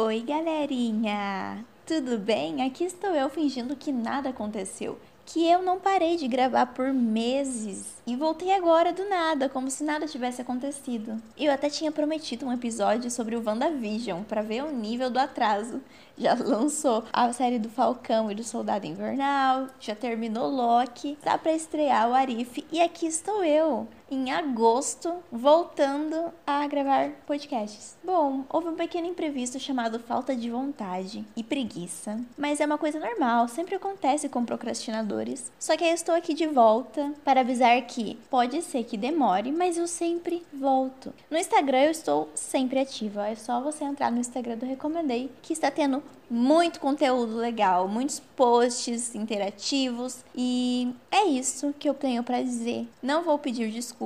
Oi, galerinha! Tudo bem? Aqui estou eu fingindo que nada aconteceu. Que eu não parei de gravar por meses e voltei agora do nada, como se nada tivesse acontecido. Eu até tinha prometido um episódio sobre o WandaVision para ver o nível do atraso. Já lançou a série do Falcão e do Soldado Invernal, já terminou Loki, tá para estrear o Arif e aqui estou eu em agosto, voltando a gravar podcasts. Bom, houve um pequeno imprevisto chamado falta de vontade e preguiça, mas é uma coisa normal, sempre acontece com procrastinadores. Só que eu estou aqui de volta para avisar que pode ser que demore, mas eu sempre volto. No Instagram eu estou sempre ativa, é só você entrar no Instagram do Recomendei que está tendo muito conteúdo legal, muitos posts interativos e é isso que eu tenho para dizer. Não vou pedir desculpas,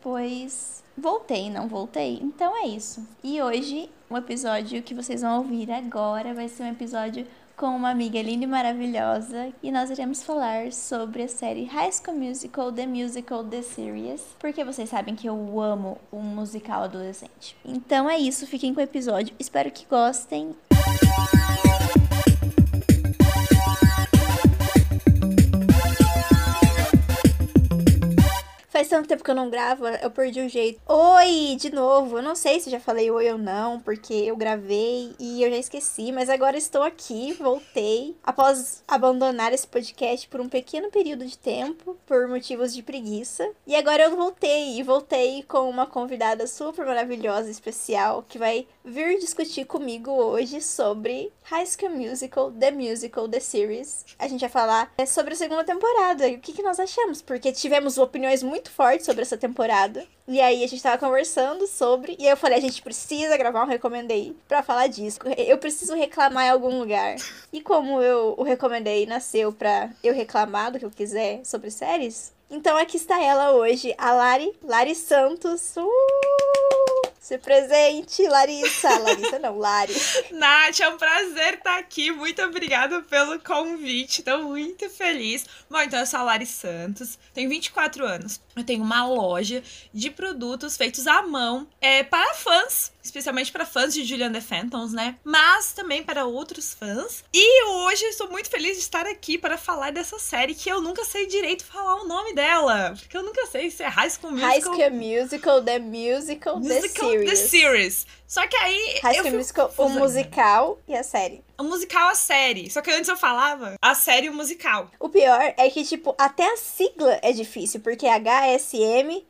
pois voltei, não voltei. Então é isso. E hoje o episódio que vocês vão ouvir agora vai ser um episódio com uma amiga linda e maravilhosa e nós iremos falar sobre a série High School Musical The Musical The Series, porque vocês sabem que eu amo um musical adolescente. Então é isso, fiquem com o episódio. Espero que gostem. Faz tanto tempo que eu não gravo, eu perdi o jeito. Oi, de novo. Eu não sei se já falei oi ou não, porque eu gravei e eu já esqueci, mas agora estou aqui, voltei. Após abandonar esse podcast por um pequeno período de tempo, por motivos de preguiça. E agora eu voltei, e voltei com uma convidada super maravilhosa, especial, que vai vir discutir comigo hoje sobre High School Musical, The Musical, The Series. A gente vai falar é, sobre a segunda temporada e o que, que nós achamos, porque tivemos opiniões muito muito forte sobre essa temporada. E aí a gente tava conversando sobre. E eu falei, a gente precisa gravar um recomendei para falar disso. Eu preciso reclamar em algum lugar. E como eu o recomendei nasceu pra eu reclamar do que eu quiser sobre séries. Então aqui está ela hoje, a Lari, Lari Santos. Uh! Se presente, Larissa. Larissa não, Lari. Nath, é um prazer estar aqui. Muito obrigada pelo convite. Estou muito feliz. Bom, então eu sou a Lari Santos, tenho 24 anos. Eu tenho uma loja de produtos feitos à mão é, para fãs, especialmente para fãs de Julian The Phantoms, né? Mas também para outros fãs. E hoje estou muito feliz de estar aqui para falar dessa série que eu nunca sei direito falar o nome dela. Porque eu nunca sei se é High School Musical. High School Musical, The Musical, musical The Series. The Series. Só que aí. High School Musical, o musical e a série. O musical, a série. Só que antes eu falava a série o musical. O pior é que, tipo, até a sigla é difícil, porque é HSMTMTS.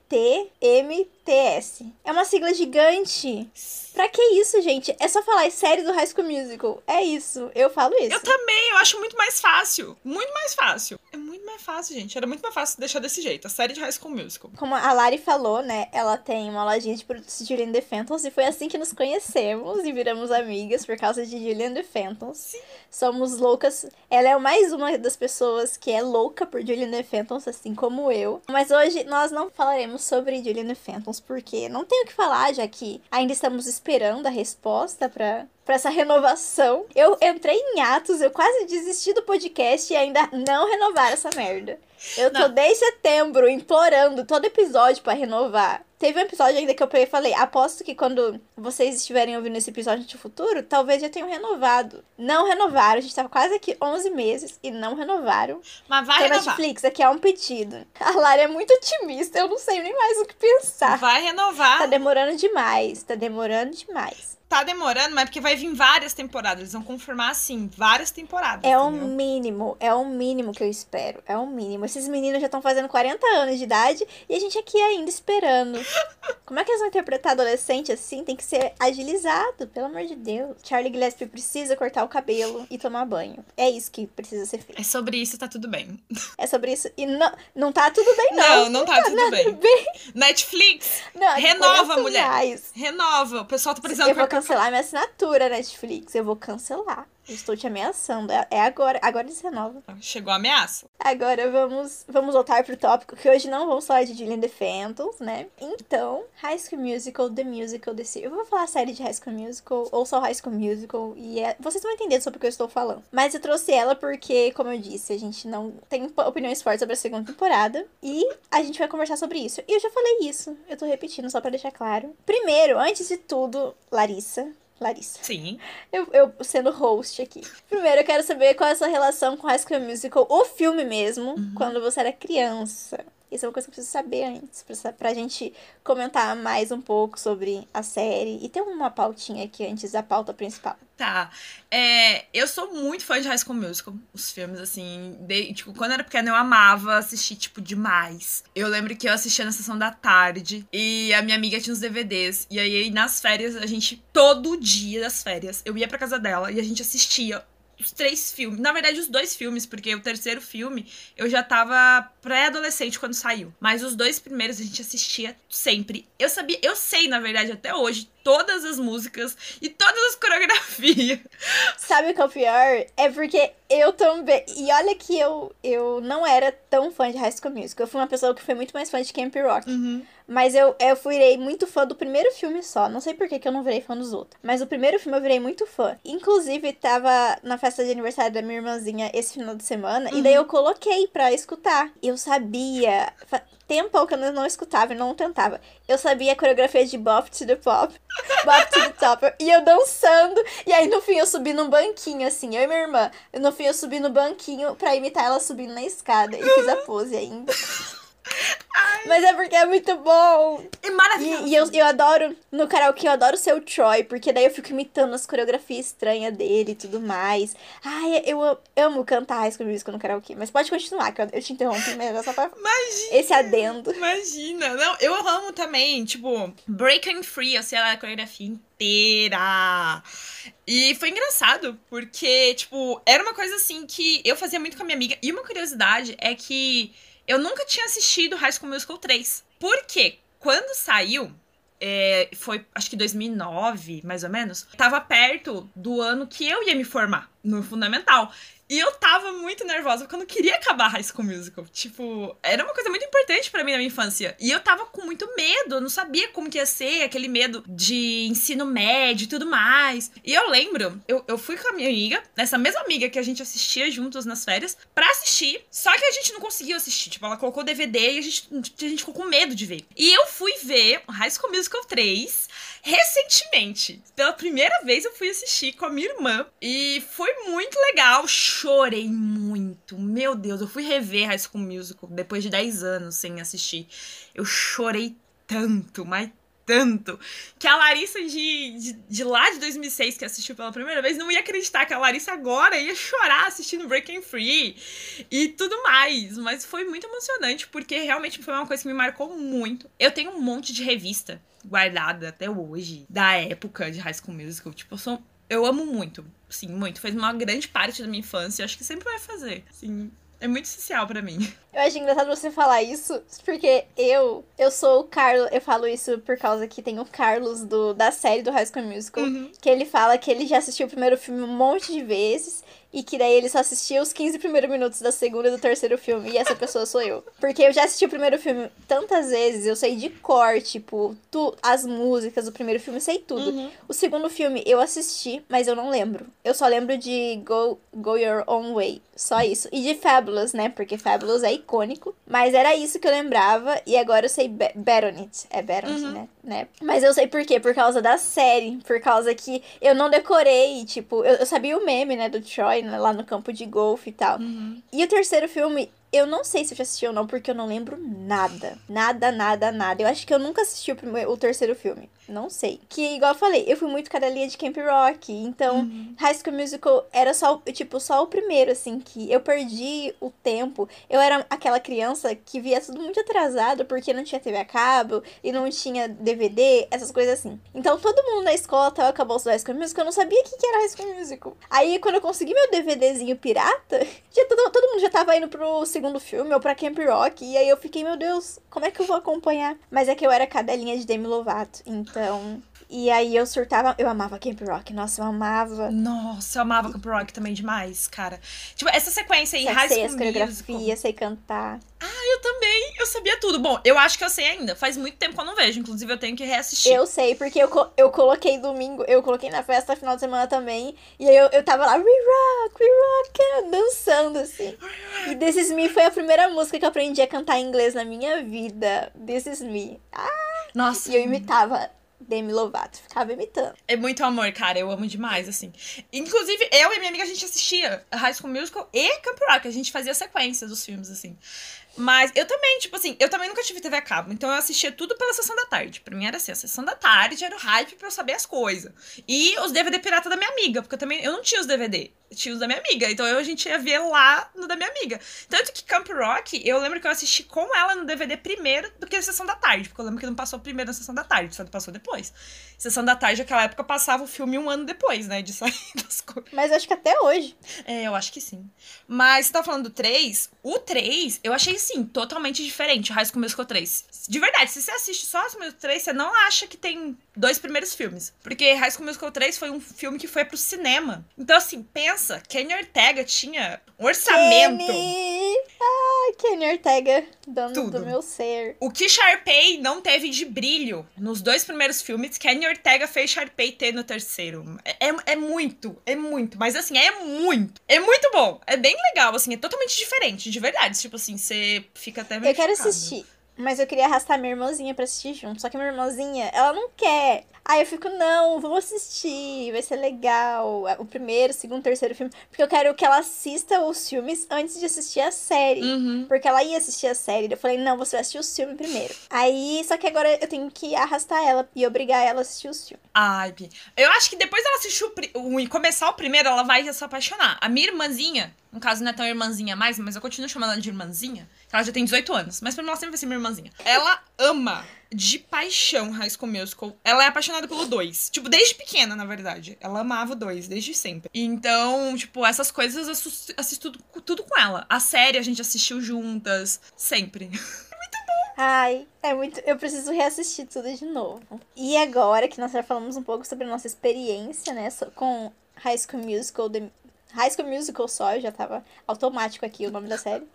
É uma sigla gigante. Pra que isso, gente? É só falar é série do High School Musical. É isso. Eu falo isso. Eu também, eu acho muito mais fácil. Muito mais fácil. É muito mais fácil, gente. Era muito mais fácil deixar desse jeito. A série de High School Musical. Como a Lari falou, né? Ela tem uma lojinha de produtos de Julian The Phantoms e foi assim que nos conhecemos e viramos amigas por causa de Julian The Phantoms. Sim. Somos loucas. Ela é mais uma das pessoas que é louca por Julian The Phantoms, assim como eu. Mas hoje nós não falaremos sobre Julian The Phantoms porque não tenho o que falar, já que ainda estamos esperando a resposta para para essa renovação. Eu entrei em atos, eu quase desisti do podcast e ainda não renovaram essa merda. Eu tô não. desde setembro implorando todo episódio para renovar. Teve um episódio ainda que eu peguei e falei: aposto que quando vocês estiverem ouvindo esse episódio de futuro, talvez já tenham renovado. Não renovaram, a gente tava quase aqui 11 meses e não renovaram. Mas vai então, renovar. Netflix, aqui é um pedido. A Lara é muito otimista, eu não sei nem mais o que pensar. Vai renovar. Tá demorando demais, tá demorando demais tá demorando, mas é porque vai vir várias temporadas. Eles vão confirmar, assim, várias temporadas. É o mínimo, é o mínimo que eu espero. É o mínimo. Esses meninos já estão fazendo 40 anos de idade e a gente aqui ainda esperando. Como é que eles vão interpretar adolescente assim? Tem que ser agilizado, pelo amor de Deus. Charlie Gillespie precisa cortar o cabelo e tomar banho. É isso que precisa ser feito. É sobre isso, tá tudo bem. É sobre isso. E não, não tá tudo bem, não. Não, não tá, tudo tá bem. bem. Netflix, não, renova, mulher. Mais. Renova. O pessoal tá precisando... cancelar minha assinatura Netflix. Eu vou cancelar. Eu estou te ameaçando. É, é agora. Agora se renova. Chegou a ameaça. Agora vamos, vamos voltar pro tópico que hoje não vamos falar de Julian The Phantoms, né? Então, High School Musical, The Musical, The Series. Eu vou falar a série de High School Musical ou só High School Musical e é... vocês vão entender sobre o que eu estou falando. Mas eu trouxe ela porque, como eu disse, a gente não tem opiniões fortes sobre a segunda temporada e a gente vai conversar sobre isso. E eu já falei isso. Eu tô repetindo só para deixar claro. Primeiro, antes de tudo, Larissa, Larissa. Sim. Eu, eu sendo host aqui. Primeiro, eu quero saber qual é a sua relação com High School Musical, o filme mesmo, uhum. quando você era criança. Isso é uma coisa que eu preciso saber antes, pra, pra gente comentar mais um pouco sobre a série. E tem uma pautinha aqui antes da pauta principal. Tá. É, eu sou muito fã de High School Musical, os filmes, assim. De, tipo, quando eu era pequena eu amava assistir, tipo, demais. Eu lembro que eu assistia na sessão da tarde e a minha amiga tinha os DVDs. E aí, nas férias, a gente, todo dia das férias, eu ia pra casa dela e a gente assistia os três filmes. Na verdade, os dois filmes, porque o terceiro filme eu já tava pré-adolescente quando saiu. Mas os dois primeiros a gente assistia sempre. Eu sabia, eu sei, na verdade, até hoje, todas as músicas e todas as coreografias. Sabe o que é o pior? É porque eu também. E olha que eu, eu não era tão fã de High School Musical. Eu fui uma pessoa que foi muito mais fã de Camp Rock. Uhum. Mas eu, eu virei muito fã do primeiro filme só. Não sei por que, que eu não virei fã dos outros. Mas o primeiro filme eu virei muito fã. Inclusive, tava na festa de aniversário da minha irmãzinha esse final de semana. Uhum. E daí eu coloquei pra escutar. Eu sabia tempo que eu não escutava e não tentava. Eu sabia a coreografia de Bop to the Pop, Bop to the Top, e eu dançando. E aí no fim eu subi num banquinho, assim, eu e minha irmã. No fim eu subi no banquinho pra imitar ela subindo na escada. E fiz a pose ainda. Mas é porque é muito bom. É maravilhoso. E, e, eu, eu adoro, no karaokê, eu adoro ser o Troy, porque daí eu fico imitando as coreografias estranhas dele e tudo mais. Ai, eu, eu amo cantar High School Musical no karaokê. Mas pode continuar, que eu, eu te interrompi, é só pra... Imagina. Esse adendo. Imagina. Não, eu amo também, tipo, Breaking Free, eu sei a coreografia inteira. E foi engraçado, porque, tipo, era uma coisa assim que eu fazia muito com a minha amiga. E uma curiosidade é que eu nunca tinha assistido High School Musical 3. Porque quando saiu, é, foi acho que 2009, mais ou menos, tava perto do ano que eu ia me formar no fundamental. E eu tava muito nervosa porque eu não queria acabar High School Musical. Tipo, era uma coisa muito importante para mim na minha infância. E eu tava com muito medo, eu não sabia como que ia ser, aquele medo de ensino médio e tudo mais. E eu lembro, eu, eu fui com a minha amiga, essa mesma amiga que a gente assistia juntos nas férias, pra assistir. Só que a gente não conseguiu assistir. Tipo, ela colocou o DVD e a gente, a gente ficou com medo de ver. E eu fui ver High School Musical 3 recentemente. Pela primeira vez eu fui assistir com a minha irmã. E foi muito legal. Chorei muito. Meu Deus, eu fui rever High School Musical depois de 10 anos sem assistir. Eu chorei tanto, mas tanto que a Larissa de, de, de, lá de 2006, que assistiu pela primeira vez, não ia acreditar que a Larissa agora ia chorar assistindo Breaking Free e tudo mais. Mas foi muito emocionante, porque realmente foi uma coisa que me marcou muito. Eu tenho um monte de revista guardada até hoje, da época de High School Musical. Tipo, eu sou. Eu amo muito, sim, muito. Fez uma grande parte da minha infância. Acho que sempre vai fazer. Sim, é muito essencial para mim. Eu acho engraçado você falar isso, porque eu, eu sou o Carlos, eu falo isso por causa que tem o Carlos do, da série do High School Musical, uhum. que ele fala que ele já assistiu o primeiro filme um monte de vezes e que daí ele só assistia os 15 primeiros minutos da segunda e do terceiro filme. E essa pessoa sou eu. Porque eu já assisti o primeiro filme tantas vezes, eu sei de cor, tipo, tu, as músicas do primeiro filme, sei tudo. Uhum. O segundo filme eu assisti, mas eu não lembro. Eu só lembro de Go, Go Your Own Way. Só isso. E de Fabulous, né? Porque Fabulous é icônico. Mas era isso que eu lembrava. E agora eu sei Be Baronet. É Baronet, uhum. né? Né? Mas eu sei por quê. Por causa da série. Por causa que eu não decorei. Tipo, eu, eu sabia o meme, né? Do Troy né, lá no campo de golfe e tal. Uhum. E o terceiro filme, eu não sei se eu já assisti ou não, porque eu não lembro nada. Nada, nada, nada. Eu acho que eu nunca assisti o, primeiro, o terceiro filme. Não sei. Que, igual eu falei, eu fui muito cadelinha de Camp Rock. Então, uhum. High School Musical era só, tipo, só o primeiro, assim, que eu perdi o tempo. Eu era aquela criança que via tudo muito atrasado, porque não tinha TV a cabo e não tinha DVD, essas coisas assim. Então, todo mundo na escola tava com a bolsa do High School Musical, eu não sabia o que, que era High School Musical. Aí, quando eu consegui meu DVDzinho pirata, já todo, todo mundo já tava indo pro segundo filme ou pra Camp Rock. E aí eu fiquei, meu Deus, como é que eu vou acompanhar? Mas é que eu era cadelinha de Demi Lovato, então. E aí eu surtava. Eu amava Camp Rock. Nossa, eu amava. Nossa, eu amava Camp Rock também demais, cara. Tipo, essa sequência aí, High Sei as coreografias, sei cantar. Ah, eu também. Eu sabia tudo. Bom, eu acho que eu sei ainda. Faz muito tempo que eu não vejo. Inclusive, eu tenho que reassistir. Eu sei, porque eu, eu coloquei domingo. Eu coloquei na festa final de semana também. E aí eu, eu tava lá, we rock, we rock, dançando assim. E This Is Me foi a primeira música que eu aprendi a cantar em inglês na minha vida. This Is Me. Ah! Nossa. E eu imitava Demi Lovato. Ficava imitando. É muito amor, cara. Eu amo demais, assim. Inclusive, eu e minha amiga, a gente assistia High School Musical e Camp Rock. A gente fazia sequência dos filmes, assim. Mas eu também, tipo assim, eu também nunca tive TV a cabo, então eu assistia tudo pela sessão da tarde. Pra mim era assim, a sessão da tarde era o hype pra eu saber as coisas. E os DVD pirata da minha amiga, porque eu também eu não tinha os DVD, eu tinha os da minha amiga. Então eu, a gente ia ver lá no da minha amiga. Tanto que Camp Rock, eu lembro que eu assisti com ela no DVD primeiro do que a sessão da tarde, porque eu lembro que não passou primeiro na sessão da tarde, só passou depois. Sessão da tarde, naquela época, passava o filme um ano depois, né, de sair das coisas. Mas acho que até hoje. É, eu acho que sim. Mas você tá falando do 3, o 3, eu achei, sim, totalmente diferente, High School Musical 3. De verdade, se você assiste só High School Musical 3, você não acha que tem dois primeiros filmes. Porque High School Musical 3 foi um filme que foi pro cinema. Então, assim, pensa, Kenny Ortega tinha um orçamento. Kenny! Ai, Kenny Ortega, dono Tudo. do meu ser. O que Sharpay não teve de brilho nos dois primeiros filmes, Kenny Ortega fez Sharpay ter no terceiro. É, é- é muito, é muito. Mas assim, é muito. É muito bom. É bem legal, assim, é totalmente diferente, de verdade. Tipo assim, você fica até meio Eu quero assistir, mas eu queria arrastar minha irmãzinha pra assistir junto. Só que minha irmãzinha, ela não quer. Aí eu fico, não, vamos assistir, vai ser legal. O primeiro, segundo, terceiro filme. Porque eu quero que ela assista os filmes antes de assistir a série. Uhum. Porque ela ia assistir a série. Eu falei, não, você vai assistir os filmes primeiro. Aí, só que agora eu tenho que arrastar ela e obrigar ela a assistir os filmes. Ai, Bi. Eu acho que depois dela assistir o, o- e começar o primeiro, ela vai se apaixonar. A minha irmãzinha, no caso não é tão irmãzinha mais, mas eu continuo chamando ela de irmãzinha, ela já tem 18 anos, mas pra mim ela sempre vai ser minha irmãzinha. Ela ama de paixão High School Musical. Ela é apaixonada pelo 2. Tipo, desde pequena, na verdade. Ela amava o 2, desde sempre. Então, tipo, essas coisas eu assisto tudo, tudo com ela. A série a gente assistiu juntas, sempre. Ai, é muito. Eu preciso reassistir tudo de novo. E agora que nós já falamos um pouco sobre a nossa experiência, né, com High School Musical, The- High School Musical só, já tava automático aqui o nome da série.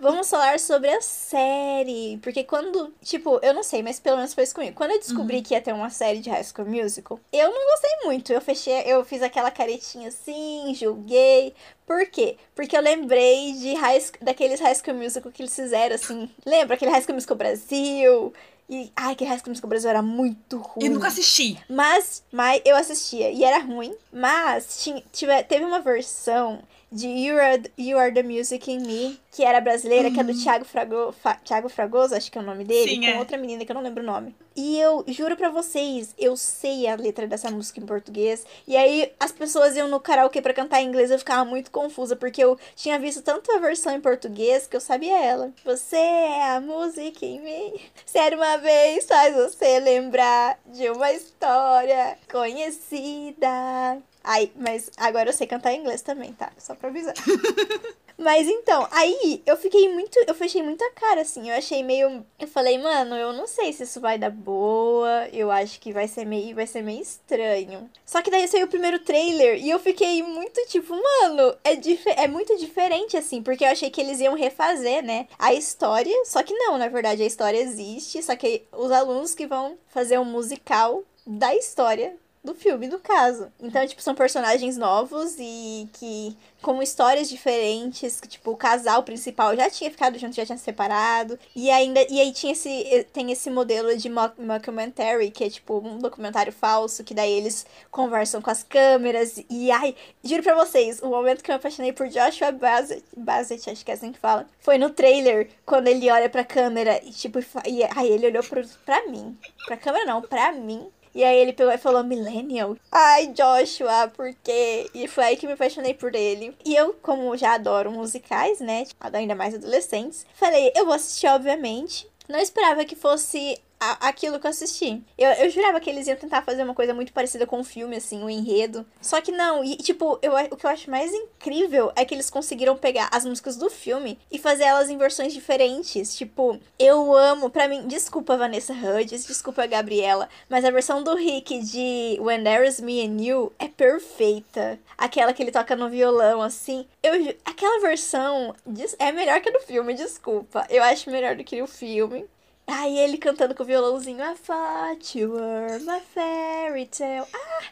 Vamos falar sobre a série. Porque quando. Tipo, eu não sei, mas pelo menos foi isso comigo. Quando eu descobri que ia ter uma série de High School Musical, eu não gostei muito. Eu fechei, eu fiz aquela caretinha assim, julguei. Por quê? Porque eu lembrei de high, daqueles High School Musical que eles fizeram, assim. Lembra aquele High School Musical Brasil? E, ai, aquele High School Musical Brasil era muito ruim. E nunca assisti. Mas, mas eu assistia e era ruim. Mas tinha, tive, teve uma versão de You Are, you Are the Music in Me, que era brasileira, que é do Thiago, Frago, Fa- Thiago Fragoso, acho que é o nome dele, Sim, com é. outra menina que eu não lembro o nome. E eu juro pra vocês, eu sei a letra dessa música em português. E aí as pessoas iam no karaokê pra cantar em inglês, eu ficava muito confusa, porque eu tinha visto tanto a versão em português que eu sabia ela. Você é a música em mim. Ser uma vez faz você lembrar de uma história conhecida. Ai, mas agora eu sei cantar em inglês também, tá? Só pra avisar. Mas então, aí eu fiquei muito. Eu fechei muita cara, assim. Eu achei meio. Eu falei, mano, eu não sei se isso vai dar boa. Eu acho que vai ser meio, vai ser meio estranho. Só que daí saiu o primeiro trailer e eu fiquei muito tipo, mano, é, dife é muito diferente, assim. Porque eu achei que eles iam refazer, né? A história. Só que não, na verdade, a história existe. Só que os alunos que vão fazer um musical da história do filme, no caso. Então, tipo, são personagens novos e que com histórias diferentes, que, tipo, o casal principal já tinha ficado junto, já tinha se separado. E ainda e aí tinha esse tem esse modelo de mock- mockumentary, que é tipo um documentário falso, que daí eles conversam com as câmeras e ai, juro pra vocês, o momento que eu me apaixonei por Joshua Bassett, Bassett acho que é assim que fala, foi no trailer, quando ele olha pra câmera e tipo, e aí ele olhou pro, pra mim. Pra câmera não, pra mim. E aí ele pegou e falou Millennial. Ai, Joshua, por quê? E foi aí que me apaixonei por ele. E eu, como já adoro musicais, né? Ainda mais adolescentes, falei, eu vou assistir, obviamente. Não esperava que fosse a- aquilo que eu assisti. Eu, eu jurava que eles iam tentar fazer uma coisa muito parecida com o filme, assim, o enredo. Só que não, e tipo, eu, o que eu acho mais incrível é que eles conseguiram pegar as músicas do filme e fazer elas em versões diferentes. Tipo, eu amo, pra mim, desculpa Vanessa Hudgens, desculpa Gabriela, mas a versão do Rick de When There Is Me and You é perfeita. Aquela que ele toca no violão, assim. Eu, aquela versão é melhor que a do filme, desculpa. Eu acho melhor do que o filme. Aí ele cantando com o violãozinho thought you were my fairy tale. Ah,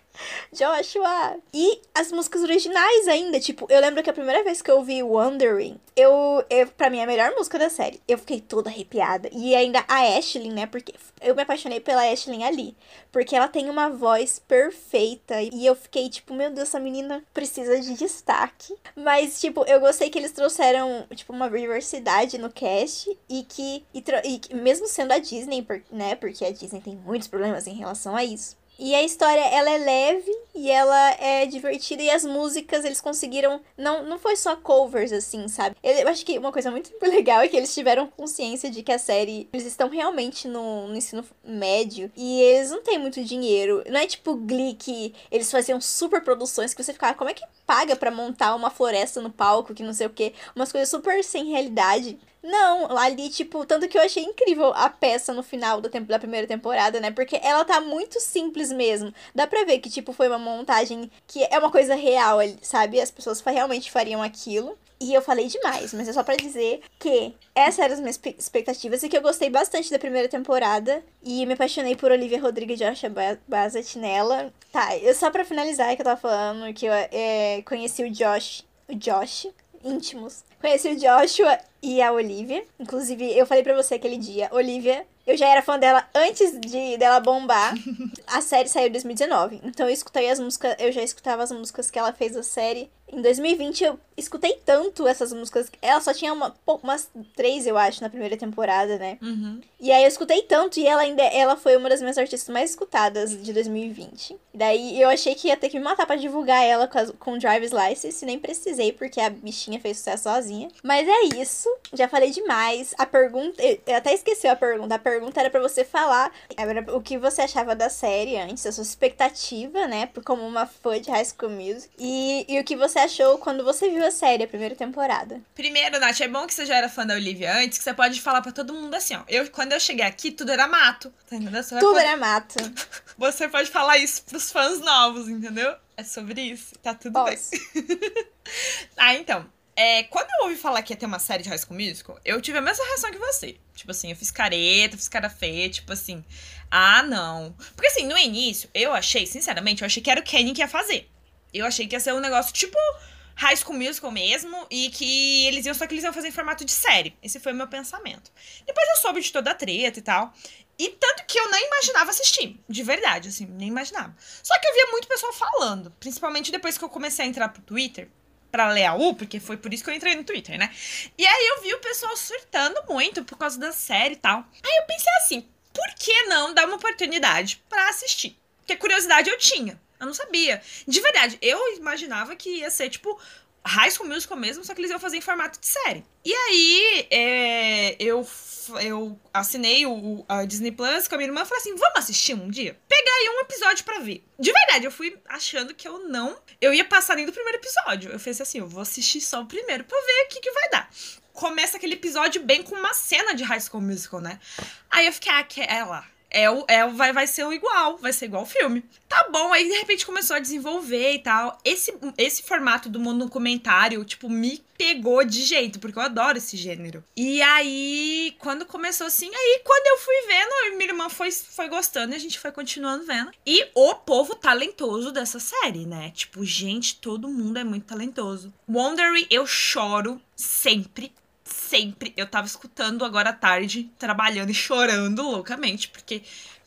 Joshua! E as músicas originais ainda, tipo, eu lembro que a primeira vez que eu ouvi Wondering, eu, eu pra mim é a melhor música da série. Eu fiquei toda arrepiada. E ainda a Ashley, né? Porque eu me apaixonei pela Ashley ali. Porque ela tem uma voz perfeita. E eu fiquei, tipo, meu Deus, essa menina precisa de destaque. Mas, tipo, eu gostei que eles trouxeram, tipo, uma diversidade no cast. E que, e, e mesmo sendo a Disney, né? Porque a Disney tem muitos problemas em relação a isso. E a história, ela é leve e ela é divertida. E as músicas, eles conseguiram... Não, não foi só covers, assim, sabe? Eu acho que uma coisa muito legal é que eles tiveram consciência de que a série... Eles estão realmente no, no ensino médio. E eles não têm muito dinheiro. Não é tipo Glee que eles faziam super produções que você ficava... Como é que paga para montar uma floresta no palco, que não sei o quê? Umas coisas super sem realidade. Não, ali, tipo, tanto que eu achei incrível a peça no final do tempo da primeira temporada, né? Porque ela tá muito simples mesmo. Dá pra ver que, tipo, foi uma montagem que é uma coisa real, sabe? As pessoas realmente fariam aquilo. E eu falei demais, mas é só para dizer que essas eram as minhas expectativas e que eu gostei bastante da primeira temporada. E me apaixonei por Olivia Rodrigo e Josh Bassett nela. Tá, eu só pra finalizar que eu tava falando que eu é, conheci o Josh. O Josh íntimos. Conheci o Joshua e a Olivia. Inclusive, eu falei para você aquele dia, Olivia, eu já era fã dela antes de dela bombar. a série saiu em 2019. Então eu escutei as músicas, eu já escutava as músicas que ela fez da série em 2020 eu escutei tanto essas músicas. Ela só tinha uma, umas três, eu acho, na primeira temporada, né? Uhum. E aí eu escutei tanto e ela ainda ela foi uma das minhas artistas mais escutadas de 2020. E daí eu achei que ia ter que me matar para divulgar ela com, as, com Driver's License. Nem precisei, porque a bichinha fez sucesso sozinha. Mas é isso. Já falei demais. A pergunta. Eu até esqueci a pergunta. A pergunta era para você falar o que você achava da série antes, a sua expectativa, né? Como uma fã de High School Music. E, e o que você você achou quando você viu a série, a primeira temporada? Primeiro, Nath, é bom que você já era fã da Olivia antes, que você pode falar para todo mundo assim, ó. Eu, quando eu cheguei aqui, tudo era mato. Tá entendeu? Você tudo poder... era mato. você pode falar isso pros fãs novos, entendeu? É sobre isso. Tá tudo Posso. bem. ah, então. É, quando eu ouvi falar que ia ter uma série de High School Musical, eu tive a mesma reação que você. Tipo assim, eu fiz careta, fiz cara feia, tipo assim, ah, não. Porque assim, no início, eu achei, sinceramente, eu achei que era o Kenny que ia fazer. Eu achei que ia ser um negócio tipo High School Musical mesmo, e que eles iam, só que eles iam fazer em formato de série. Esse foi o meu pensamento. Depois eu soube de toda a treta e tal. E tanto que eu nem imaginava assistir, de verdade, assim, nem imaginava. Só que eu via muito pessoal falando, principalmente depois que eu comecei a entrar pro Twitter, pra ler a U, porque foi por isso que eu entrei no Twitter, né? E aí eu vi o pessoal surtando muito por causa da série e tal. Aí eu pensei assim, por que não dar uma oportunidade para assistir? Porque curiosidade eu tinha. Eu não sabia. De verdade, eu imaginava que ia ser, tipo, High School Musical mesmo, só que eles iam fazer em formato de série. E aí, é, eu, eu assinei o, a Disney Plus com a minha irmã e falei assim: vamos assistir um dia? Aí um episódio para ver. De verdade, eu fui achando que eu não. Eu ia passar nem do primeiro episódio. Eu pensei assim: eu vou assistir só o primeiro pra ver o que, que vai dar. Começa aquele episódio bem com uma cena de High School Musical, né? Aí eu fiquei, ah, que é lá é o, é vai, vai ser o igual, vai ser igual o filme. Tá bom, aí de repente começou a desenvolver e tal. Esse, esse formato do documentário, tipo, me pegou de jeito, porque eu adoro esse gênero. E aí, quando começou assim, aí quando eu fui vendo, minha irmã foi, foi gostando e a gente foi continuando vendo. E o povo talentoso dessa série, né? Tipo, gente, todo mundo é muito talentoso. Wondery, eu choro sempre sempre. Eu tava escutando agora à tarde, trabalhando e chorando loucamente, porque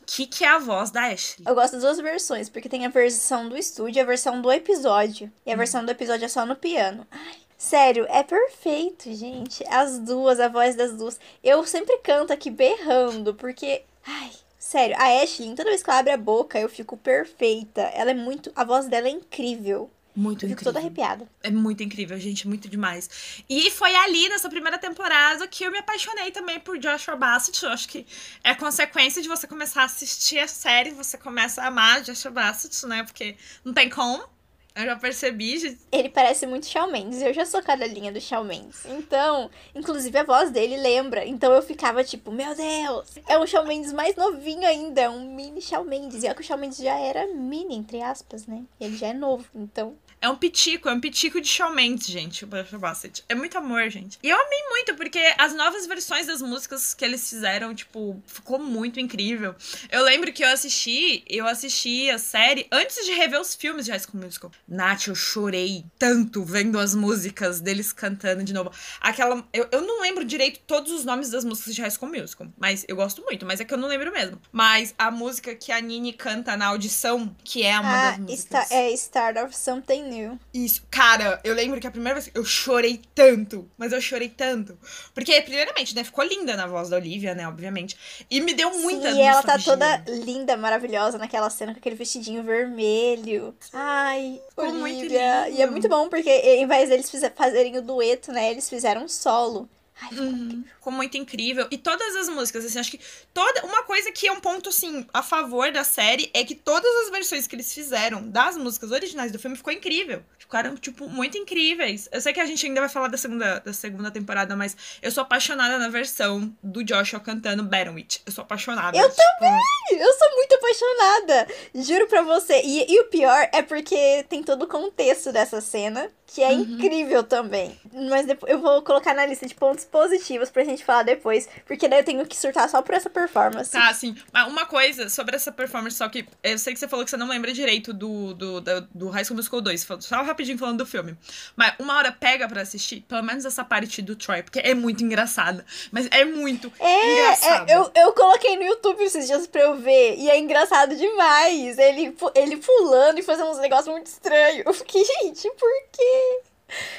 que, que é a voz da Ashley. Eu gosto das duas versões, porque tem a versão do estúdio e a versão do episódio. E a hum. versão do episódio é só no piano. Ai, sério, é perfeito, gente. As duas, a voz das duas. Eu sempre canto aqui berrando, porque. Ai, sério, a Ashley, toda vez que ela abre a boca, eu fico perfeita. Ela é muito. A voz dela é incrível. Muito eu incrível. Fico toda arrepiada. É muito incrível, gente, muito demais. E foi ali, nessa primeira temporada, que eu me apaixonei também por Joshua Bassett. Eu acho que é consequência de você começar a assistir a série, você começa a amar Joshua Bassett, né? Porque não tem como. Eu já percebi. Já... Ele parece muito Shawn Mendes. Eu já sou cadelinha do Shawn Mendes. Então, inclusive a voz dele lembra. Então eu ficava tipo, meu Deus, é um Shawn Mendes mais novinho ainda. É um mini Shawn Mendes. E é que o Shawn Mendes já era mini, entre aspas, né? Ele já é novo. Então, é um pitico, é um pitico de Shawn Mendes, gente, o Butterfly Bassett. É muito amor, gente. E eu amei muito, porque as novas versões das músicas que eles fizeram, tipo, ficou muito incrível. Eu lembro que eu assisti, eu assisti a série antes de rever os filmes de High School Musical. Nath, eu chorei tanto vendo as músicas deles cantando de novo. Aquela. Eu, eu não lembro direito todos os nomes das músicas de High School Musical, mas eu gosto muito, mas é que eu não lembro mesmo. Mas a música que a Nini canta na audição, que é uma ah, das músicas. Está, é Start of Something New. Isso. Cara, eu lembro que a primeira vez eu chorei tanto, mas eu chorei tanto. Porque, primeiramente, né, ficou linda na voz da Olivia, né, obviamente. E me deu muita E ela tá toda linda, maravilhosa naquela cena com aquele vestidinho vermelho. Ai, lindo. E é muito bom porque, em vez deles fazerem o dueto, né, eles fizeram solo. Ai, ficou uhum. Ficou muito incrível. E todas as músicas, assim, acho que toda. Uma coisa que é um ponto, assim, a favor da série é que todas as versões que eles fizeram das músicas originais do filme ficou incrível. Ficaram, tipo, muito incríveis. Eu sei que a gente ainda vai falar da segunda, da segunda temporada, mas eu sou apaixonada na versão do Joshua cantando Witch. Eu sou apaixonada. Eu tipo... também! Eu sou muito apaixonada! Juro pra você. E, e o pior é porque tem todo o contexto dessa cena que é uhum. incrível também. Mas eu vou colocar na lista de pontos positivos pra gente falar depois, porque daí eu tenho que surtar só por essa performance. Tá, sim. Mas uma coisa sobre essa performance, só que eu sei que você falou que você não lembra direito do, do, do, do High School Musical 2, só rapidinho falando do filme. Mas uma hora pega pra assistir, pelo menos essa parte do Troy, porque é muito engraçada. Mas é muito é, engraçada. É, eu, eu coloquei no YouTube esses dias pra eu ver, e é engraçado demais. Ele, ele pulando e fazendo uns negócios muito estranhos. Eu fiquei, gente, por quê?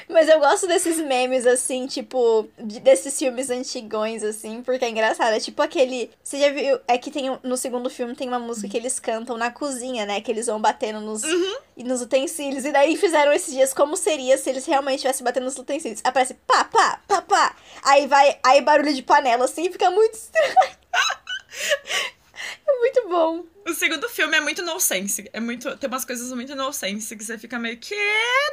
Mas eu gosto desses memes, assim, tipo, desses filmes antigões, assim, porque é engraçado. É tipo aquele. Você já viu? É que tem no segundo filme tem uma música que eles cantam na cozinha, né? Que eles vão batendo nos, uhum. nos utensílios. E daí fizeram esses dias como seria se eles realmente estivessem batendo nos utensílios. Aparece pá, pá, pá, pá. Aí vai. Aí barulho de panela, assim, fica muito estranho. é muito bom. O segundo filme é muito nonsense. É muito. Tem umas coisas muito nonsense que você fica meio que.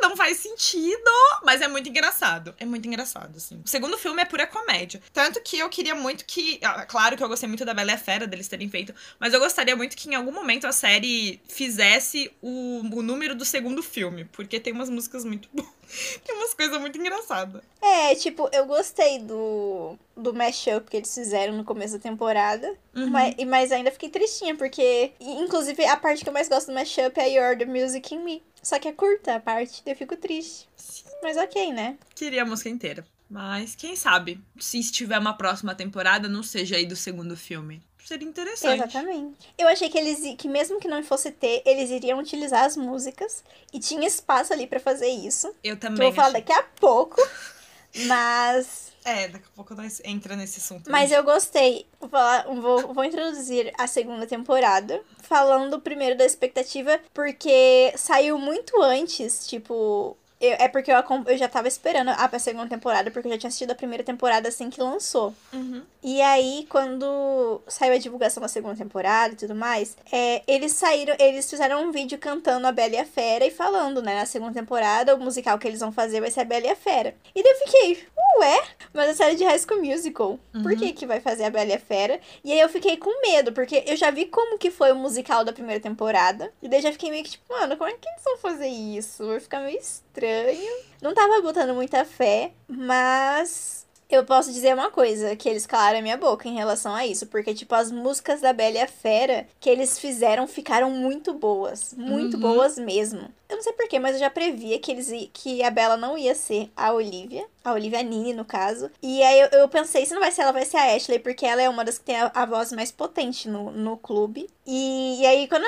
Não faz sentido. Mas é muito engraçado. É muito engraçado, assim. O segundo filme é pura comédia. Tanto que eu queria muito que. Ah, claro que eu gostei muito da Bela e a Fera deles terem feito. Mas eu gostaria muito que em algum momento a série fizesse o, o número do segundo filme. Porque tem umas músicas muito boas. tem umas coisas muito engraçadas. É, tipo, eu gostei do. Do mashup que eles fizeram no começo da temporada. Uhum. Mas, mas ainda fiquei tristinha, porque inclusive, a parte que eu mais gosto do mashup é You're the Music in Me. Só que é curta a parte, eu fico triste. Sim. Mas ok, né? Queria a música inteira. Mas quem sabe, se tiver uma próxima temporada, não seja aí do segundo filme. Seria interessante. Exatamente. Eu achei que eles, que mesmo que não fosse ter, eles iriam utilizar as músicas. E tinha espaço ali para fazer isso. Eu também. Que eu vou falar daqui a pouco. Mas é, daqui a pouco nós entra nesse assunto. Mas eu gostei. Vou, falar, vou, vou introduzir a segunda temporada. Falando primeiro da expectativa, porque saiu muito antes, tipo, eu, é porque eu, eu já tava esperando a, a segunda temporada, porque eu já tinha assistido a primeira temporada assim que lançou. Uhum. E aí, quando saiu a divulgação da segunda temporada e tudo mais, é, eles saíram, eles fizeram um vídeo cantando a Bela e a Fera e falando, né, na segunda temporada, o musical que eles vão fazer vai ser a Bela e a Fera. E daí eu fiquei, ué, mas a série de High School Musical, uhum. por que que vai fazer a Bela e a Fera? E aí eu fiquei com medo, porque eu já vi como que foi o musical da primeira temporada, e daí já fiquei meio que tipo, mano, como é que eles vão fazer isso? Vai ficar meio estranho. Não tava botando muita fé, mas eu posso dizer uma coisa, que eles calaram a minha boca em relação a isso, porque, tipo, as músicas da Bela e a Fera que eles fizeram ficaram muito boas. Muito uhum. boas mesmo. Eu não sei porquê, mas eu já previa que, eles, que a Bela não ia ser a Olivia. A Olivia Nini, no caso. E aí eu, eu, pensei, se não vai ser ela, vai ser a Ashley, porque ela é uma das que tem a, a voz mais potente no, no clube. E, e aí, quando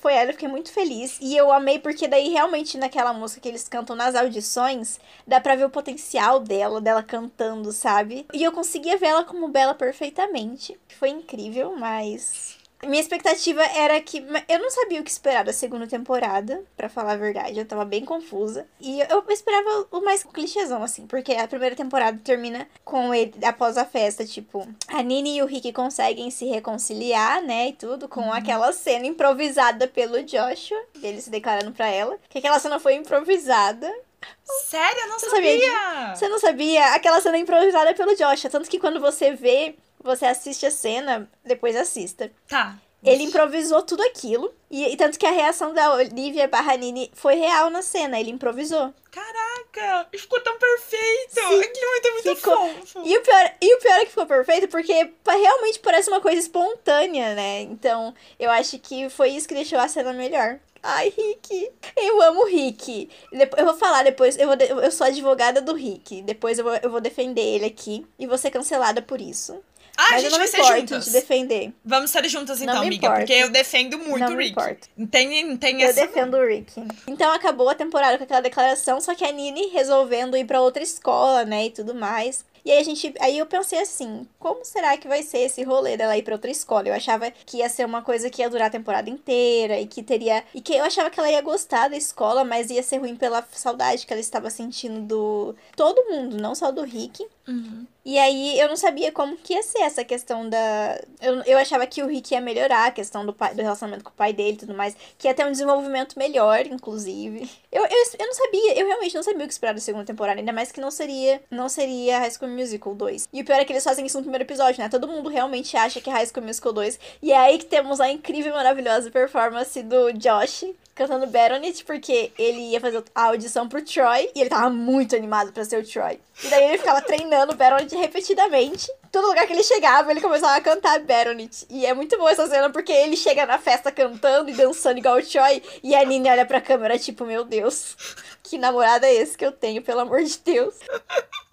foi ela, eu fiquei muito feliz. E eu amei, porque daí realmente naquela música que eles cantam nas audições, dá pra ver o potencial dela, dela cantando, sabe? E eu conseguia ver ela como Bela perfeitamente. Foi incrível, mas Minha expectativa era que. Eu não sabia o que esperar da segunda temporada, para falar a verdade. Eu tava bem confusa. E eu esperava o mais clichêzão, assim, porque a primeira temporada termina com ele, após a festa, tipo, a Nini e o Rick conseguem se reconciliar, né? E tudo, com uhum. aquela cena improvisada pelo Joshua, dele se declarando pra ela. Que aquela cena foi improvisada. Sério? Eu não sabia! sabia você não sabia? Aquela cena improvisada pelo Joshua. Tanto que quando você vê você assiste a cena, depois assista. Tá. Ele improvisou tudo aquilo. E, e, tanto que a reação da Olivia Barranini foi real na cena. Ele improvisou. Caraca! Ficou tão perfeito! Sim, Aquilo muito, muito ficou... fofo. E o, pior, e o pior é que ficou perfeito porque realmente parece uma coisa espontânea, né? Então, eu acho que foi isso que deixou a cena melhor. Ai, Rick. Eu amo o Rick. Eu vou falar depois. Eu, vou eu sou advogada do Rick. Depois eu vou, eu vou defender ele aqui. E vou ser cancelada por isso. Ah, Mas a gente vai ser juntas. de defender. Vamos ser juntas então, amiga, importo. porque eu defendo muito não o Rick. Não tem, tem eu essa... defendo o Rick. Então acabou a temporada com aquela declaração, só que a Nini resolvendo ir para outra escola, né, e tudo mais. E aí a gente, aí eu pensei assim, como será que vai ser esse rolê dela ir para outra escola? Eu achava que ia ser uma coisa que ia durar a temporada inteira e que teria e que eu achava que ela ia gostar da escola, mas ia ser ruim pela saudade que ela estava sentindo do todo mundo, não só do Rick. Uhum. E aí eu não sabia como que ia ser essa questão da. Eu, eu achava que o Rick ia melhorar a questão do, pai, do relacionamento com o pai dele e tudo mais. Que ia ter um desenvolvimento melhor, inclusive. Eu, eu, eu não sabia, eu realmente não sabia o que esperar da segunda temporada, ainda mais que não seria. Não seria High School Musical 2. E o pior é que eles fazem isso no primeiro episódio, né? Todo mundo realmente acha que é High School Musical 2. E é aí que temos a incrível e maravilhosa performance do Josh cantando Baronet, porque ele ia fazer a audição pro Troy e ele tava muito animado para ser o Troy. E daí ele ficava treinando Baronet repetidamente. Todo lugar que ele chegava, ele começava a cantar Baronet. E é muito boa essa cena porque ele chega na festa cantando e dançando igual o Troy. E a Nini olha pra câmera, tipo, meu Deus, que namorado é esse que eu tenho, pelo amor de Deus.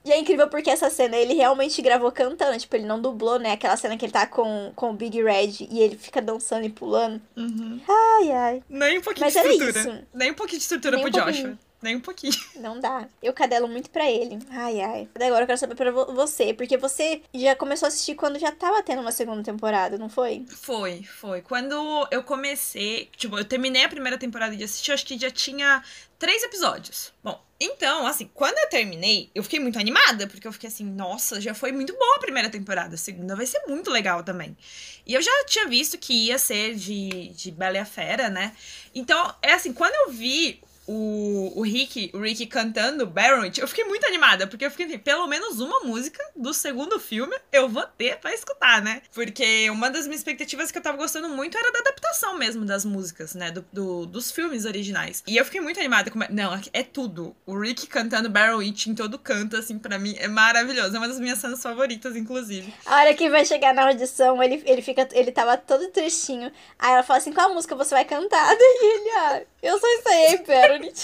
E é incrível porque essa cena ele realmente gravou cantando, tipo, ele não dublou, né? Aquela cena que ele tá com, com o Big Red e ele fica dançando e pulando. Uhum. Ai, ai. Nem um pouquinho Mas de estrutura. Isso. Nem um pouquinho de estrutura Nem pro um Joshua. Nem um pouquinho. Não dá. Eu cadelo muito pra ele. Ai, ai. Agora eu quero saber pra você, porque você já começou a assistir quando já tava tendo uma segunda temporada, não foi? Foi, foi. Quando eu comecei, tipo, eu terminei a primeira temporada de assistir, eu acho que já tinha três episódios. Bom, então, assim, quando eu terminei, eu fiquei muito animada, porque eu fiquei assim, nossa, já foi muito boa a primeira temporada, a segunda vai ser muito legal também. E eu já tinha visto que ia ser de, de Bela e a Fera, né? Então, é assim, quando eu vi o, o Rick, o Rick cantando Baronet, eu fiquei muito animada, porque eu fiquei assim, pelo menos uma música do segundo filme eu vou ter pra escutar, né? Porque uma das minhas expectativas que eu tava gostando muito era da adaptação mesmo das músicas, né? Do, do dos filmes originais. E eu fiquei muito animada com. Não, é tudo. O Rick cantando Baronet em todo canto, assim, para mim é maravilhoso. É uma das minhas cenas favoritas, inclusive. A hora que vai chegar na audição, ele, ele fica. Ele tava todo tristinho. Aí ela fala assim: qual música você vai cantar? E ele, ah, eu só sei, Baronet.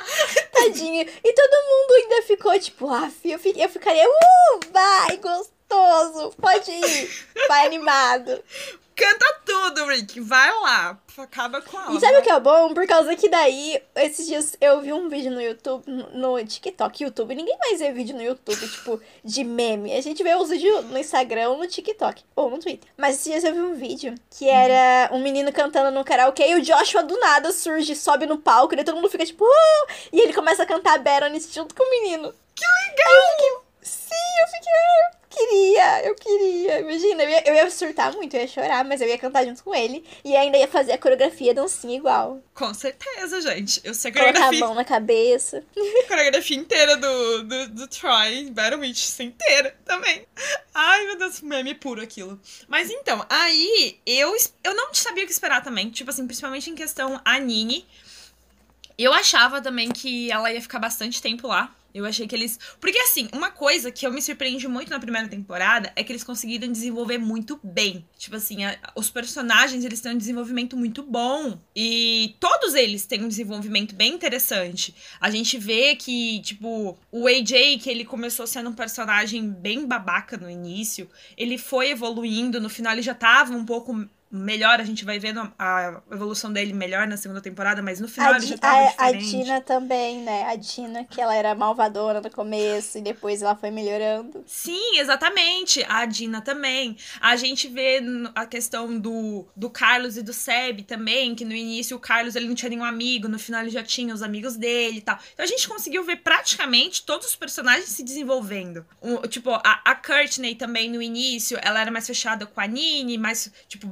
Tadinho. E todo mundo ainda ficou tipo, ah, eu, eu ficaria, uh, vai, gostoso, pode ir, vai animado. Canta tudo, Rick. Vai lá. Acaba com ela. E sabe o que é bom? Por causa que daí, esses dias eu vi um vídeo no YouTube, no TikTok, YouTube. Ninguém mais vê vídeo no YouTube, tipo, de meme. A gente vê os vídeos no Instagram ou no TikTok. Ou no Twitter. Mas esses dias eu vi um vídeo que era um menino cantando no karaokê e o Joshua do nada surge, sobe no palco e todo mundo fica tipo, uh! E ele começa a cantar Baroness junto com o menino. Que legal! eu fiquei, sim, eu fiquei queria, eu queria. Imagina, eu ia, eu ia surtar muito, eu ia chorar, mas eu ia cantar junto com ele. E ainda ia fazer a coreografia dancinha igual. Com certeza, gente. Eu sei a coreografia. Colocar a mão na cabeça. A coreografia inteira do, do, do Troy, Battle Witch, inteira também. Ai, meu Deus, meme puro aquilo. Mas então, aí eu, eu não sabia o que esperar também. Tipo assim, principalmente em questão a Nini. Eu achava também que ela ia ficar bastante tempo lá. Eu achei que eles. Porque, assim, uma coisa que eu me surpreendi muito na primeira temporada é que eles conseguiram desenvolver muito bem. Tipo assim, a... os personagens eles têm um desenvolvimento muito bom. E todos eles têm um desenvolvimento bem interessante. A gente vê que, tipo, o AJ, que ele começou sendo um personagem bem babaca no início, ele foi evoluindo. No final, ele já tava um pouco melhor, a gente vai vendo a evolução dele melhor na segunda temporada, mas no final a ele já tava a, diferente. A Dina também, né? A Dina, que ela era malvadora no começo e depois ela foi melhorando. Sim, exatamente. A Dina também. A gente vê a questão do, do Carlos e do Seb também, que no início o Carlos ele não tinha nenhum amigo, no final ele já tinha os amigos dele e tal. Então a gente conseguiu ver praticamente todos os personagens se desenvolvendo. O, tipo, a, a Courtney também no início, ela era mais fechada com a Nini, mais, tipo,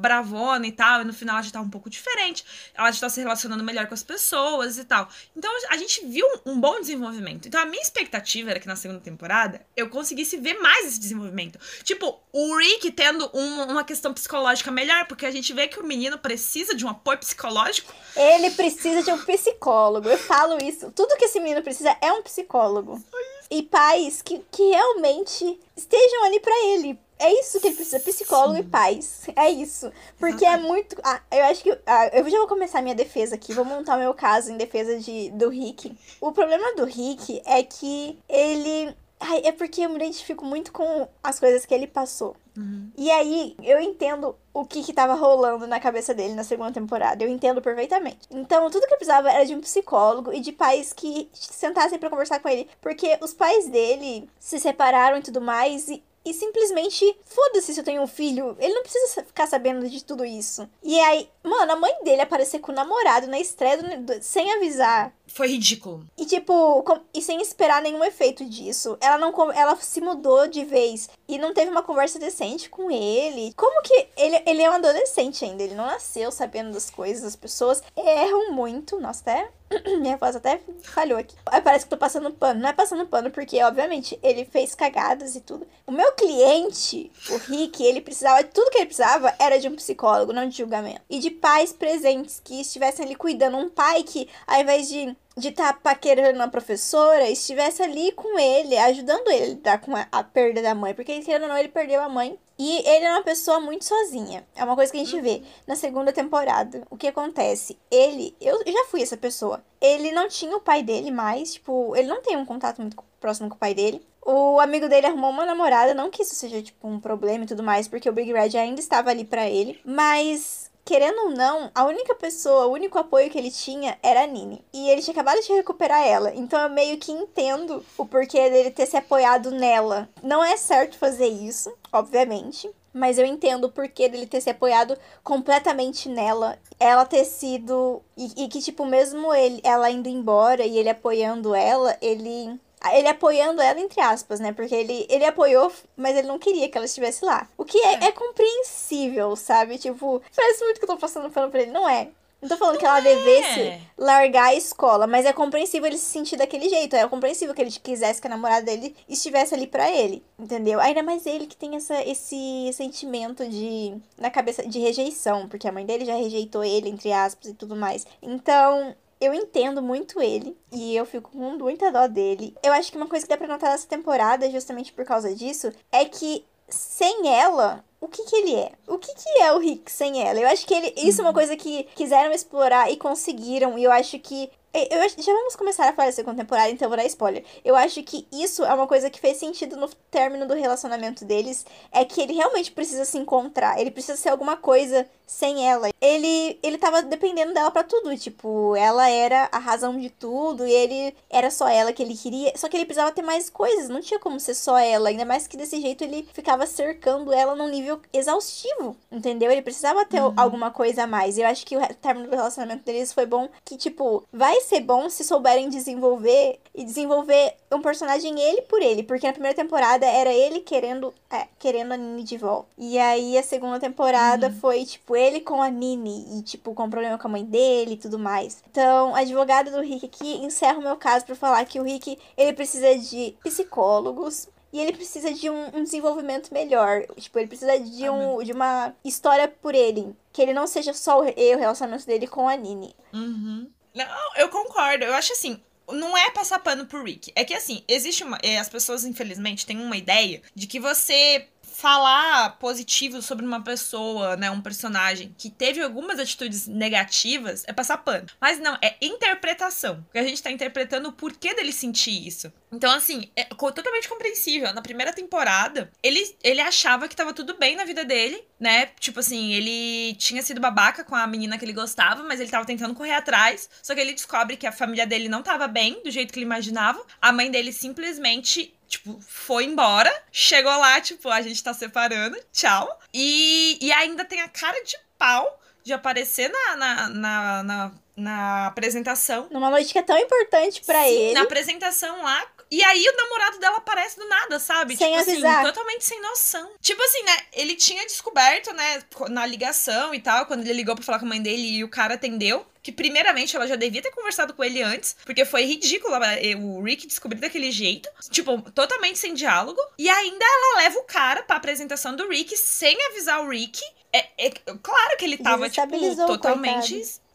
e tal, e no final ela já tá um pouco diferente. Ela já tá se relacionando melhor com as pessoas e tal. Então a gente viu um, um bom desenvolvimento. Então a minha expectativa era que na segunda temporada eu conseguisse ver mais esse desenvolvimento. Tipo, o Rick tendo um, uma questão psicológica melhor, porque a gente vê que o menino precisa de um apoio psicológico. Ele precisa de um psicólogo. Eu falo isso. Tudo que esse menino precisa é um psicólogo. E pais que, que realmente estejam ali para ele. É isso que ele precisa, psicólogo Sim. e pais. É isso. Porque é muito. Ah, eu acho que. Ah, eu já vou começar a minha defesa aqui. Vou montar o meu caso em defesa de, do Rick. O problema do Rick é que ele Ai, é porque eu me identifico muito com as coisas que ele passou. Uhum. E aí, eu entendo o que que tava rolando na cabeça dele na segunda temporada. Eu entendo perfeitamente. Então, tudo que eu precisava era de um psicólogo e de pais que sentassem para conversar com ele. Porque os pais dele se separaram e tudo mais. E e simplesmente foda-se se eu tenho um filho. Ele não precisa ficar sabendo de tudo isso. E aí, mano, a mãe dele aparecer com o namorado na estreia do, sem avisar. Foi ridículo. E tipo, com, e sem esperar nenhum efeito disso. Ela não ela se mudou de vez e não teve uma conversa decente com ele. Como que ele, ele é um adolescente ainda, ele não nasceu sabendo das coisas, as pessoas erram muito. Nossa, até minha voz até falhou aqui. Parece que tô passando pano. Não é passando pano, porque, obviamente, ele fez cagadas e tudo. O meu cliente, o Rick, ele precisava. Tudo que ele precisava era de um psicólogo, não de julgamento. E de pais presentes que estivessem ali cuidando. Um pai que, ao invés de de estar tá paquerando a professora, estivesse ali com ele, ajudando ele a lidar com a, a, perda da mãe. Porque, querendo ou não, ele perdeu a mãe. E ele é uma pessoa muito sozinha. É uma coisa que a gente vê na segunda temporada. O que acontece? Ele, eu já fui essa pessoa. Ele não tinha o pai dele mais, tipo, ele não tem um contato muito próximo com o pai dele. O amigo dele arrumou uma namorada, não que isso seja, tipo, um problema e tudo mais, porque o Big Red ainda estava ali para ele. Mas querendo ou não, a única pessoa, o único apoio que ele tinha era a Nini. E ele tinha acabado de recuperar ela. Então eu meio que entendo o porquê dele ter se apoiado nela. Não é certo fazer isso, obviamente. Mas eu entendo o porquê dele ter se apoiado completamente nela. Ela ter sido. E, e que, tipo, mesmo ele, ela indo embora e ele apoiando ela, ele ele apoiando ela, entre aspas, né? Porque ele, ele apoiou, mas ele não queria que ela estivesse lá. O que é, é. é compreensível, sabe? Tipo, parece muito que eu tô passando pano pra ele. Não é. Não tô falando não que ela é. devesse largar a escola, mas é compreensível ele se sentir daquele jeito. É compreensível que ele quisesse que a namorada dele estivesse ali para ele, entendeu? Ainda mais ele que tem essa, esse sentimento de. na cabeça de rejeição, porque a mãe dele já rejeitou ele, entre aspas, e tudo mais. Então, eu entendo muito ele e eu fico com muita dó dele. Eu acho que uma coisa que dá pra notar nessa temporada, justamente por causa disso, é que sem ela, o que que ele é? O que que é o Rick sem ela? Eu acho que ele, isso é uma uhum. coisa que quiseram explorar e conseguiram, e eu acho que eu, já vamos começar a falar segunda temporada, então eu vou dar spoiler. Eu acho que isso é uma coisa que fez sentido no término do relacionamento deles. É que ele realmente precisa se encontrar. Ele precisa ser alguma coisa sem ela. Ele, ele tava dependendo dela para tudo. Tipo, ela era a razão de tudo. E ele era só ela que ele queria. Só que ele precisava ter mais coisas. Não tinha como ser só ela. Ainda mais que desse jeito ele ficava cercando ela num nível exaustivo. Entendeu? Ele precisava ter uhum. alguma coisa a mais. Eu acho que o término do relacionamento deles foi bom. Que, tipo, vai ser bom se souberem desenvolver e desenvolver um personagem ele por ele, porque na primeira temporada era ele querendo, é, querendo a Nini de volta. E aí a segunda temporada uhum. foi tipo ele com a Nini e tipo com problema com a mãe dele e tudo mais. Então, a advogada do Rick aqui encerra o meu caso para falar que o Rick, ele precisa de psicólogos, e ele precisa de um, um, desenvolvimento melhor. Tipo, ele precisa de, um, de uma história por ele. Que ele não seja só o, o relacionamento dele com a Nini. Uhum. Não, eu concordo. Eu acho assim, não é passar pano pro Rick. É que assim, existe uma. É, as pessoas, infelizmente, têm uma ideia de que você falar positivo sobre uma pessoa, né, um personagem que teve algumas atitudes negativas é passar pano. Mas não, é interpretação. Porque a gente tá interpretando o porquê dele sentir isso. Então, assim, é totalmente compreensível. Na primeira temporada, ele, ele achava que tava tudo bem na vida dele, né? Tipo assim, ele tinha sido babaca com a menina que ele gostava, mas ele tava tentando correr atrás. Só que ele descobre que a família dele não tava bem, do jeito que ele imaginava. A mãe dele simplesmente tipo, foi embora. Chegou lá, tipo, a gente tá separando, tchau. E, e ainda tem a cara de pau de aparecer na, na, na, na, na apresentação. Numa noite que é tão importante para ele. Na apresentação lá, e aí o namorado dela aparece do nada, sabe? Sem tipo avisar. assim, totalmente sem noção. Tipo assim, né? Ele tinha descoberto, né, na ligação e tal, quando ele ligou pra falar com a mãe dele e o cara atendeu. Que primeiramente ela já devia ter conversado com ele antes, porque foi ridículo o Rick descobrir daquele jeito. Tipo, totalmente sem diálogo. E ainda ela leva o cara pra apresentação do Rick sem avisar o Rick. É, é claro que ele tava, tipo, totalmente. Coitado.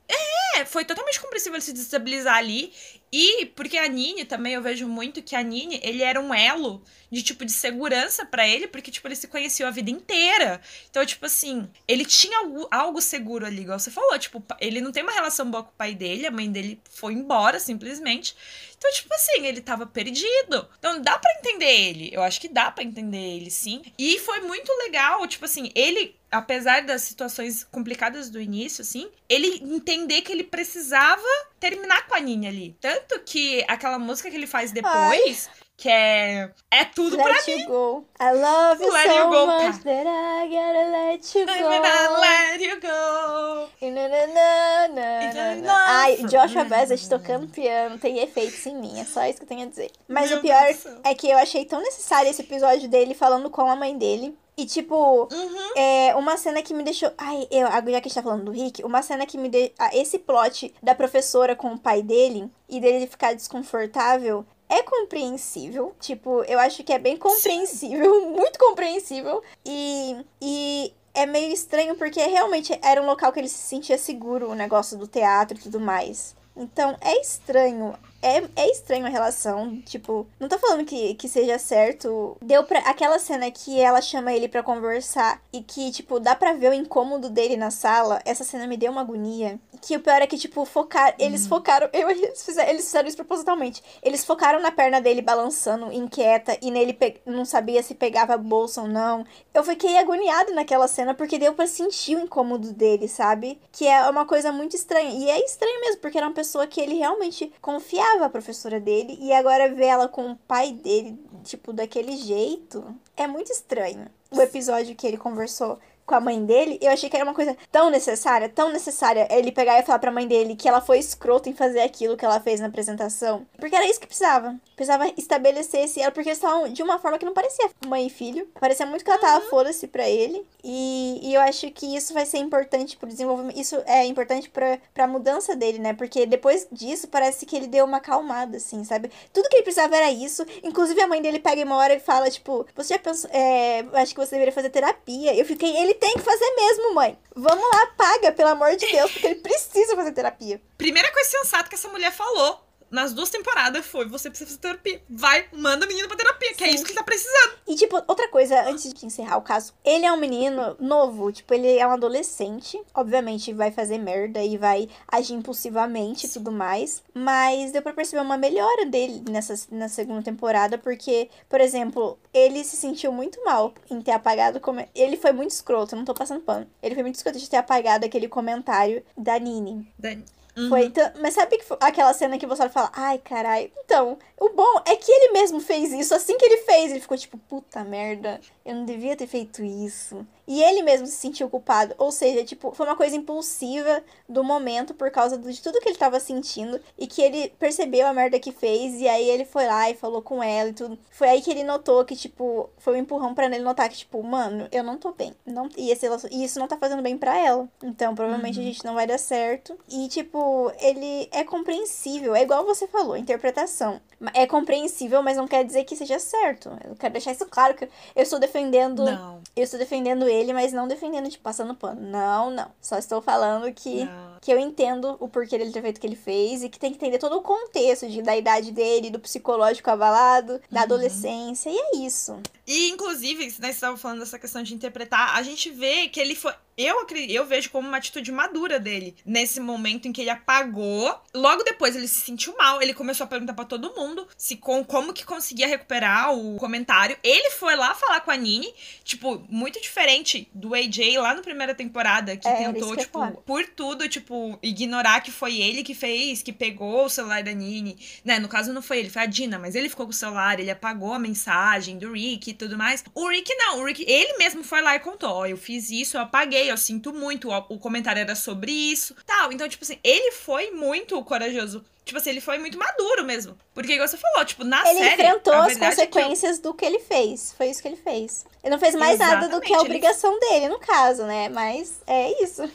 É, foi totalmente compreensível ele se destabilizar ali. E porque a Nini também eu vejo muito que a Nini, ele era um elo de tipo de segurança para ele, porque tipo ele se conheceu a vida inteira. Então, tipo assim, ele tinha algo, algo seguro ali, igual você falou, tipo, ele não tem uma relação boa com o pai dele, a mãe dele foi embora simplesmente. Então, tipo assim, ele tava perdido. Então, dá para entender ele. Eu acho que dá para entender ele, sim. E foi muito legal, tipo assim, ele apesar das situações complicadas do início, assim, ele entender que ele precisava terminar com a Nini ali. Tanto que aquela música que ele faz depois, Ai. que é É tudo let pra you mim. Go. I love you let so you go, much that I gotta let you I'm go. gonna let you go. Na, na, na, na, na, na. Ai, Joshua Bassett tocando piano tem efeitos em mim, é só isso que eu tenho a dizer. Mas Meu o pior é que eu achei tão necessário esse episódio dele falando com a mãe dele. E, tipo, Uhum. é uma cena que me deixou. Ai, eu, já que a gente tá falando do Rick, uma cena que me deixou. Esse plot da professora com o pai dele e dele ficar desconfortável é compreensível. Tipo, eu acho que é bem compreensível, muito compreensível. E. E. É meio estranho porque realmente era um local que ele se sentia seguro, o negócio do teatro e tudo mais. Então é estranho. É, é estranho a relação. Tipo, não tô falando que, que seja certo. Deu pra. Aquela cena que ela chama ele pra conversar e que, tipo, dá pra ver o incômodo dele na sala. Essa cena me deu uma agonia. Que o pior é que, tipo, focar. Eles focaram. Eu, eles, fizeram, eles fizeram isso propositalmente. Eles focaram na perna dele balançando, inquieta, e nele pe- não sabia se pegava a bolsa ou não. Eu fiquei agoniada naquela cena porque deu pra sentir o incômodo dele, sabe? Que é uma coisa muito estranha. E é estranho mesmo, porque era uma pessoa que ele realmente confiava a professora dele. E agora ver ela com o pai dele, tipo, daquele jeito. É muito estranho. O episódio que ele conversou com a mãe dele, eu achei que era uma coisa tão necessária, tão necessária ele pegar e falar pra mãe dele que ela foi escrota em fazer aquilo que ela fez na apresentação. Porque era isso que precisava. Precisava estabelecer esse ela, porque eles estavam de uma forma que não parecia mãe e filho. Parecia muito que ela tava foda-se pra ele. E, e eu acho que isso vai ser importante pro desenvolvimento. Isso é importante pra, pra mudança dele, né? Porque depois disso parece que ele deu uma acalmada, assim, sabe? Tudo que ele precisava era isso. Inclusive a mãe dele pega uma hora e fala, tipo, você já pensou. É, acho que você deveria fazer terapia. Eu fiquei, ele tem que fazer mesmo, mãe. Vamos lá, paga, pelo amor de Deus, porque ele precisa fazer terapia. Primeira coisa sensata que essa mulher falou nas duas temporadas foi: você precisa fazer terapia. Vai, manda o menino pra terapia, que é Sim. isso que ele tá precisando. E, tipo, outra coisa, antes de encerrar o caso, ele é um menino novo, tipo, ele é um adolescente. Obviamente vai fazer merda e vai agir impulsivamente e tudo mais. Mas deu pra perceber uma melhora dele nessa na segunda temporada, porque, por exemplo, ele se sentiu muito mal em ter apagado. Come... Ele foi muito escroto, não tô passando pano. Ele foi muito escroto de ter apagado aquele comentário da Nini. Daí- Uhum. Foi Mas sabe que aquela cena que você fala, ai, caralho. Então, o bom é que ele mesmo fez isso. Assim que ele fez, ele ficou tipo, puta merda, eu não devia ter feito isso. E ele mesmo se sentiu culpado. Ou seja, tipo, foi uma coisa impulsiva do momento por causa de tudo que ele tava sentindo. E que ele percebeu a merda que fez. E aí ele foi lá e falou com ela e tudo. Foi aí que ele notou que, tipo, foi um empurrão pra ele notar que, tipo, mano, eu não tô bem. Não, e, esse, e isso não tá fazendo bem pra ela. Então, provavelmente a gente não vai dar certo. E, tipo, ele é compreensível. É igual você falou, interpretação. É compreensível, mas não quer dizer que seja certo. Eu quero deixar isso claro que eu estou defendendo. Não. Eu estou defendendo ele, mas não defendendo, tipo, passando pano. Não, não. Só estou falando que, Não. Que eu entendo o porquê dele ter feito o que ele fez e que tem que entender todo o contexto de, da idade dele, do psicológico abalado, da Uhum. adolescência. E é isso. E, inclusive, né, você estava falando dessa questão de interpretar, a gente vê que ele foi. Eu, acredito, eu vejo como uma atitude madura dele. Nesse momento em que ele apagou. Logo depois ele se sentiu mal. Ele começou a perguntar para todo mundo se com, como que conseguia recuperar o comentário. Ele foi lá falar com a Nini. Tipo, muito diferente do AJ lá na primeira temporada. Que É, tentou, tipo, por tudo, tipo, ignorar que foi ele que fez, que pegou o celular da Nini. Né, no caso não foi ele, foi a Dina, mas ele ficou com o celular, ele apagou a mensagem do Rick e tudo mais. O Rick não, o Rick, ele mesmo foi lá e contou, ó, eu fiz isso, eu apaguei, eu sinto muito, o comentário era sobre isso, tal. Então, tipo assim, ele foi muito corajoso. Tipo assim, ele foi muito maduro mesmo. Porque, igual você falou, tipo, na Ele série. enfrentou a as verdade é que- consequências do que ele fez. Foi isso que ele fez. Ele não fez mais nada do que a Exatamente, ele- obrigação dele, no caso, né? Mas é isso. É,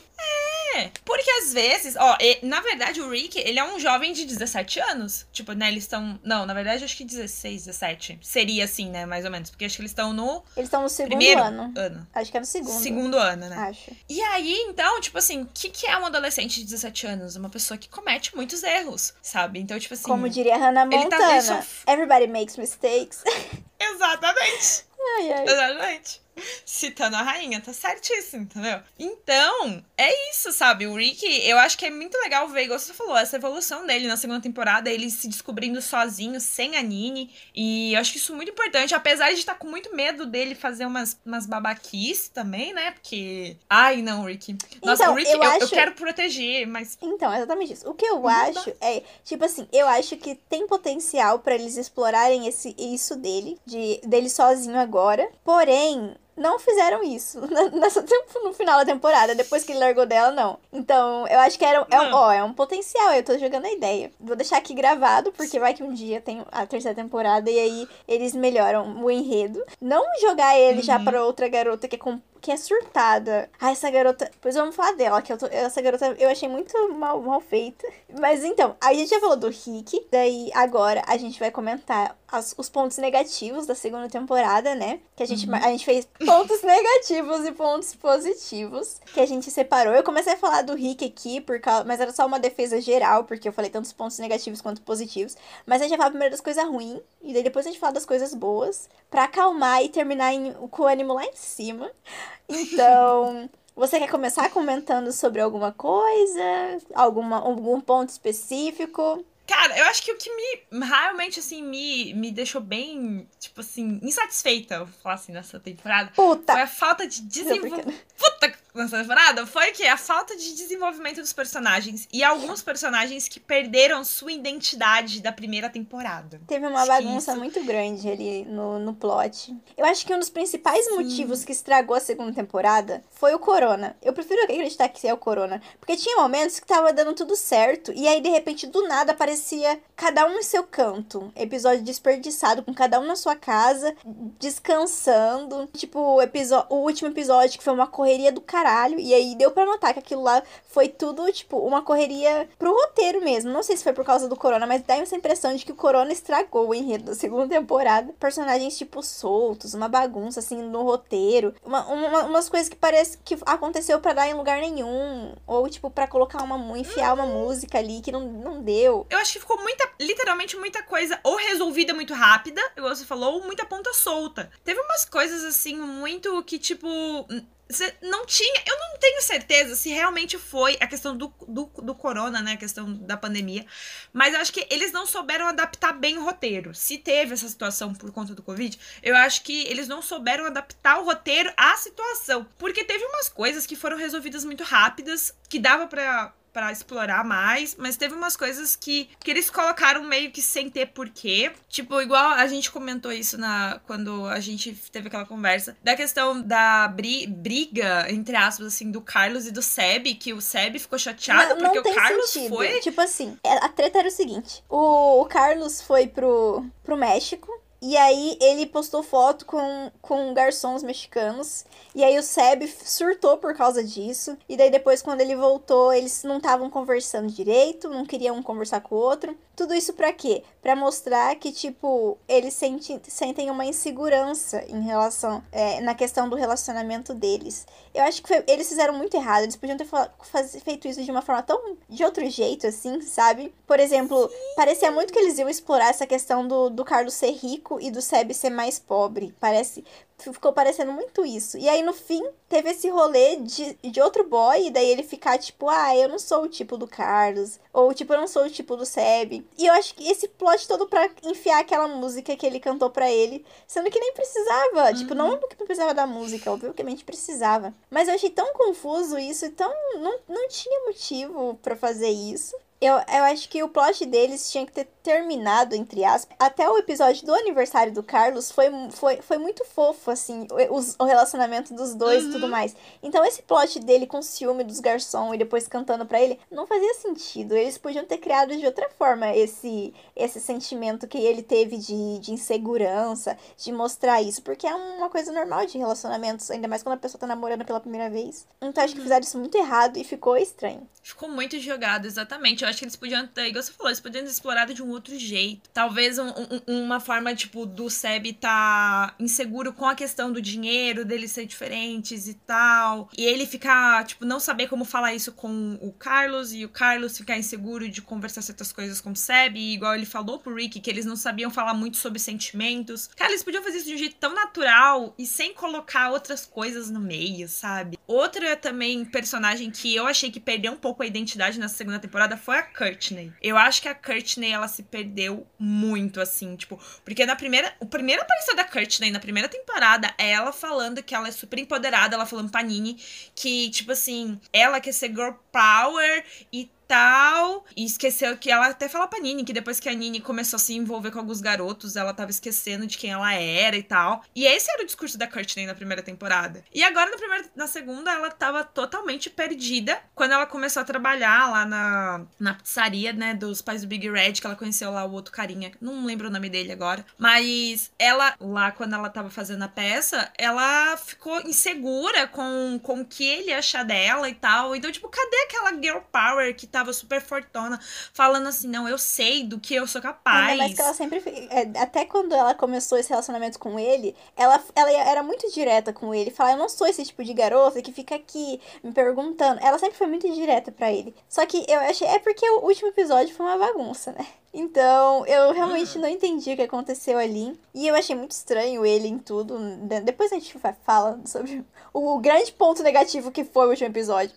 porque às vezes, ó, na verdade o Rick, ele é um jovem de 17 anos. Tipo, né, eles estão. Não, na verdade acho que 16, 17. Seria assim, né, mais ou menos. Porque acho que eles estão no Eles estão no segundo primeiro ano. ano. Acho que é no segundo. Segundo ano, né? Acho. E aí, então, tipo assim, o que, que é um adolescente de 17 anos? Uma pessoa que comete muitos erros, sabe? Então, tipo assim. Como diria Hannah tá Montana, deixando- everybody makes mistakes. Exatamente. ai, ai. Exatamente. Citando a rainha, tá certíssimo, entendeu? Então, é isso, sabe? O Rick, eu acho que é muito legal ver, igual você falou, essa evolução dele na segunda temporada, ele se descobrindo sozinho, sem a Nini. E eu acho que isso é muito importante, apesar de estar com muito medo dele fazer umas, umas babaquices também, né? Porque. Ai, não, Rick. Nossa, Então, o Rick, eu eu, eu acho- quero proteger, mas. Então, exatamente isso. O que eu Não dá. acho é, tipo assim, eu acho que tem potencial pra eles explorarem esse, isso dele, de dele sozinho agora. Porém, não fizeram isso nessa no final da temporada, depois que ele largou dela, não. Então, eu acho que era, é, um, ó, é um potencial, eu tô jogando a ideia. Vou deixar aqui gravado, porque vai que um dia tem a terceira temporada e aí eles melhoram o enredo. Não jogar ele já Uhum. pra outra garota que é com que é surtada. Ah, essa garota. Depois vamos falar dela, que eu tô- essa garota eu achei muito mal, mal feita. Mas então, a gente já falou do Rick. Daí agora a gente vai comentar as- os pontos negativos da segunda temporada, né? Que a gente, Uhum. a gente fez pontos negativos e pontos positivos. Que a gente separou. Eu comecei a falar do Rick aqui, por causa, mas era só uma defesa geral, porque eu falei tantos pontos negativos quanto positivos. Mas a gente vai falar primeiro das coisas ruins. E daí depois a gente fala das coisas boas. Pra acalmar e terminar em- com o ânimo lá em cima. Então, você quer começar comentando sobre alguma coisa? Alguma, algum ponto específico? Cara, eu acho que o que me realmente, assim, me, me deixou bem, tipo assim, insatisfeita, vou falar assim, nessa temporada, Puta! foi a falta de desenvolvimento. Puta, nessa temporada foi que a falta de desenvolvimento dos personagens e alguns personagens que perderam sua identidade da primeira temporada. Teve uma bagunça isso- muito grande ali no, no plot. Eu acho que um dos principais Sim. motivos que estragou a segunda temporada foi o Corona. Eu prefiro acreditar que é o Corona. Porque tinha momentos que tava dando tudo certo. E aí, de repente, do nada aparecia cada um em seu canto. Episódio desperdiçado, com cada um na sua casa, descansando. Tipo, o, o último episódio que foi uma correria do caralho. E aí deu pra notar que aquilo lá foi tudo, tipo, uma correria pro roteiro mesmo. Não sei se foi por causa do Corona, mas dá essa impressão de que o Corona estragou o enredo da segunda temporada. Personagens, tipo, soltos, uma bagunça, assim, no roteiro. Uma, uma- umas coisas que parece que aconteceu pra dar em lugar nenhum. Ou, tipo, pra colocar uma... enfiar uma música ali que não, não deu. Eu acho que ficou muita, literalmente muita coisa ou resolvida muito rápida, igual você falou, ou muita ponta solta. Teve umas coisas assim muito que tipo Você não tinha. Eu não tenho certeza se realmente foi a questão do, do, do corona, né? A questão da pandemia. Mas eu acho que eles não souberam adaptar bem o roteiro. Se teve essa situação por conta do Covid, eu acho que eles não souberam adaptar o roteiro à situação. Porque teve umas coisas que foram resolvidas muito rápidas, que dava pra para explorar mais, mas teve umas coisas que, que eles colocaram meio que sem ter porquê. Tipo, igual a gente comentou isso na quando a gente teve aquela conversa da questão da bri briga, entre aspas, assim, do Carlos e do Seb, que o Seb ficou chateado não, porque não o Carlos sentido. foi. Tipo assim, a treta era o seguinte: o, o Carlos foi pro, pro México. E aí ele postou foto com, com garçons mexicanos. E aí o Seb surtou por causa disso. E daí depois, quando ele voltou, eles não estavam conversando direito, não queriam um conversar com o outro. Tudo isso pra quê? Pra mostrar que, tipo, eles senti, sentem uma insegurança em relação. É, na questão do relacionamento deles. Eu acho que foi- eles fizeram muito errado. Eles podiam ter faz- feito isso de uma forma tão. de outro jeito, assim, sabe? Por exemplo, parecia muito que eles iam explorar essa questão do, do Carlos ser rico rico e do Seb ser mais pobre. Parece ficou parecendo muito isso. E aí, no fim, teve esse rolê de, de outro boy, e daí ele ficar tipo, ah, eu não sou o tipo do Carlos, ou tipo, eu não sou o tipo do Seb. E eu acho que esse plot todo pra enfiar aquela música que ele cantou pra ele, sendo que nem precisava. Uhum. Tipo, não que não precisava da música, obviamente precisava. Mas eu achei tão confuso isso, então não, não tinha motivo para fazer isso. Eu, eu acho que o plot deles tinha que ter terminado, entre aspas. Até o episódio do aniversário do Carlos foi, foi, foi muito fofo, assim, o, o relacionamento dos dois uhum. e tudo uhum. mais. Então, esse plot dele com ciúme dos garçons e depois cantando para ele, não fazia sentido. Eles podiam ter criado de outra forma esse, esse sentimento que ele teve de, de insegurança, de mostrar isso, porque é uma coisa normal de relacionamentos, ainda mais quando a pessoa tá namorando pela primeira vez. Então, acho que uhum. fizeram isso muito errado e ficou estranho. Ficou muito jogado, exatamente. Eu acho que eles podiam ter, igual você falou, eles podiam ter explorado de um outro jeito. Talvez um, um, uma forma, tipo, do Seb tá inseguro com a questão do dinheiro, deles ser diferentes e tal. E ele ficar, tipo, não saber como falar isso com o Carlos, e o Carlos ficar inseguro de conversar certas coisas com o Seb, igual ele falou pro Rick, que eles não sabiam falar muito sobre sentimentos. Cara, eles podiam fazer isso de um jeito tão natural e sem colocar outras coisas no meio, sabe? Outra também personagem que eu achei que perdeu um pouco a identidade na segunda temporada foi a Courtney. Eu acho que a Courtney, ela se perdeu muito, assim, tipo, porque na primeira, o primeiro aparição da Courtney na primeira temporada é ela falando que ela é super empoderada, ela falando pra Nini que, tipo assim, ela quer ser girl power e tal. E esqueceu que ela até fala pra Nini que depois que a Nini começou a se envolver com alguns garotos, ela tava esquecendo de quem ela era e tal. E esse era o discurso da Courtney na primeira temporada. E agora na primeira, na segunda, ela tava totalmente perdida quando ela começou a trabalhar lá na, na pizzaria, né, dos pais do Big Red, que ela conheceu lá o outro carinha, não lembro o nome dele agora. Mas ela, lá quando ela tava fazendo a peça, ela ficou insegura com, com o que ele ia achar dela e tal. Então, tipo, cadê aquela girl power que tá tava super fortona, falando assim, não, eu sei do que eu sou capaz. mas que ela sempre. É, até quando ela começou esse relacionamento com ele, ela, ela era muito direta com ele. Falar, eu não sou esse tipo de garota que fica aqui me perguntando. Ela sempre foi muito direta para ele. Só que eu achei. É porque o último episódio foi uma bagunça, né? Então, eu realmente não entendi o que aconteceu ali. E eu achei muito estranho ele em tudo. Depois a gente fala sobre o grande ponto negativo que foi o último episódio.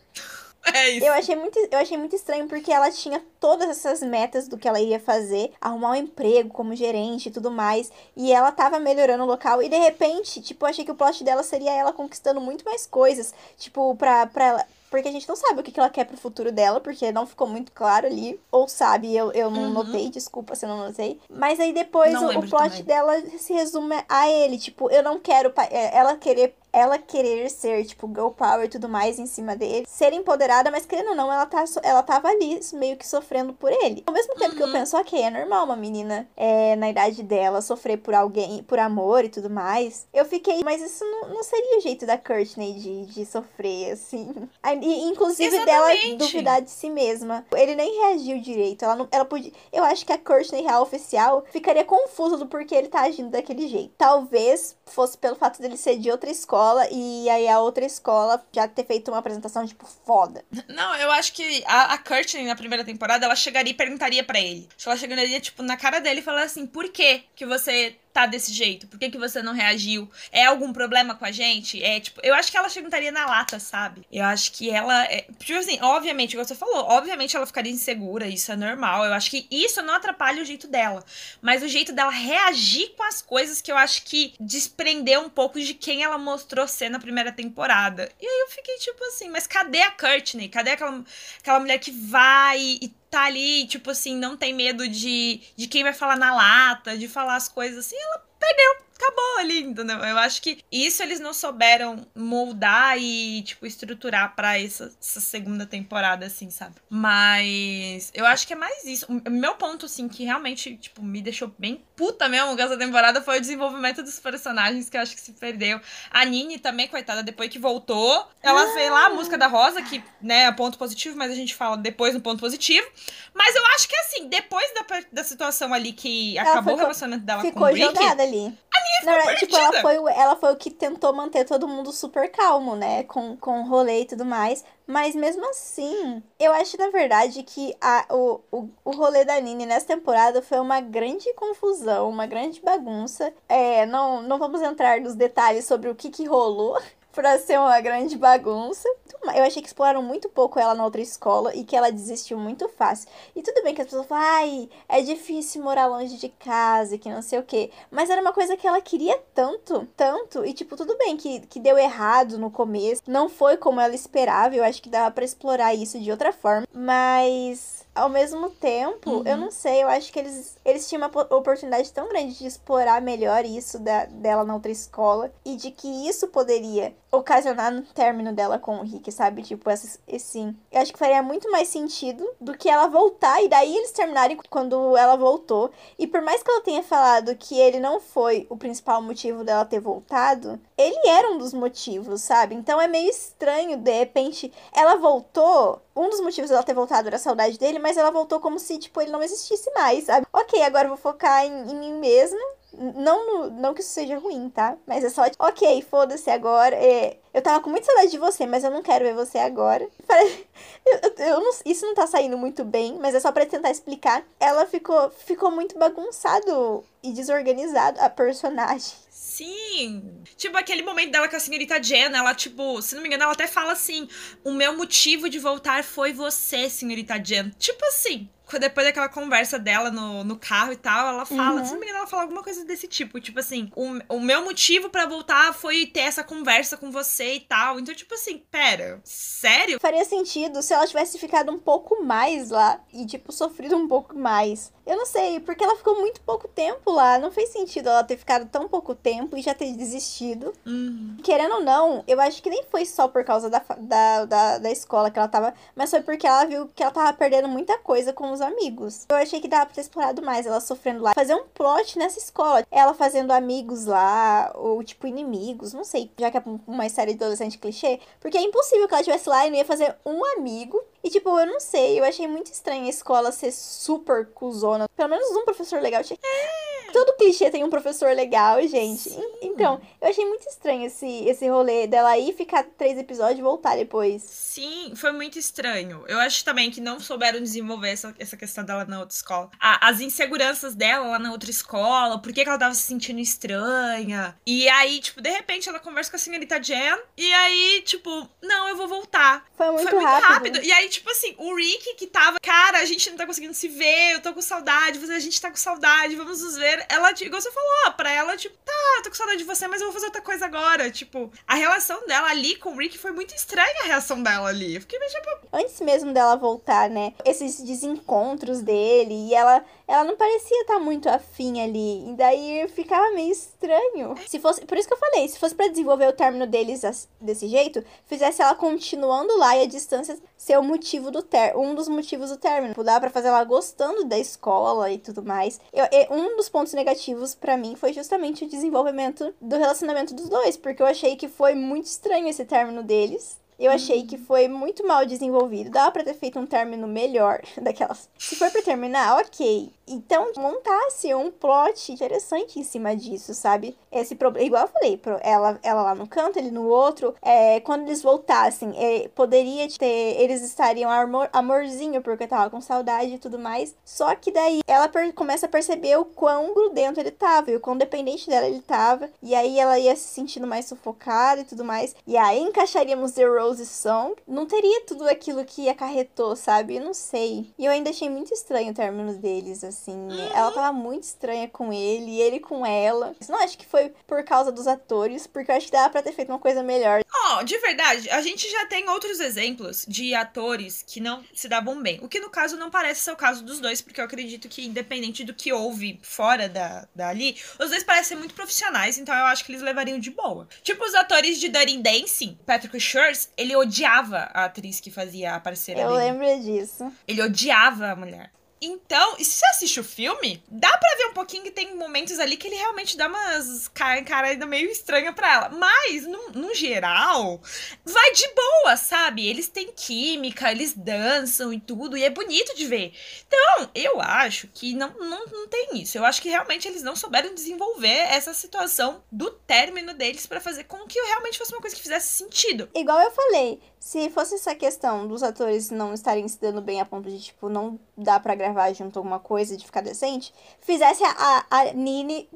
É isso. Eu achei, muito, eu achei muito estranho porque ela tinha todas essas metas do que ela iria fazer, arrumar um emprego como gerente e tudo mais. E ela tava melhorando o local. E de repente, tipo, eu achei que o plot dela seria ela conquistando muito mais coisas. Tipo, pra, pra ela porque a gente não sabe o que ela quer pro futuro dela, porque não ficou muito claro ali. Ou sabe, eu, eu não uhum. notei, desculpa se eu não notei. Mas aí depois o, o, plot também. dela se resume a ele, tipo, eu não quero é, ela querer ela querer ser, tipo, girl power e tudo mais em cima dele, ser empoderada, mas querendo ou não, ela, tá, ela tava ali meio que sofrendo por ele. Ao mesmo tempo uhum. que eu uhum. penso, ok, é normal uma menina é, na idade dela sofrer por alguém, por amor e tudo mais. Eu fiquei, mas isso não, não seria o jeito da Courtney de, de sofrer, assim. E, inclusive Exatamente. dela duvidar de si mesma. Ele nem reagiu direito. Ela não, ela podia. Eu acho que a Courtney real oficial ficaria confusa do porquê ele tá agindo daquele jeito. Talvez fosse pelo fato dele ser de outra escola escola e aí a outra escola já ter feito uma apresentação, tipo, foda. Não, eu acho que a, a Courtney, na primeira temporada, ela chegaria e perguntaria para ele. Ela chegaria, tipo, na cara dele e falaria assim, por que que você tá desse jeito? Por que, que você não reagiu? É algum problema com a gente? É, tipo, eu acho que ela chegaria na lata, sabe? Eu acho que ela. É, tipo assim, obviamente, você falou, obviamente ela ficaria insegura, isso é normal. Eu acho que isso não atrapalha o jeito dela. Mas o jeito dela reagir com as coisas que eu acho que desprendeu um pouco de quem ela mostrou ser na primeira temporada. E aí eu fiquei tipo assim, mas cadê a Courtney? Cadê aquela, aquela mulher que vai e tá ali, tipo assim, não tem medo de, de quem vai falar na lata, de falar as coisas assim, ela perdeu acabou ali, entendeu? Eu acho que isso eles não souberam moldar e, tipo, estruturar para essa, essa, segunda temporada, assim, sabe? Mas eu acho que é mais isso. O meu ponto, assim, que realmente, tipo, me deixou bem puta mesmo com essa temporada foi o desenvolvimento dos personagens que eu acho que se perdeu. A Nini também, coitada, depois que voltou, ela ah. fez lá a música da Rosa, que, né, é ponto positivo, mas a gente fala depois no ponto positivo. Mas eu acho que, assim, depois da, da situação ali que ela acabou o relacionamento dela com o Rick... Ficou jogada ali. A Não, tipo, ela foi, ela foi o que tentou manter todo mundo super calmo, né? Com, com o rolê e tudo mais. Mas mesmo assim, eu acho, na verdade, que a, o, o, o rolê da Nini nessa temporada foi uma grande confusão, uma grande bagunça. É, não, não vamos entrar nos detalhes sobre o que, que rolou pra ser uma grande bagunça. Eu achei que exploraram muito pouco ela na outra escola e que ela desistiu muito fácil. E tudo bem que as pessoas falam, ai, é difícil morar longe de casa, que não sei o quê. Mas era uma coisa que ela queria tanto, tanto. E, tipo, tudo bem que, que deu errado no começo. Não foi como ela esperava. Eu acho que dava para explorar isso de outra forma. Mas ao mesmo tempo, uhum. eu não sei, eu acho que eles, eles tinham uma oportunidade tão grande de explorar melhor isso da, dela na outra escola e de que isso poderia ocasionar no término dela com o Rick, sabe? Tipo, esse, esse eu acho que faria muito mais sentido do que ela voltar e daí eles terminarem quando ela voltou. E por mais que ela tenha falado que ele não foi o principal motivo dela ter voltado, ele era um dos motivos, sabe? Então é meio estranho, de repente, ela voltou um dos motivos dela ter voltado era a saudade dele, mas ela voltou como se, tipo, ele não existisse mais, sabe? Ok, agora eu vou focar em, em mim mesma. Não, não que isso seja ruim, tá? Mas é só, tipo, ok, foda-se agora. É, eu tava com muita saudade de você, mas eu não quero ver você agora. Eu, eu, não, isso não tá saindo muito bem, mas é só para tentar explicar. Ela ficou, ficou muito bagunçado e desorganizado a personagem. Sim. Tipo, aquele momento dela com a senhorita Jenna, ela, tipo, se não me engano, ela até fala assim: o meu motivo de voltar foi você, senhorita Jenna. Tipo assim, depois daquela conversa dela no, no carro e tal, ela fala, uhum. se não me engano, ela fala alguma coisa desse tipo, tipo assim, o, o meu motivo para voltar foi ter essa conversa com você e tal. Então, tipo assim, pera, sério? Faria sentido se ela tivesse ficado um pouco mais lá e, tipo, sofrido um pouco mais. Eu não sei, porque ela ficou muito pouco tempo lá. Não fez sentido ela ter ficado tão pouco tempo e já ter desistido. Uhum. Querendo ou não, eu acho que nem foi só por causa da, da, da, da escola que ela tava, mas foi porque ela viu que ela tava perdendo muita coisa com os amigos. Eu achei que dava pra ter explorado mais ela sofrendo lá. Fazer um plot nessa escola. Ela fazendo amigos lá, ou tipo inimigos, não sei, já que é uma série de adolescente clichê. Porque é impossível que ela estivesse lá e não ia fazer um amigo e, tipo, eu não sei, eu achei muito estranho a escola ser super cuzona. Pelo menos um professor legal tinha. Todo clichê tem um professor legal, gente. Sim. Então, eu achei muito estranho esse, esse rolê dela ir ficar três episódios e voltar depois. Sim, foi muito estranho. Eu acho também que não souberam desenvolver essa, essa questão dela na outra escola. A, as inseguranças dela lá na outra escola, por que, que ela tava se sentindo estranha. E aí, tipo, de repente ela conversa com a senhorita Jen. E aí, tipo, não, eu vou voltar. Foi muito, foi muito rápido. rápido. E aí, tipo assim, o Rick que tava, cara, a gente não tá conseguindo se ver, eu tô com saudade, a gente tá com saudade, vamos nos ver. Ela, igual você falou, pra ela, tipo, tá, tô com saudade de você, mas eu vou fazer outra coisa agora. Tipo, a relação dela ali com o Rick foi muito estranha a reação dela ali. Eu fiquei meio tipo. Antes mesmo dela voltar, né? Esses desencontros dele, e ela ela não parecia estar tá muito afim ali. E daí ficava meio estranho. Se fosse, por isso que eu falei, se fosse para desenvolver o término deles desse jeito, fizesse ela continuando lá e a distância ser o motivo do ter, um dos motivos do término. Dá para fazer ela gostando da escola e tudo mais. Eu, um dos pontos negativos para mim foi justamente o desenvolvimento do relacionamento dos dois, porque eu achei que foi muito estranho esse término deles. Eu achei que foi muito mal desenvolvido. Dava pra ter feito um término melhor daquelas. Se for pra terminar, ok. Então, montasse um plot interessante em cima disso, sabe? Esse problema, igual eu falei, ela, ela lá no canto, ele no outro. É, quando eles voltassem, é, poderia ter. Eles estariam amor, amorzinho, porque tava com saudade e tudo mais. Só que daí ela per, começa a perceber o quão grudento ele tava e o quão dependente dela ele tava. E aí ela ia se sentindo mais sufocada e tudo mais. E aí encaixaríamos The Rose Song. Não teria tudo aquilo que acarretou, sabe? Eu não sei. E eu ainda achei muito estranho o término deles, assim. Uhum. Ela tava muito estranha com ele, e ele com ela. Não acho que foi por causa dos atores, porque eu acho que dava pra ter feito uma coisa melhor. Ó, oh, de verdade, a gente já tem outros exemplos de atores que não se davam bem. O que no caso não parece ser o caso dos dois, porque eu acredito que, independente do que houve fora da, dali, os dois parecem muito profissionais, então eu acho que eles levariam de boa. Tipo os atores de Dirty Dancing, Patrick Schurz, ele odiava a atriz que fazia a parceira eu dele. Eu lembro disso. Ele odiava a mulher. Então, e se você assiste o filme, dá pra ver um pouquinho que tem momentos ali que ele realmente dá umas cara, cara ainda meio estranha pra ela. Mas, no, no geral, vai de boa, sabe? Eles têm química, eles dançam e tudo, e é bonito de ver. Então, eu acho que não, não, não tem isso. Eu acho que realmente eles não souberam desenvolver essa situação do término deles para fazer com que realmente fosse uma coisa que fizesse sentido. Igual eu falei, se fosse essa questão dos atores não estarem se dando bem a ponto de, tipo, não dá para gravar junto alguma coisa, de ficar decente, fizesse a, a, Nini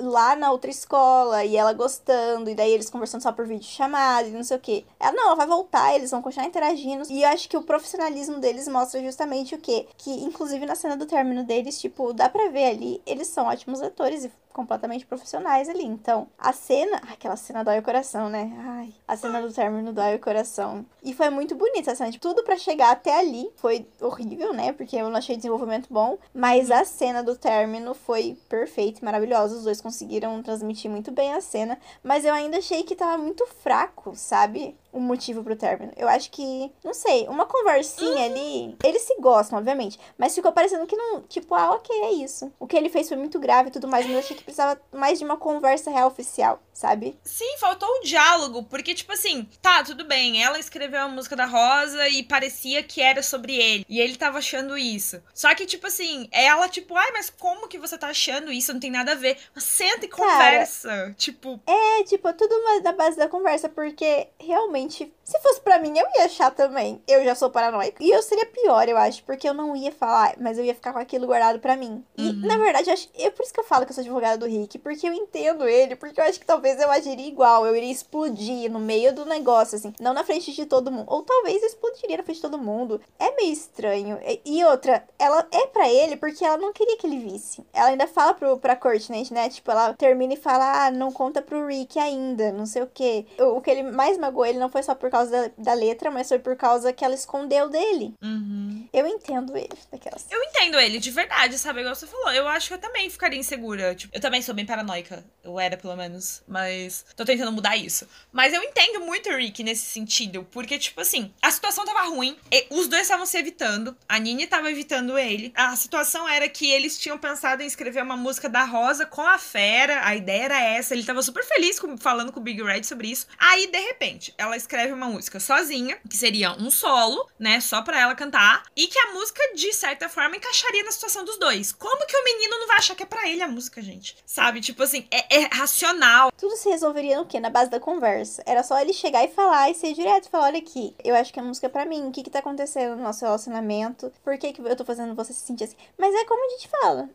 lá na outra escola e ela gostando, e daí eles conversando só por vídeo chamada e não sei o que. Ela, não, ela vai voltar, eles vão continuar interagindo. E eu acho que o profissionalismo deles mostra justamente o quê? Que, inclusive, na cena do término deles, tipo, dá pra ver ali, eles são ótimos atores e completamente profissionais ali. Então, a cena. Aquela cena dói o coração, né? Ai, a cena do término dói o coração. E foi muito bonita a cena. Tipo, tudo para chegar até ali foi horrível, né? Porque eu não achei desenvolvimento bom. Mas a cena do término foi perfeita e maravilhosa. Os dois conseguiram transmitir muito bem a cena. Mas eu ainda achei que tava muito fraco, sabe? O motivo pro término. Eu acho que, não sei, uma conversinha ali. Eles se gostam, obviamente. Mas ficou parecendo que não. Tipo, ah, ok, é isso. O que ele fez foi muito grave e tudo mais. Mas eu achei que precisava mais de uma conversa real oficial, sabe? Sim, faltou o diálogo. Porque, tipo assim, tá, tudo bem. Ela escreveu a música da Rosa e parecia que era sobre ele. E ele tava achando isso. Só que, tipo assim, ela, tipo, ai, mas como que você tá achando isso? Não tem nada a ver. Mas senta e conversa. Cara, tipo. É, tipo, tudo na base da conversa. Porque realmente realmente, se fosse para mim, eu ia achar também. Eu já sou paranoica. E eu seria pior, eu acho, porque eu não ia falar, mas eu ia ficar com aquilo guardado para mim. E, uhum. na verdade, eu acho, é por isso que eu falo que eu sou advogada do Rick, porque eu entendo ele, porque eu acho que talvez eu agiria igual, eu iria explodir no meio do negócio, assim, não na frente de todo mundo. Ou talvez eu explodiria na frente de todo mundo. É meio estranho. E outra, ela é para ele porque ela não queria que ele visse. Ela ainda fala pro, pra Courtney, né? Tipo, ela termina e fala, ah, não conta pro Rick ainda, não sei o quê. O, o que ele mais magoou ele não foi só por causa da, da letra, mas foi por causa que ela escondeu dele. Uhum. Eu entendo ele, daquelas. Eu entendo ele, de verdade, sabe? Igual você falou. Eu acho que eu também ficaria insegura. Tipo, eu também sou bem paranoica. Eu era, pelo menos. Mas tô tentando mudar isso. Mas eu entendo muito o Rick nesse sentido. Porque, tipo assim, a situação tava ruim. os dois estavam se evitando. A Nini tava evitando ele. A situação era que eles tinham pensado em escrever uma música da Rosa com a Fera. A ideia era essa. Ele tava super feliz com, falando com o Big Red sobre isso. Aí, de repente, ela escreve uma música sozinha, que seria um solo, né? Só pra ela cantar. E que a música, de certa forma, encaixaria na situação dos dois. Como que o menino não vai achar que é pra ele a música, gente? Sabe? Tipo assim, é, é racional. Tudo se resolveria no quê? Na base da conversa. Era só ele chegar e falar e ser direto. Falar, olha aqui, eu acho que a música é pra mim. O que que tá acontecendo no nosso relacionamento? Por que que eu tô fazendo você se sentir assim? Mas é como a gente fala.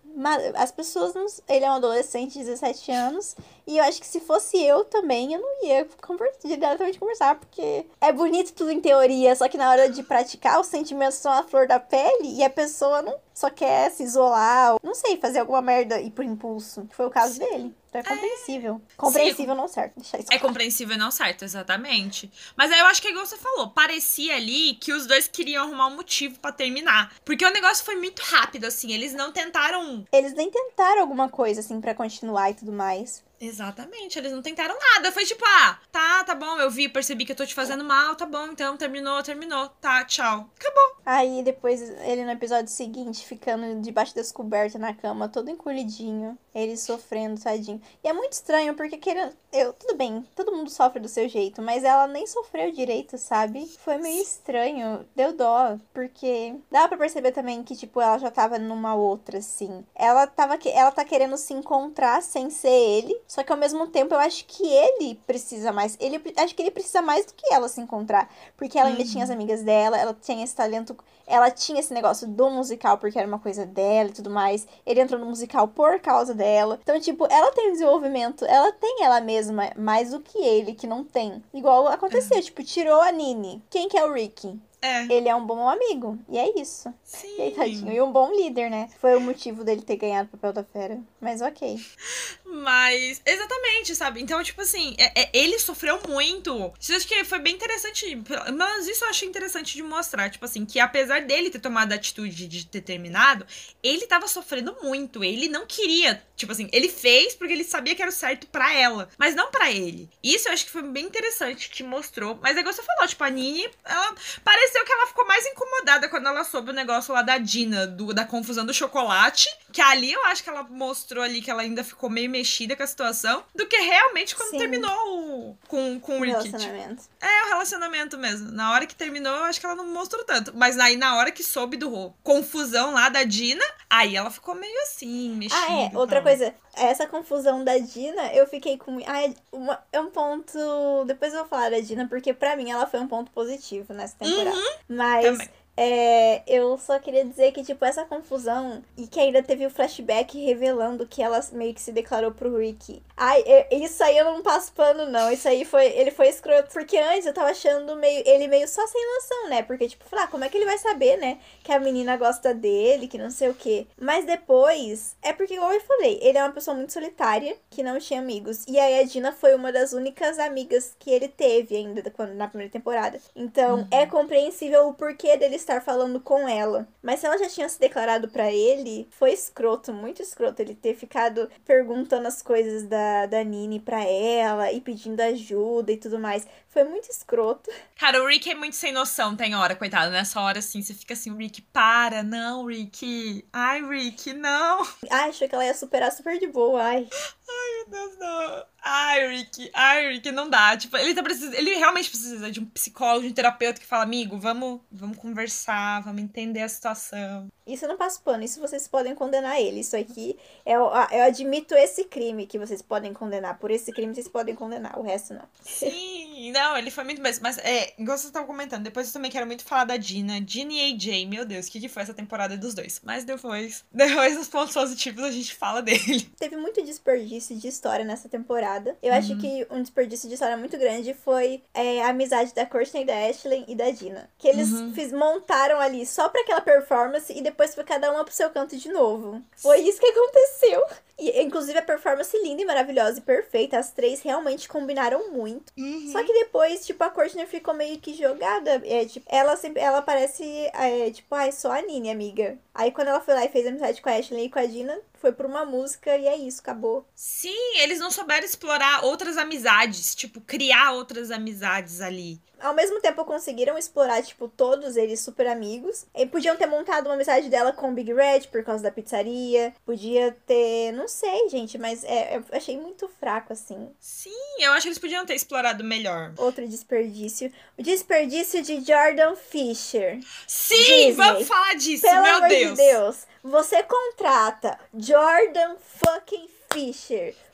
As pessoas não... Ele é um adolescente de 17 anos. E eu acho que se fosse eu também, eu não ia conversar, diretamente conversar. Porque é bonito tudo em teoria, só que na hora de praticar, os sentimentos são a flor da pele e a pessoa não só quer se isolar, não sei, fazer alguma merda e por impulso. Que foi o caso Sim. dele. Então é compreensível. É... Compreensível Sim. não certo. Deixa isso é compreensível não certo, exatamente. Mas aí eu acho que é igual você falou. Parecia ali que os dois queriam arrumar um motivo para terminar. Porque o negócio foi muito rápido, assim. Eles não tentaram. Eles nem tentaram alguma coisa, assim, para continuar e tudo mais. Exatamente, eles não tentaram nada. Foi tipo, ah, tá, tá bom, eu vi, percebi que eu tô te fazendo mal, tá bom, então terminou, terminou, tá, tchau. Acabou. Aí depois, ele no episódio seguinte, ficando debaixo das cobertas na cama, todo encolhidinho, ele sofrendo, tadinho. E é muito estranho, porque querendo. Eu, tudo bem, todo mundo sofre do seu jeito, mas ela nem sofreu direito, sabe? Foi meio estranho, deu dó, porque dá para perceber também que, tipo, ela já tava numa outra, assim. Ela tava. Ela tá querendo se encontrar sem ser ele só que ao mesmo tempo eu acho que ele precisa mais. Ele acho que ele precisa mais do que ela se encontrar. Porque ela ainda tinha as uhum. amigas dela, ela tinha esse talento. Ela tinha esse negócio do musical, porque era uma coisa dela e tudo mais. Ele entrou no musical por causa dela. Então, tipo, ela tem desenvolvimento, ela tem ela mesma mais do que ele, que não tem. Igual aconteceu, tipo, tirou a Nini. Quem que é o Ricky? É. Ele é um bom amigo. E é isso. Sim. E aí, tadinho. E um bom líder, né? Foi o motivo dele ter ganhado o papel da fera. Mas ok. Mas, exatamente, sabe? Então, tipo assim, é, é, ele sofreu muito. Isso acho que foi bem interessante. Mas isso eu achei interessante de mostrar. Tipo assim, que apesar dele ter tomado a atitude de ter terminado, ele tava sofrendo muito. Ele não queria. Tipo assim, ele fez porque ele sabia que era o certo para ela, mas não para ele. Isso eu acho que foi bem interessante que mostrou. Mas é igual você falou, tipo, a Nini, ela pareceu que ela ficou mais incomodada quando ela soube o negócio lá da Dina, do, da confusão do chocolate. Que ali eu acho que ela mostrou ali que ela ainda ficou meio mexida com a situação, do que realmente quando Sim. terminou o, com, com o. Relacionamento. É, o relacionamento mesmo. Na hora que terminou, eu acho que ela não mostrou tanto. Mas aí, na hora que soube do confusão lá da Dina, aí ela ficou meio assim, mexida. Ah, é. Outra coisa, essa confusão da Dina, eu fiquei com. Ah, é, uma, é um ponto. Depois eu vou falar da Dina, porque pra mim ela foi um ponto positivo nessa temporada. Uhum, Mas. Também. É, eu só queria dizer que, tipo, essa confusão e que ainda teve o flashback revelando que ela meio que se declarou pro Rick. Ai, isso aí eu não passo pano, não. Isso aí foi. Ele foi escroto. Porque antes eu tava achando meio, ele meio só sem noção, né? Porque, tipo, falar, ah, como é que ele vai saber, né? Que a menina gosta dele, que não sei o quê. Mas depois, é porque, igual eu falei, ele é uma pessoa muito solitária, que não tinha amigos. E aí a Dina foi uma das únicas amigas que ele teve ainda quando, na primeira temporada. Então, uhum. é compreensível o porquê dele estar falando com ela. Mas se ela já tinha se declarado para ele, foi escroto, muito escroto ele ter ficado perguntando as coisas da, da Nini pra ela e pedindo ajuda e tudo mais. Foi muito escroto. Cara, o Rick é muito sem noção, tem hora, coitado. Nessa hora, assim, você fica assim, Rick, para, não, Rick. Ai, Rick, não. Ai, achou que ela ia superar super de boa, ai. Ai, meu Deus, não. Ai, Rick, ai, Rick, não dá. Tipo, ele tá precisando. Ele realmente precisa de um psicólogo, de um terapeuta que fala, amigo, vamos, vamos conversar, vamos entender a situação. Isso eu não passo pano, isso vocês podem condenar ele. Isso aqui, eu, eu admito esse crime que vocês podem condenar. Por esse crime vocês podem condenar, o resto não. Sim, não, ele foi muito bem. Mas, é, igual vocês estavam comentando, depois eu também quero muito falar da Dina. Dina e AJ, meu Deus, o que, que foi essa temporada dos dois? Mas depois, depois dos pontos positivos, a gente fala dele. Teve muito desperdício de história nessa temporada. Eu uhum. acho que um desperdício de história muito grande foi é, a amizade da Courtney, da Ashley e da Dina. Que eles uhum. fiz, montaram ali só pra aquela performance e depois foi cada uma pro seu canto de novo. Foi isso que aconteceu. E, inclusive, a performance linda e maravilhosa e perfeita. As três realmente combinaram muito. Uhum. Só que depois, tipo, a Courtney ficou meio que jogada. É, tipo, ela sempre, ela parece, é, tipo, ai, só a Nini, amiga. Aí quando ela foi lá e fez amizade com a Ashley e com a Dina, foi por uma música e é isso, acabou. Sim, eles não souberam explorar outras amizades, tipo, criar outras amizades ali. Ao mesmo tempo conseguiram explorar, tipo, todos eles super amigos. E podiam ter montado uma amizade dela com o Big Red por causa da pizzaria. Podia ter. Não sei, gente, mas é, eu achei muito fraco, assim. Sim, eu acho que eles podiam ter explorado melhor. Outro desperdício. O desperdício de Jordan Fisher. Sim, Disney. vamos falar disso, Pelo meu amor Deus. De Deus. Você contrata Jordan fucking Fisher,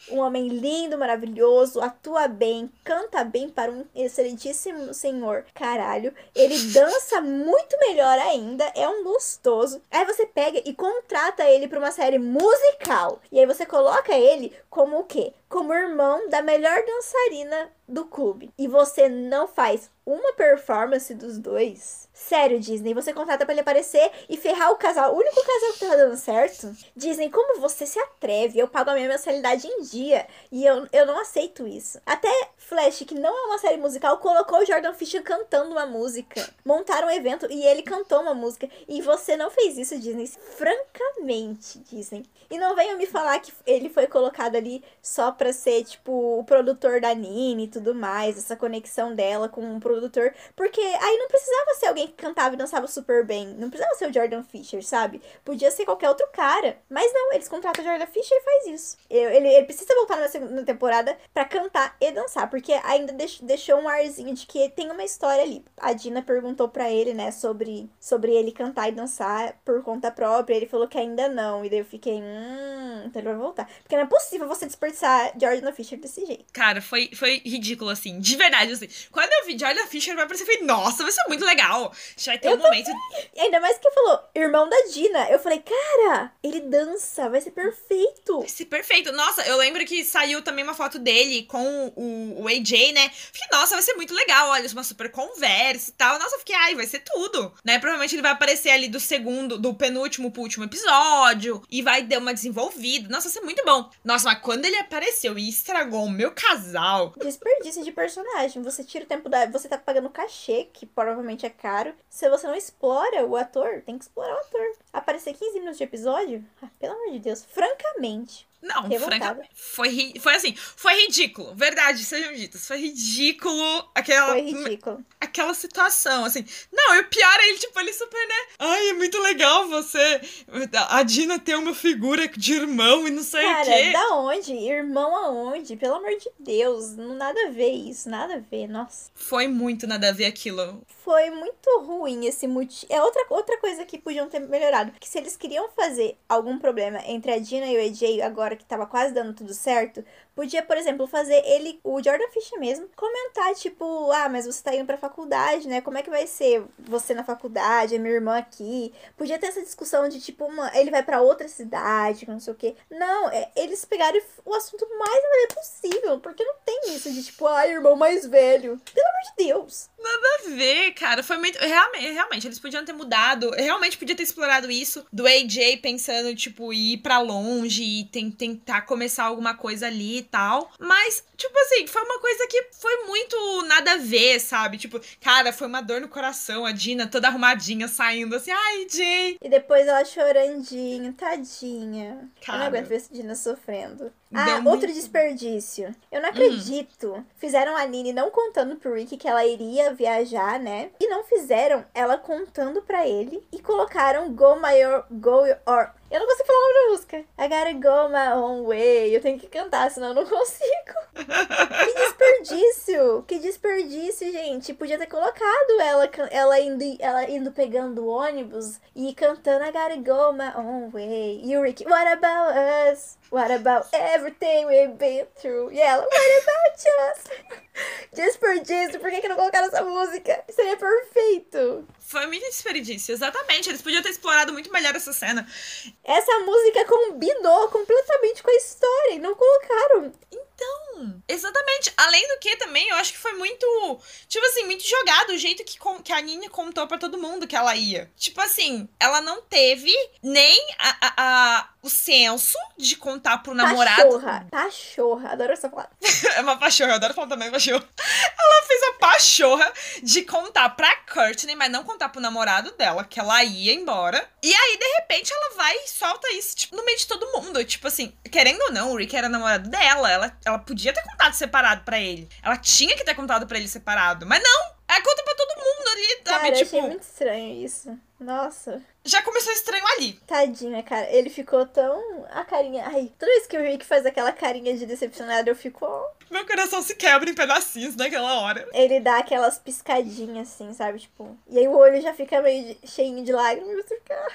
um homem lindo, maravilhoso, atua bem, canta bem para um excelentíssimo senhor. Caralho, ele dança muito melhor ainda, é um gostoso. Aí você pega e contrata ele para uma série musical. E aí você coloca ele como o quê? Como irmão da melhor dançarina do clube. E você não faz uma performance dos dois. Sério, Disney, você contrata para ele aparecer e ferrar o casal, o único casal que tá dando certo. Disney, como você se atreve? Eu pago a minha mensalidade em dia e eu, eu não aceito isso. Até Flash, que não é uma série musical, colocou o Jordan Fisher cantando uma música. Montaram um evento e ele cantou uma música. E você não fez isso, Disney. Francamente, Disney. E não venha me falar que ele foi colocado ali só pra ser, tipo, o produtor da Nini e tudo mais, essa conexão dela com um produtor. Porque aí não precisava ser alguém cantava e dançava super bem. Não precisava ser o Jordan Fisher, sabe? Podia ser qualquer outro cara. Mas não, eles contratam o Jordan Fisher e faz isso. Ele, ele precisa voltar na segunda temporada para cantar e dançar. Porque ainda deixou um arzinho de que tem uma história ali. A Dina perguntou para ele, né, sobre, sobre ele cantar e dançar por conta própria. Ele falou que ainda não. E daí eu fiquei, hum, então ele vai voltar. Porque não é possível você desperdiçar Jordan Fisher desse jeito. Cara, foi, foi ridículo, assim. De verdade, assim. Quando eu vi Jordan Fisher eu falei, nossa, vai ser muito legal. Já vai ter Eu um momento. E ainda mais que falou, irmão da Dina. Eu falei, cara, ele dança, vai ser perfeito. Vai ser perfeito. Nossa, eu lembro que saiu também uma foto dele com o, o AJ, né? Fiquei, nossa, vai ser muito legal. Olha, uma super conversa e tal. Nossa, eu fiquei, ai, vai ser tudo. Né? Provavelmente ele vai aparecer ali do segundo, do penúltimo pro último episódio. E vai dar uma desenvolvida. Nossa, vai ser muito bom. Nossa, mas quando ele apareceu e estragou o meu casal. Desperdício de personagem. Você tira o tempo da. Você tá pagando cachê, que provavelmente é caro. Se você não explora o ator, tem que explorar o ator. Aparecer 15 minutos de episódio? Ah, pelo amor de Deus. Francamente. Não. Foi, foi assim, foi ridículo. Verdade, sejam ditas. Foi ridículo aquela. Foi ridículo. aquela situação, assim. Não, e o pior é ele, tipo, ele super, né? Ai, é muito legal você. A Dina ter uma figura de irmão e não sei o Cara, quê. da onde? Irmão aonde? Pelo amor de Deus. Não nada a ver isso, nada a ver. Nossa. Foi muito nada a ver aquilo. Foi muito ruim esse motivo. É outra, outra coisa que podiam ter melhorado. Que se eles queriam fazer algum problema entre a Dina e o AJ, agora que tava quase dando tudo certo, podia, por exemplo, fazer ele, o Jordan Fisher mesmo, comentar, tipo, ah, mas você tá indo pra faculdade, né? Como é que vai ser você na faculdade, a minha irmã aqui? Podia ter essa discussão de, tipo, uma, ele vai pra outra cidade, não sei o quê. Não, é, eles pegaram o assunto mais ver possível, porque não tem isso de, tipo, ah, irmão mais velho. Pelo amor de Deus. Nada a ver, cara. Foi muito. Realmente, realmente, eles podiam ter mudado. Realmente podia ter explorado isso. Do AJ pensando, tipo, ir pra longe e ten- tentar começar alguma coisa ali tal. Mas, tipo assim, foi uma coisa que foi muito nada a ver, sabe? Tipo, cara, foi uma dor no coração. A Dina toda arrumadinha saindo assim, ai, Jay. E depois ela chorandinho, tadinha. Eu não Cara. aguento ver essa Dina sofrendo. Ah, muito- outro desperdício. Eu não acredito. Fizeram a Nini não contando pro Rick que ela iria viajar, né? E não fizeram ela contando pra ele. E colocaram Go My Or... Go Or... Eu não consigo falar o nome da música. I gotta go my own way. Eu tenho que cantar, senão eu não consigo. Que desperdício! Que desperdício, gente. Podia ter colocado ela, ela, indo, ela indo pegando o ônibus e cantando I gotta go my own way. E o Rick, what about us? What about everything we've been through? E ela, what about us? Desperdício, por que, que não colocaram essa música? Seria perfeito. Foi muito desperdício, exatamente. Eles podiam ter explorado muito melhor essa cena. Essa música combinou completamente com a história e não colocaram. Então, exatamente. Além do que também, eu acho que foi muito, tipo assim, muito jogado o jeito que, que a Nini contou pra todo mundo que ela ia. Tipo assim, ela não teve nem a, a- a- o senso de contar pro namorado. Pachorra. Pachorra. Adoro essa palavra. É uma pachorra, eu adoro falar também pachorra. Ela fez a pachorra de contar pra Courtney, mas não contar pro namorado dela que ela ia embora. E aí, de repente, ela vai e solta isso, tipo, no meio de todo mundo. Tipo assim, querendo ou não, o Rick era namorado dela. Ela, ela podia ter contado separado pra ele. Ela tinha que ter contado pra ele separado. Mas não! Ela conta pra todo mundo ali, sabe? Cara, tipo, achei muito estranho isso. Nossa. já começou estranho ali. Tadinha, cara. Ele ficou tão. A carinha. Ai, toda vez que o Rick faz aquela carinha de decepcionado, eu fico. Meu coração se quebra em pedacinhos naquela hora. Ele dá aquelas piscadinhas assim, sabe? Tipo. E aí o olho já fica meio de- cheinho de lágrimas. e você fica.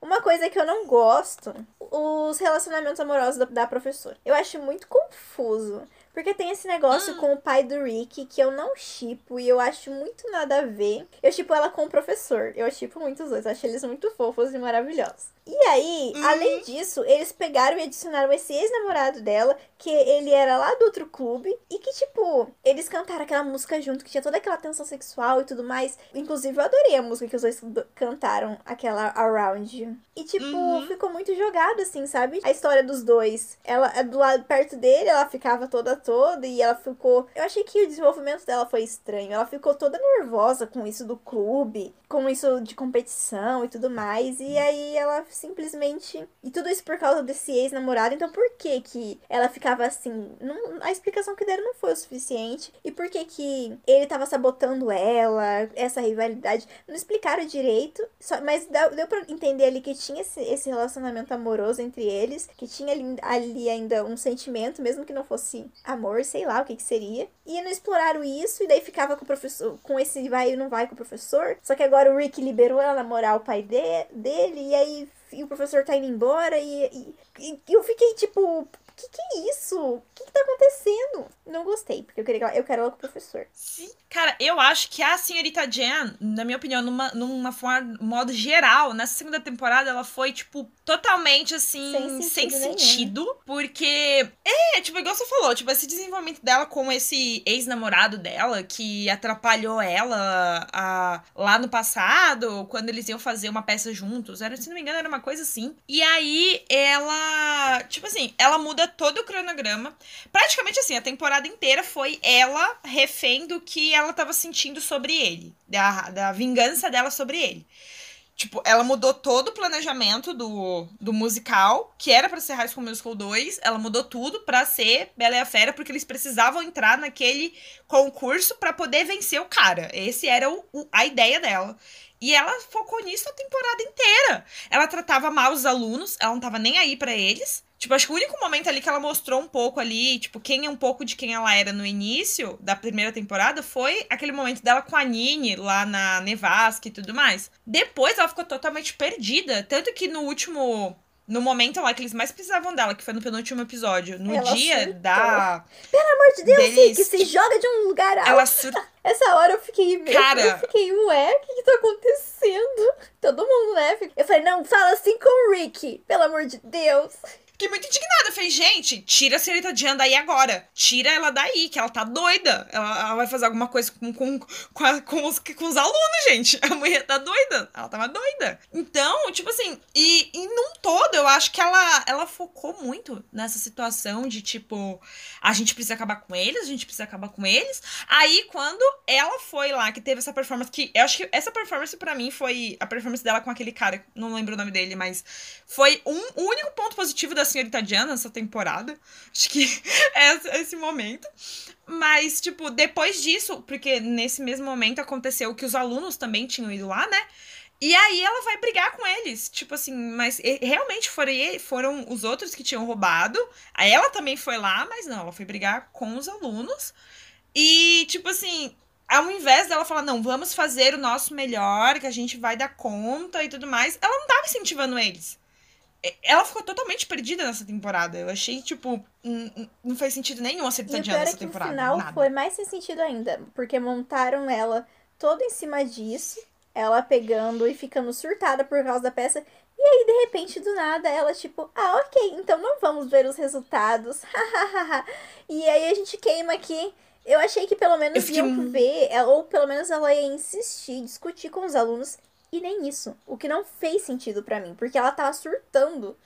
Uma coisa que eu não gosto, os relacionamentos amorosos da, da professora. Eu acho muito confuso. Porque tem esse negócio com o pai do Rick que eu não chipo e eu acho muito nada a ver. Eu chipo ela com o professor. Eu chipo muito os dois. Eu acho eles muito fofos e maravilhosos. E aí, Uhum. além disso, eles pegaram e adicionaram esse ex-namorado dela, que ele era lá do outro clube, e que, tipo, eles cantaram aquela música junto, que tinha toda aquela tensão sexual e tudo mais. Inclusive, eu adorei a música que os dois do- cantaram, aquela Around You. E, tipo, Uhum. ficou muito jogado, assim, sabe? A história dos dois. Ela, é do lado perto dele, ela ficava toda toda, e ela ficou. Eu achei que o desenvolvimento dela foi estranho. Ela ficou toda nervosa com isso do clube, com isso de competição e tudo mais. E aí ela simplesmente. E tudo isso por causa desse ex-namorado. Então por que que ela ficava assim? Não, a explicação que deram não foi o suficiente. E por que que ele tava sabotando ela, essa rivalidade? Não explicaram direito. Só, mas deu, pra entender ali que tinha esse, esse relacionamento amoroso entre eles. Que tinha ali, ali ainda um sentimento, mesmo que não fosse amor, sei lá o que que seria. E não exploraram isso. E daí ficava com o professor, com esse vai e não vai com o professor. Só que agora o Rick liberou ela namorar o pai de, dele. E aí e o professor tá indo embora. E, e, e eu fiquei tipo. Que que é isso? O que que tá acontecendo? Não gostei, porque eu queria que ela, eu quero ela com o professor. Sim. Cara, eu acho que a senhorita Jen, na minha opinião, numa, numa forma, modo geral, nessa segunda temporada, ela foi, tipo, totalmente assim, Sem sem sentido sentido. nenhum. porque. É, tipo, igual você falou, tipo, esse desenvolvimento dela com esse ex-namorado dela, que atrapalhou ela a- lá no passado, quando eles iam fazer uma peça juntos. Era, se não me engano, era uma coisa assim. E aí ela. Tipo assim, ela muda todo o cronograma. Praticamente assim, a temporada inteira foi ela refém do que ela tava sentindo sobre ele. Da, da vingança dela sobre ele. Tipo, ela mudou todo o planejamento do, do musical, que era pra ser High School Musical 2. Ela mudou tudo pra ser Bela e a Fera, porque eles precisavam entrar naquele concurso pra poder vencer o cara. Esse era o, o- a ideia dela. E ela focou nisso a temporada inteira. Ela tratava mal os alunos, ela não tava nem aí pra eles. Tipo, acho que o único momento ali que ela mostrou um pouco ali, tipo, quem é um pouco de quem ela era no início da primeira temporada foi aquele momento dela com a Nini lá na Nevasca e tudo mais. Depois ela ficou totalmente perdida. Tanto que no último. No momento lá que eles mais precisavam dela, que foi no penúltimo episódio, no Ela dia surtou. da. Pelo amor de Deus, Deles- Rick, se joga de um lugar alto. Ela sur... Essa hora eu fiquei. Cara. Eu, fiquei, ué, o que, que tá acontecendo? Todo mundo, né? Eu falei, não, fala assim com o Rick, pelo amor de Deus. Fiquei muito indignada. Falei, gente, tira a senhorita Jan daí agora. Tira ela daí, que ela tá doida. Ela, ela vai fazer alguma coisa com, com, com, a- com os, com os alunos, gente. A mulher tá doida. Ela tava doida. Então, tipo assim, e, e num todo, eu acho que ela, ela focou muito nessa situação de, tipo, a gente precisa acabar com eles, a gente precisa acabar com eles. Aí, quando ela foi lá, que teve essa performance, que eu acho que essa performance pra mim foi a performance dela com aquele cara, não lembro o nome dele, mas foi um, o único ponto positivo da senhorita Diana nessa temporada. Acho que é esse- momento. Mas, tipo, depois disso, porque nesse mesmo momento aconteceu que os alunos também tinham ido lá, né? E aí ela vai brigar com eles. Tipo assim, mas realmente foram, foram os outros que tinham roubado. Aí ela também foi lá, mas não, ela foi brigar com os alunos. E, tipo assim, ao invés dela falar, não, vamos fazer o nosso melhor, que a gente vai dar conta e tudo mais, ela não tava incentivando eles. E- Ela ficou totalmente perdida nessa temporada. Eu achei, tipo, não faz sentido nenhum a o é nessa que o temporada. final nada. foi mais sem sentido ainda, porque montaram ela toda em cima disso, ela pegando e ficando surtada por causa da peça. E aí, de repente, do nada, ela tipo, ah, ok, então não vamos ver os resultados. e aí a gente queima aqui. Eu achei que pelo Eu menos fiquei iam ver, ela- ou pelo menos ela ia insistir, discutir com os alunos. E nem isso. O que não fez sentido pra mim, porque ela tava surtando.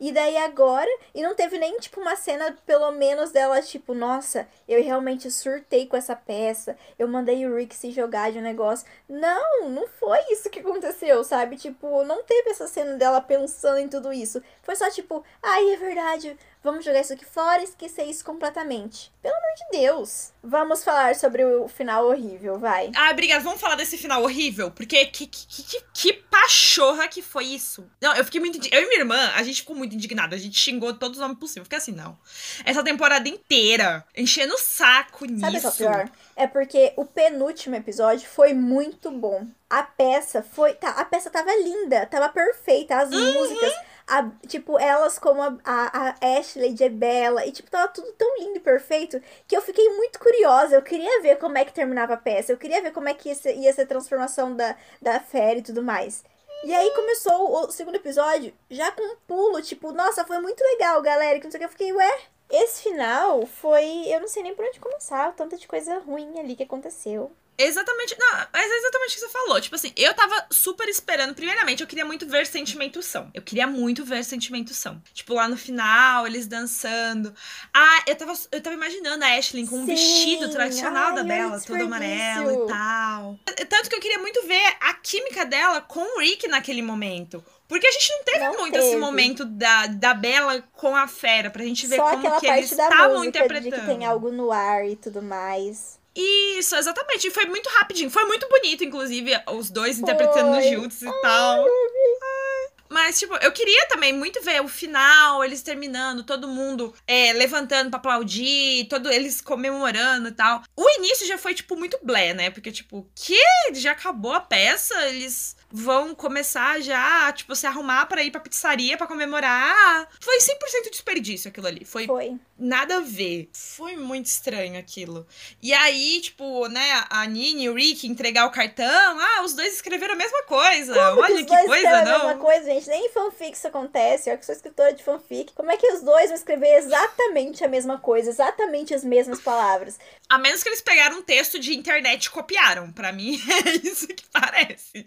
E daí agora, e não teve nem, tipo, uma cena, pelo menos, dela, tipo, nossa, eu realmente surtei com essa peça, eu mandei o Rick se jogar de um negócio. Não, não foi isso que aconteceu, sabe? Tipo, não teve essa cena dela pensando em tudo isso. Foi só tipo, ai, é verdade, vamos jogar isso aqui fora e esquecer isso completamente. Pelo amor de Deus. Vamos falar sobre o final horrível, vai. Ah, obrigada. Vamos falar desse final horrível? Porque que, que, que, que pachorra que foi isso. Não, eu fiquei muito. Eu e minha irmã, a gente ficou muito indignada. A gente xingou todos os nomes possíveis. Fiquei assim, não. Essa temporada inteira, enchendo o saco nisso. Sabe o que é pior? É porque o penúltimo episódio foi muito bom. A peça foi. Tá, a peça tava linda, tava perfeita. As músicas, a- tipo, elas como a, a, a Ashley de Bella. E, tipo, tava tudo tão lindo e perfeito que eu fiquei muito curiosa. Eu queria ver como é que terminava a peça. Eu queria ver como é que ia ser, ia ser a transformação da, da Fera e tudo mais. E aí começou o segundo episódio já com um pulo, tipo, nossa, foi muito legal, galera. Que não sei o que. Eu fiquei, ué, esse final foi. Eu não sei nem por onde começar, o tanto de coisa ruim ali que aconteceu. Exatamente. Não, mas é exatamente o que você falou. Tipo assim, eu tava super esperando. Primeiramente, eu queria muito ver sentimento são. Eu queria muito ver sentimento são. Tipo, lá no final, eles dançando. Ah, eu tava, eu tava imaginando a Ashley com um Sim, vestido tradicional da ai, olha o todo amarelo e tal. Tanto que eu queria muito ver a química dela com o Rick naquele momento. Porque a gente não teve Não muito teve. esse momento da, da Bella com a fera, pra gente ver Só como aquela que eles parte da estavam música de interpretando. que tem algo no ar e tudo mais. Isso, exatamente. E foi muito rapidinho. Foi muito bonito, inclusive, os dois interpretando Foi. juntos e tal. Mas, tipo, eu queria também muito ver o final, eles terminando, todo mundo é, levantando pra aplaudir, todo, eles comemorando e tal. O início já foi, tipo, muito blé, né? Porque, tipo, que? Já acabou a peça? Eles. Vão começar já, tipo, se arrumar para ir pra pizzaria para comemorar. Foi 100% desperdício aquilo ali. Foi, Foi. nada a ver. Foi muito estranho aquilo. E aí, tipo, né, a Nini e o Rick entregar o cartão. Ah, os dois escreveram a mesma coisa. Como Olha que, que coisa, não. a mesma coisa, gente. Nem em fanfic isso acontece. Eu que sou escritora de fanfic. Como é que os dois vão escrever exatamente a mesma coisa? Exatamente as mesmas palavras? A menos que eles pegaram um texto de internet e copiaram. Pra mim, é isso que parece.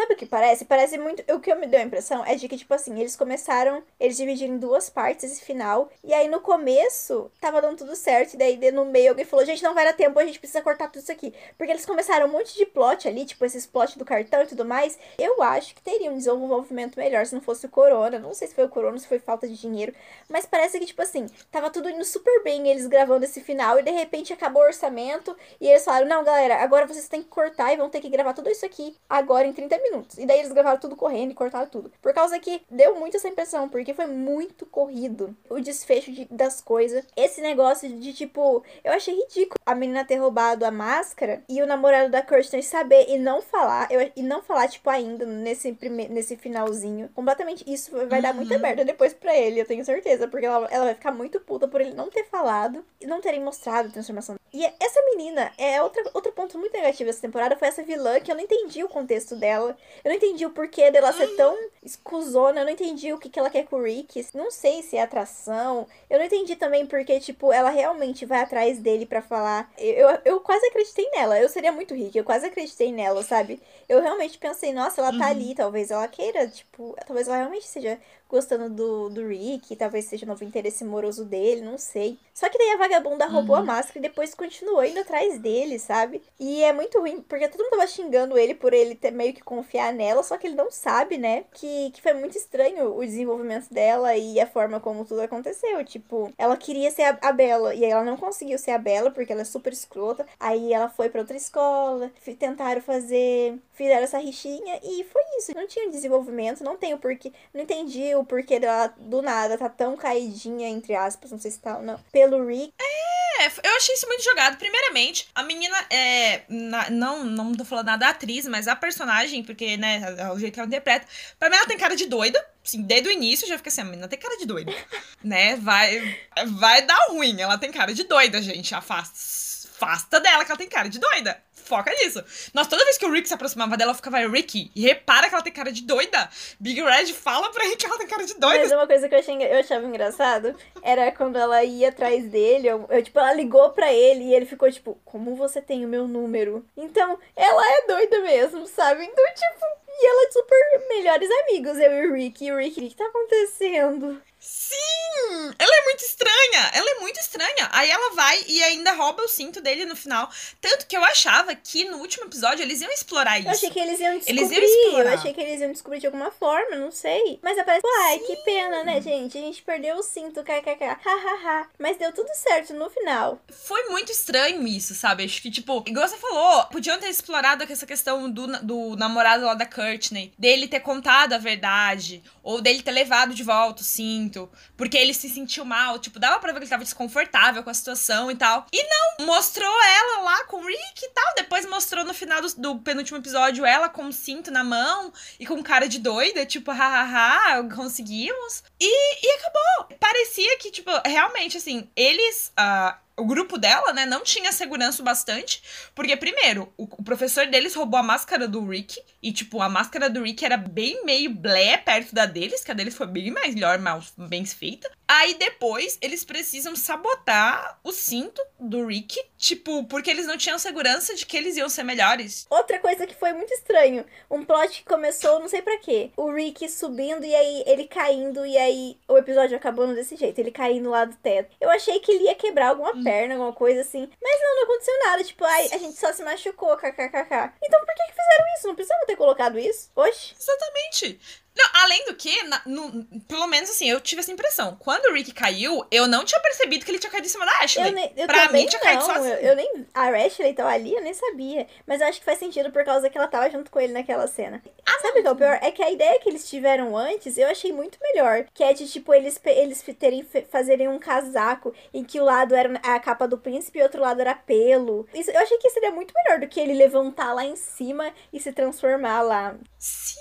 Sabe o que parece? Parece muito. O que me deu a impressão é de que, tipo assim, eles começaram. Eles dividiram em duas partes esse final. E aí no começo tava dando tudo certo. E daí no meio alguém falou: gente, não vai dar tempo, a gente precisa cortar tudo isso aqui. Porque eles começaram um monte de plot ali, tipo esses plot do cartão e tudo mais. Eu acho que teria um desenvolvimento melhor se não fosse o Corona. Não sei se foi o Corona, se foi falta de dinheiro. Mas parece que, tipo assim, tava tudo indo super bem eles gravando esse final. E de repente acabou o orçamento. E eles falaram: não, galera, agora vocês têm que cortar e vão ter que gravar tudo isso aqui agora em 30 minutos. E daí eles gravaram tudo correndo e cortaram tudo. Por causa que deu muito essa impressão, porque foi muito corrido o desfecho de- das coisas. Esse negócio de tipo, eu achei ridículo a menina ter roubado a máscara e o namorado da Kirsten saber e não falar, eu, e não falar, tipo, ainda nesse, prime, nesse finalzinho. Completamente. Isso vai dar muita Uhum. merda depois pra ele, eu tenho certeza. Porque ela, ela vai ficar muito puta por ele não ter falado e não terem mostrado a transformação. E essa menina é outra, outro ponto muito negativo dessa temporada foi essa vilã que eu não entendi o contexto dela. Eu não entendi o porquê dela ser tão escusona. Eu não entendi o que, que ela quer com o Rick. Não sei se é atração. Eu não entendi também porque, tipo, ela realmente vai atrás dele pra falar. Eu, eu, eu quase acreditei nela. Eu seria muito rica. Eu quase acreditei nela, sabe? Eu realmente pensei, nossa, ela tá Uhum. ali. Talvez ela queira, tipo, talvez ela realmente seja gostando do, do Rick. Talvez seja novo interesse amoroso dele. Não sei. Só que daí a vagabunda roubou a Uhum. máscara e depois continuou indo atrás dele, sabe? E é muito ruim, porque todo mundo tava xingando ele por ele ter meio que confiar nela, só que ele não sabe, né? Que, que foi muito estranho o desenvolvimento dela e a forma como tudo aconteceu. Tipo, ela queria ser a, a Bela, e aí ela não conseguiu ser a Bela, porque ela é super escrota. Aí ela foi pra outra escola, tentaram fazer. Fizeram essa rixinha e foi isso. Não tinha desenvolvimento, não tem o porquê. Não entendi o porquê dela do nada tá tão caidinha, entre aspas, não sei se tá ou não, pelo Rick. É, eu achei isso muito jogado. Primeiramente, a menina é. na- não, não tô falando nada da atriz, mas a personagem, porque, né, o jeito que ela interpreta. Pra mim, ela tem cara de doida. Assim, desde o início já fiquei assim, a menina tem cara de doida. né? Vai, vai dar ruim. Ela tem cara de doida, gente. Afasta, afasta dela que ela tem cara de doida. Foca nisso. Nossa, toda vez que o Rick se aproximava dela, ficava, Ricky, e repara que ela tem cara de doida. Big Red fala pra ele que ela tem cara de doida. Mas uma coisa que eu, achei, eu achava engraçado era quando ela ia atrás dele, eu, eu, tipo, ela ligou pra ele e ele ficou tipo, como você tem o meu número? Então, ela é doida mesmo, sabe? Então, tipo, e ela é super melhores amigos, eu e o Rick. E o Rick, o que tá acontecendo? Sim! Ela é muito estranha! Ela é muito estranha. Aí ela vai e ainda rouba o cinto dele no final. Tanto que eu achava que no último episódio eles iam explorar isso. Eu achei que eles iam descobrir. Eles iam explorar. eu achei que eles iam descobrir de alguma forma, não sei. Mas aparece, ai, que pena, né, gente? A gente perdeu o cinto, kkk. Hahaha. Mas deu tudo certo no final. Foi muito estranho isso, sabe? Acho que, tipo, igual você falou, podiam ter explorado essa questão do, do namorado lá da Courtney, dele ter contado a verdade, ou dele ter levado de volta o cinto, porque ele se sentiu mal, tipo, dava pra ver que ele tava desconfortável com a situação e tal. E não, mostrou ela lá com o Rick e tal, depois mostrou no final do, do penúltimo episódio ela com o cinto na mão e com cara de doida, tipo, hahaha, conseguimos. E, e acabou. Parecia que, tipo, realmente, assim, eles. ah, o grupo dela, né, não tinha segurança o bastante. Porque, primeiro, o, o professor deles roubou a máscara do Rick. E, tipo, a máscara do Rick era bem meio blé perto da deles, que a deles foi bem melhor, mal, bem feita. Aí depois eles precisam sabotar o cinto do Rick. Tipo, porque eles não tinham segurança de que eles iam ser melhores. Outra coisa que foi muito estranho. Um plot que começou, não sei pra quê. O Rick subindo e aí ele caindo e aí o episódio acabando desse jeito. Ele caindo lá do teto. Eu achei que ele ia quebrar alguma perna, alguma coisa assim. Mas não, não aconteceu nada. Tipo, ai, a gente só se machucou, kkkk. Então por que que fizeram isso? Não precisavam ter colocado isso? Oxe. Exatamente. Não, além do que, na- no- pelo menos assim, eu tive essa impressão. Quando o Rick caiu, eu não tinha percebido que ele tinha caído em cima da Ashley. Eu, eu pra mim tinha caído não, sozinho. eu, eu nem. A Ashley tava ali, eu nem sabia. Mas eu acho que faz sentido por causa que ela tava junto com ele naquela cena. Ah, Sabe o que é o pior? É que a ideia que eles tiveram antes eu achei muito melhor. Que é de, tipo, eles, eles terem, fazerem um casaco em que o lado era a capa do príncipe e o outro lado era pelo. Isso, eu achei que seria muito melhor do que ele levantar lá em cima e se transformar lá. Sim,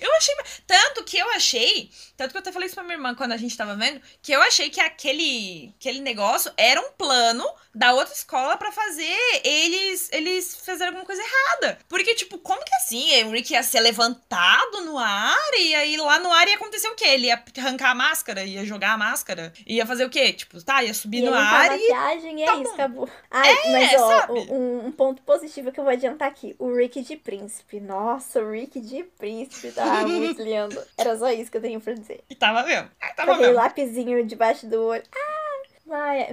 eu achei. Tanto que eu achei. Tanto que eu até falei isso pra minha irmã quando a gente tava vendo. Que eu achei que aquele, aquele negócio era um plano da outra escola pra fazer eles eles fazerem alguma coisa errada. Porque, tipo, como que assim? O Rick ia ser levantado no ar e aí lá no ar ia acontecer o quê? Ele ia arrancar a máscara, ia jogar a máscara, ia fazer o quê? Tipo, tá, ia subir E no ar a e. maquiagem e é tá isso, bom. acabou. Ai, mas ó, um, um ponto positivo que eu vou adiantar aqui. O Rick de príncipe. Nossa, o Rick de príncipe tá muito lindo. Era só isso que eu tenho pra dizer. E tava mesmo. Ah, Tava mesmo. lapisinho debaixo do olho. Ah!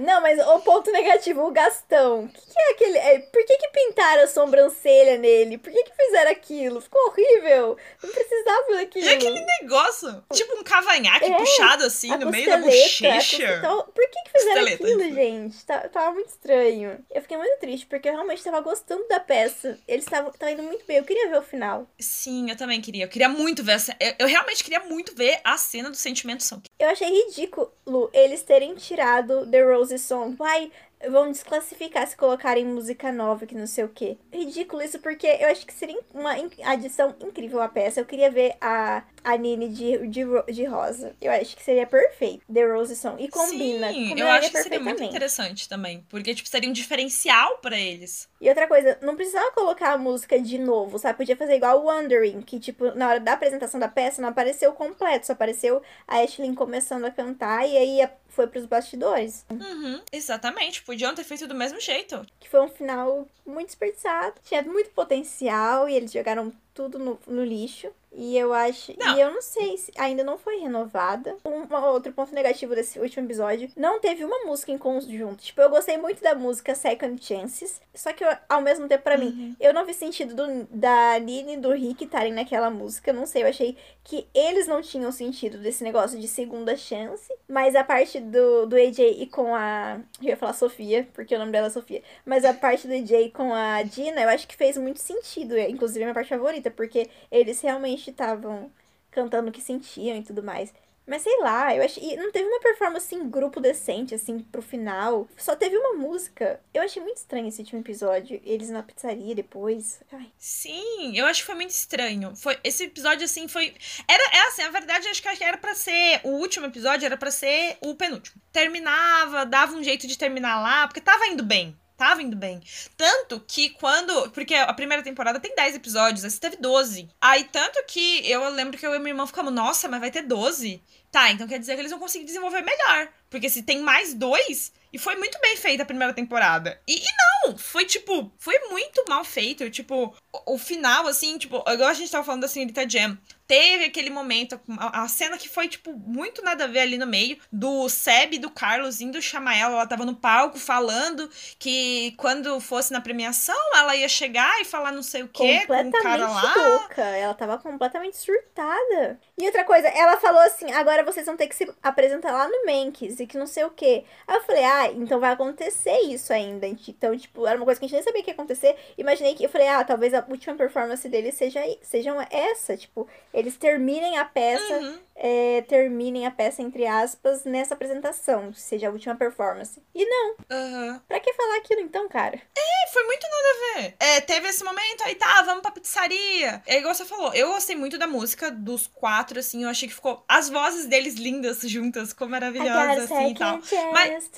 Não, mas o ponto negativo, o Gastão. O que, que é aquele. é, por que, que pintaram a sobrancelha nele? Por que, que fizeram aquilo? Ficou horrível. Não precisava daquilo. E aquele negócio, tipo um cavanhaque É, puxado assim no meio da bochecha. Por que, que fizeram Costeleta, aquilo, isso. gente? Tá- tava muito estranho. Eu fiquei muito triste, porque eu realmente tava gostando da peça. Eles estavam tava indo muito bem. Eu queria ver o final. Sim, eu também queria. Eu queria muito ver essa. Eu, eu realmente queria muito ver a cena do sentimento são. Eu achei ridículo eles terem tirado The Rose Song. Ai, vão desclassificar se colocarem música nova, que não sei o quê. Ridículo isso, porque eu acho que seria uma adição incrível à peça. Eu queria ver a, a Nini de, de, de rosa. Eu acho que seria perfeito. The Rose Song. E combina. Sim, eu combinaria acho que seria muito interessante também. Porque, tipo, seria um diferencial pra eles. E outra coisa, não precisava colocar a música de novo, sabe? Podia fazer igual o Wondering, que, tipo, na hora da apresentação da peça não apareceu completo, só apareceu a Ashley começando a cantar e aí foi pros bastidores. Uhum, exatamente. Podiam ter feito do mesmo jeito. Que foi um final muito desperdiçado. Tinha muito potencial e eles jogaram tudo no, no lixo. E eu acho. Não. E eu não sei se ainda não foi renovada. Um, outro ponto negativo desse último episódio: não teve uma música em conjunto. Tipo, eu gostei muito da música Second Chances. Só que eu- ao mesmo tempo, pra mim, eu não vi sentido do, da Nini e do Rick estarem naquela música. Não sei, eu achei que eles não tinham sentido desse negócio de segunda chance. Mas a parte do, do AJ e com a. Eu ia falar Sofia, porque o nome dela é Sofia. Mas a parte do AJ com a Dina, eu acho que fez muito sentido. É, Inclusive, a minha parte favorita, porque eles realmente estavam cantando o que sentiam e tudo mais. Mas sei lá, eu achei. Não teve uma performance em grupo decente, assim, pro final. Só teve uma música. Eu achei muito estranho esse último episódio. Eles na pizzaria depois. Ai. Sim, eu acho que foi muito estranho. Foi esse episódio assim foi era é assim, a verdade acho que era pra ser o último episódio era pra ser o penúltimo. Terminava, dava um jeito de terminar lá, porque tava indo bem. Tava indo bem. Tanto que quando. Porque a primeira temporada tem 10 episódios, essa teve 12. Aí, tanto que eu lembro que eu e minha irmã ficamos, nossa, mas vai ter 12. Tá, então quer dizer que eles vão conseguir desenvolver melhor. Porque se tem mais dois. E foi muito bem feita a primeira temporada. E, e não, foi tipo. Foi muito mal feito. Tipo, o, o final, assim, tipo. Igual a gente tava falando da Senhorita Jam. Teve aquele momento, a, a cena que foi, tipo, muito nada a ver ali no meio, do Seb e do Carlos indo chamar ela. Ela tava no palco falando que quando fosse na premiação, ela ia chegar e falar não sei o quê com o completamente cara lá. louca. Ela tava completamente surtada. E outra coisa, ela falou assim: agora vocês vão ter que se apresentar lá no Manx e que não sei o quê. Aí eu falei: ah, então vai acontecer isso ainda. Então, tipo, era uma coisa que a gente nem sabia que ia acontecer. Imaginei que eu falei: ah, talvez a última performance deles seja sejam essa. Tipo, eles terminem a peça, Uhum. É, terminem a peça, entre aspas, nessa apresentação, seja a última performance. E não, Aham. pra que falar aquilo então, cara? É, foi muito nada a ver. É, teve esse momento, aí tá, vamos pra pizzaria. É igual você falou, eu gostei muito da música dos quatro, assim, eu achei que ficou. As vozes deles lindas juntas, ficou I got a maravilhosas, assim e tal. Mas-.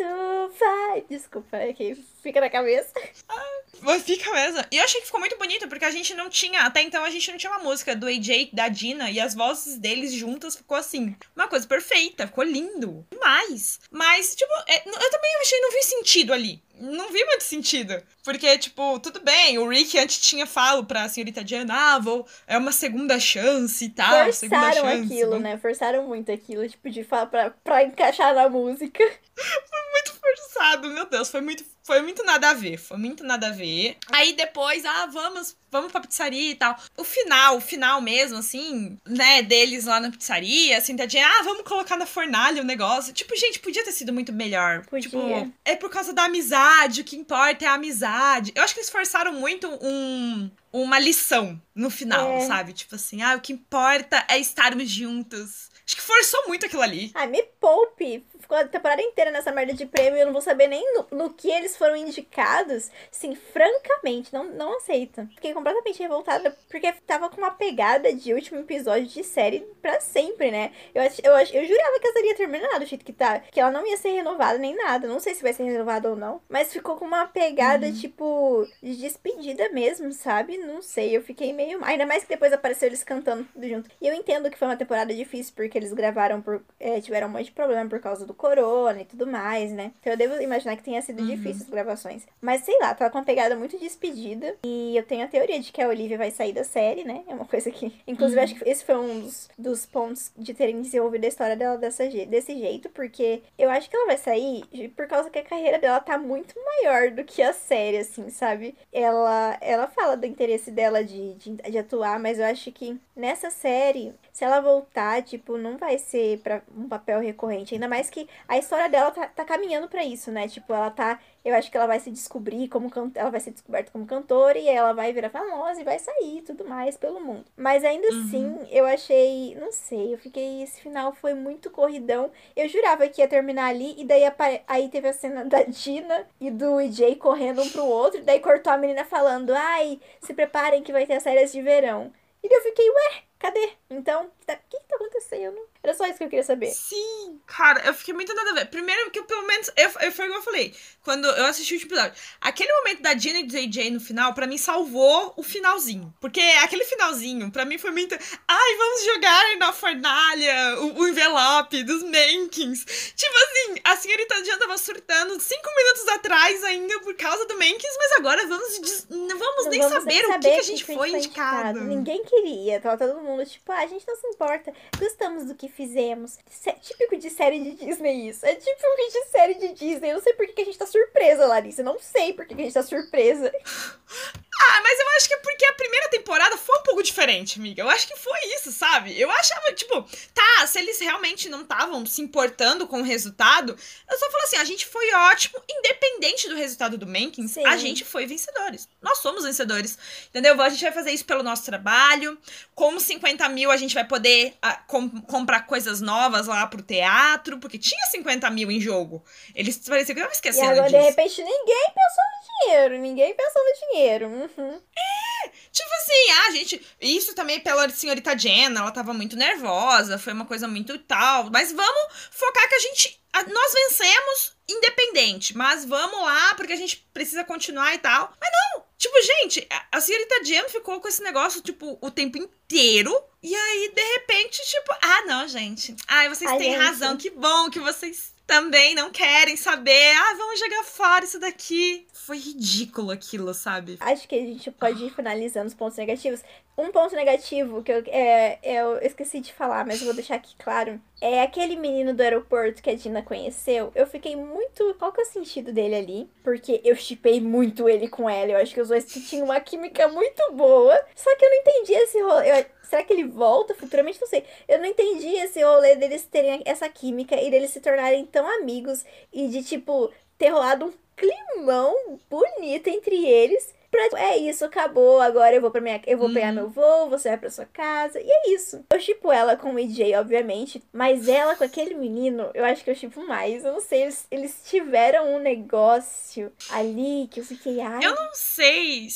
Desculpa, é que fica na cabeça. Mas fica mesmo. E eu achei que ficou muito bonito, porque a gente não tinha, até então a gente não tinha uma música do AJ, da Dina, e as vozes deles juntas ficou assim. Uma coisa perfeita, ficou lindo. Demais. Mas, tipo, é, eu também achei, não vi sentido ali. Não vi muito sentido. Porque, tipo, tudo bem, o Rick antes tinha falo pra senhorita Diana, ah, vou, é uma segunda chance e tal. segunda Forçaram chance. aquilo, vamos- né? Forçaram muito aquilo, tipo, de falar pra, pra encaixar na música. Muito forçado. meu Deus, foi muito, foi muito nada a ver, foi muito nada a ver. Aí depois, ah, vamos, vamos pra pizzaria e tal. O final, o final mesmo, assim, né, deles lá na pizzaria, assim, tadinha, ah, vamos colocar na fornalha o negócio. Tipo, gente, podia ter sido muito melhor. Podia. Tipo, é por causa da amizade, o que importa é a amizade. Eu acho que eles forçaram muito um, uma lição no final, É. sabe? Tipo assim, ah, o que importa é estarmos juntos. Acho que forçou muito aquilo ali. Ai, me poupe. Ficou a temporada inteira nessa merda de prêmio e eu não vou saber nem no, no que eles foram indicados. Sim, francamente, não, não aceito. Fiquei completamente revoltada porque tava com uma pegada de último episódio de série pra sempre, né? Eu, eu, eu jurava que a série ia terminar do jeito que tá. Que ela não ia ser renovada nem nada. Não sei se vai ser renovada ou não. Mas ficou com uma pegada, tipo, de despedida mesmo, sabe? Não sei. Eu fiquei meio. Ainda mais que depois apareceu eles cantando tudo junto. E eu entendo que foi uma temporada difícil porque eles gravaram por. é, tiveram um monte de problema por causa do corona e tudo mais, né? Então eu devo imaginar que tenha sido difícil as gravações. Mas sei lá, tava com uma pegada muito despedida. E eu tenho a teoria de que a Olivia vai sair da série, né? É uma coisa que. Inclusive, acho que esse foi um dos, dos pontos de terem desenvolvido a história dela dessa, desse jeito. Porque eu acho que ela vai sair por causa que a carreira dela tá muito maior do que a série, assim, sabe? Ela, ela fala do interesse dela de, de, de atuar, mas eu acho que nessa série, se ela voltar, tipo, não vai ser pra um papel recorrente. Ainda mais que a história dela tá, tá caminhando pra isso, né? Tipo, ela tá. Eu acho que ela vai se descobrir como can... ela vai ser descoberta como cantora e ela vai virar famosa e vai sair e tudo mais pelo mundo. Mas ainda Uhum. assim, eu achei, não sei, eu fiquei esse final foi muito corridão. Eu jurava que ia terminar ali e daí apare... aí teve a cena da Dina e do EJ correndo um pro outro, e daí cortou a menina falando: "Ai, se preparem que vai ter as férias de verão". E eu fiquei, ué, cadê? Então, tá- o que que tá acontecendo? Era só isso que eu queria saber. Sim, cara, eu fiquei muito nada a ver. Primeiro que eu, pelo menos, eu, eu, foi igual eu falei, quando eu assisti o último episódio. Aquele momento da Dina e do AJ no final, pra mim, salvou o finalzinho. Porque aquele finalzinho, pra mim, foi muito. Ai, vamos jogar na fornalha o, o envelope dos Mankins. Tipo assim, a senhorita Diana tava surtando cinco minutos atrás ainda por causa do Mankins, mas agora vamos, des- não vamos Não nem vamos saber o que, que a gente foi indicado. Ninguém queria. Tava todo mundo tipo, ah, a gente não se importa. Gostamos do que fizemos. É típico de série de Disney isso. É típico de série de Disney. Eu não sei por que a gente tá surpresa, Larissa. Eu não sei por que a gente tá surpresa. Ah, mas eu acho que é porque a primeira temporada foi um pouco diferente, amiga. Eu acho que foi isso, sabe? Eu achava, tipo, tá, se eles realmente não estavam se importando com o resultado, eu só falo assim, a gente foi ótimo, independente do resultado do Mankins, Sim. a gente foi vencedores. Nós somos vencedores, entendeu? A gente vai fazer isso pelo nosso trabalho, com os 50 mil a gente vai poder ah, com- comprar coisas novas lá pro teatro, porque tinha 50 mil em jogo. Eles pareciam que estavam E esquecendo agora, disso. de repente, ninguém pensou no dinheiro. Ninguém pensou no dinheiro. Uhum. Tipo assim, ah, gente. Isso também pela senhorita Jenna, ela tava muito nervosa, foi uma coisa muito tal. Mas vamos focar que a gente. a- nós vencemos independente, mas vamos lá, porque a gente precisa continuar e tal. Mas não! Tipo, gente, a, a senhorita Jenna ficou com esse negócio, tipo, o tempo inteiro. E aí, de repente, tipo, ah, não, gente. Ai, vocês Ai, têm gente. razão, que bom que vocês também não querem saber. Ah, vamos jogar fora isso daqui. Foi ridículo aquilo, sabe? Acho que a gente pode ir finalizando os pontos negativos. Um ponto negativo que eu, é, eu esqueci de falar, mas vou deixar aqui claro. É aquele menino do aeroporto que a Dina conheceu. Eu fiquei muito. Qual que é o sentido dele ali? Porque eu chipei muito ele com ela. Eu acho que os dois tinham uma química muito boa. Só que eu não entendi esse rolê. Eu- será que ele volta futuramente? Não sei. Eu não entendi esse rolê deles terem essa química e deles se tornarem tão amigos e de, tipo, ter rolado um climão bonito entre eles. Pra, é isso, acabou. Agora eu vou pra minha. Eu vou pegar Uhum. meu voo, você vai pra sua casa. E é isso. Eu chipo ela com o EJ, obviamente. Mas ela com aquele menino, eu acho que eu chipo mais. Eu não sei, eles, eles tiveram um negócio ali que eu fiquei. Ai, Eu não sei.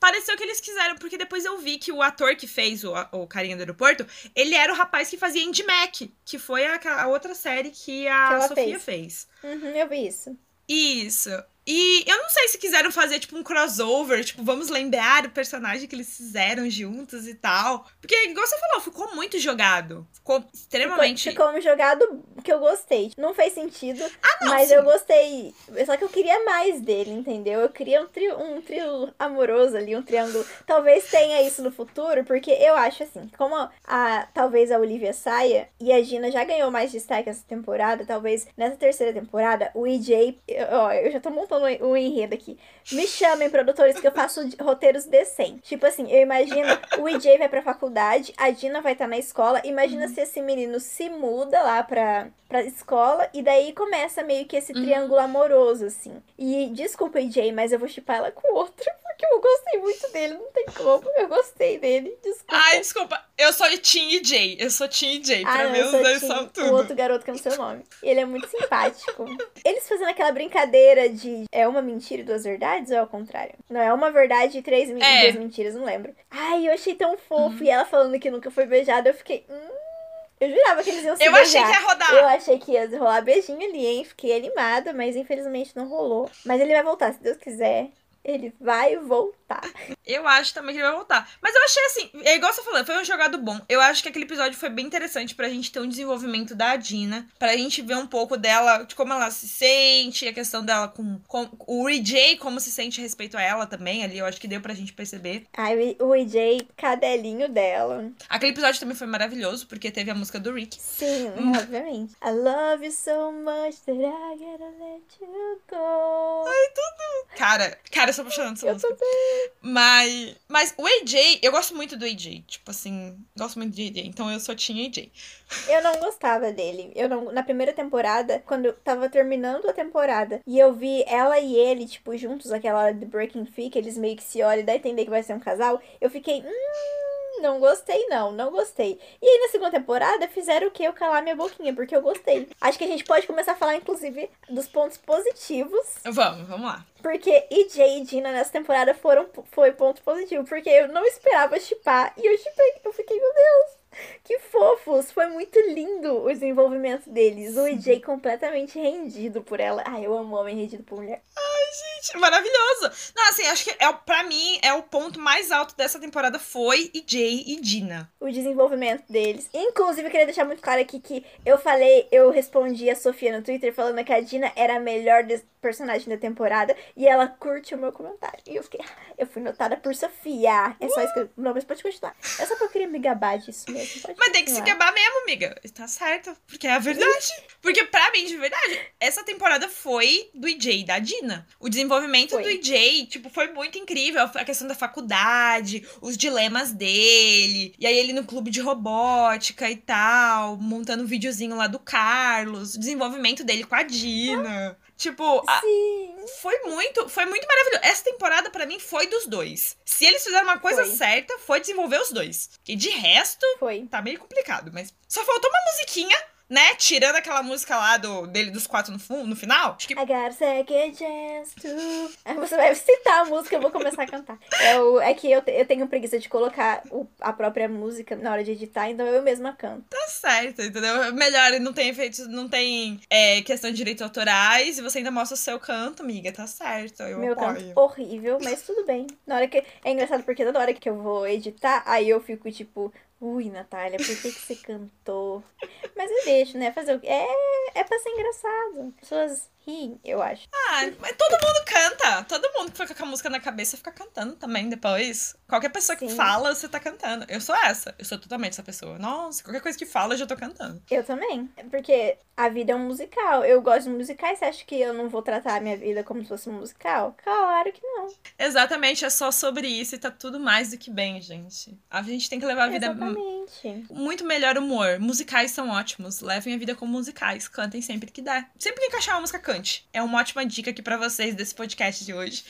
Pareceu que eles quiseram, porque depois eu vi que o ator que fez o, o carinha do aeroporto, ele era o rapaz que fazia Indy Mac, que foi a, a outra série que a Que Sofia fez. Uhum, eu vi isso. Isso. E eu não sei se quiseram fazer, tipo, um crossover, tipo, vamos lembrar o personagem que eles fizeram juntos e tal. Porque, igual você falou, ficou muito jogado. Ficou extremamente. Ficou, ficou um jogado que eu gostei. Não fez sentido, ah, não, mas sim. eu gostei. Só que eu queria mais dele, entendeu? Eu queria um trio, um trio amoroso ali, um triângulo. Talvez tenha isso no futuro, porque eu acho assim, como a talvez a Olivia saia e a Gina já ganhou mais destaque essa temporada, talvez nessa terceira temporada, o EJ. Ó, eu já tô montando o enredo aqui. Me chamem, produtores, que eu faço roteiros decentes. Tipo assim, eu imagino o EJ vai pra faculdade, a Dina vai estar tá na escola. Imagina uhum. se esse menino se muda lá pra, pra escola e daí começa meio que esse uhum. triângulo amoroso, assim. E desculpa, EJ, mas eu vou chipar ela com outro, porque eu gostei muito dele, não tem como. Eu gostei dele, desculpa. Ai, desculpa. Eu sou Team EJ. Eu sou Team EJ. Pra ah, mim, os dois são tudo. O outro garoto que é no seu nome. Ele é muito simpático. Eles fazendo aquela brincadeira de é uma mentira e duas verdades ou é ao contrário? Não, é uma verdade e três e é. duas mentiras, não lembro. Ai, eu achei tão fofo. Uhum. E ela falando que nunca foi beijada, eu fiquei. Hum, eu jurava que eles iam se Eu beijar. achei que ia rodar. Eu achei que ia rolar beijinho ali, hein? Fiquei animada, mas infelizmente não rolou. Mas ele vai voltar, se Deus quiser. Ele vai voltar. Eu acho também que ele vai voltar. Mas eu achei assim, é igual você falou, foi um jogado bom. Eu acho que aquele episódio foi bem interessante pra gente ter um desenvolvimento da Dina, pra gente ver um pouco dela, de como ela se sente, a questão dela com, com o EJ, como se sente a respeito a ela também ali, eu acho que deu pra gente perceber. Ai, o EJ, cadelinho dela. Aquele episódio também foi maravilhoso, porque teve a música do Rick. Sim, obviamente. I love you so much that I gotta let you go. Ai, tudo. Cara, cara, sou apaixonada dessa música. Mas, mas o AJ, eu gosto muito do AJ. Tipo assim, gosto muito de AJ. Então eu só tinha AJ. Eu não gostava dele. Eu não, na primeira temporada, quando eu tava terminando a temporada, e eu vi ela e ele, tipo, juntos, aquela hora de Breaking Free, que eles meio que se olham e dá a entender que vai ser um casal, eu fiquei. Hum, não gostei, não, não gostei. E aí na segunda temporada fizeram o que? Eu calar minha boquinha, porque eu gostei. Acho que a gente pode começar a falar, inclusive, dos pontos positivos. Vamos, vamos lá. Porque EJ e Dina nessa temporada foram, foi ponto positivo. Porque eu não esperava chipar. E eu chipei. Eu fiquei, meu Deus. Que fofos! Foi muito lindo o desenvolvimento deles. O EJ completamente rendido por ela. Ai, eu amo homem rendido por mulher. Ai, gente, maravilhoso! Não, assim, acho que é, pra mim é o ponto mais alto dessa temporada foi EJ e Dina. O desenvolvimento deles. Inclusive, eu queria deixar muito claro aqui que eu falei, eu respondi a Sofia no Twitter falando que a Dina era a melhor personagem da temporada e ela curte o meu comentário. E eu fiquei, eu fui notada por Sofia. É só isso que eu... Não, mas pode continuar. É só porque eu queria me gabar disso mesmo. Mas tem que se quebrar mesmo, amiga. Tá certo. Porque é a verdade. Porque pra mim, de verdade, essa temporada foi do EJ e da Dina. O desenvolvimento foi. do EJ, tipo, foi muito incrível. A questão da faculdade, os dilemas dele. E aí ele no clube de robótica e tal, montando um videozinho lá do Carlos. O desenvolvimento dele com a Dina. Tipo, a... foi muito, foi muito maravilhoso. Essa temporada para mim foi dos dois. Se eles fizeram uma coisa foi. certa, foi desenvolver os dois. E de resto, foi. tá meio complicado, mas só faltou uma musiquinha né? Tirando aquela música lá do, dele dos quatro no, fundo, no final. Acho que... I got a second chance to... Você vai citar a música, eu vou começar a cantar. É, o, é que eu, eu tenho preguiça de colocar o, a própria música na hora de editar, então eu mesma canto. Tá certo, entendeu? Melhor, não tem efeitos, não tem é, questão de direitos autorais, e você ainda mostra o seu canto, amiga, tá certo, eu Meu apoio. canto horrível, mas tudo bem. Na hora que... É engraçado porque toda hora que eu vou editar, aí eu fico tipo... Ui, Natália, por que, que você cantou? Mas eu deixo, né? Fazer o? É, é pra ser engraçado. As pessoas ri, eu acho. Ah, mas todo mundo canta. Todo mundo que fica com a música na cabeça fica cantando também depois. Qualquer pessoa Sim. que fala, você tá cantando. Eu sou essa. Eu sou totalmente essa pessoa. Nossa, qualquer coisa que fala, eu já tô cantando. Eu também. Porque a vida é um musical. Eu gosto de musicais. Você acha que eu não vou tratar a minha vida como se fosse um musical? Claro que não. Exatamente. É só sobre isso e tá tudo mais do que bem, gente. A gente tem que levar a vida... Exatamente. Muito melhor humor. Musicais são ótimos. Levem a vida como musicais. Cantem sempre que der. Sempre que encaixar uma música, É uma ótima dica aqui para vocês desse podcast de hoje.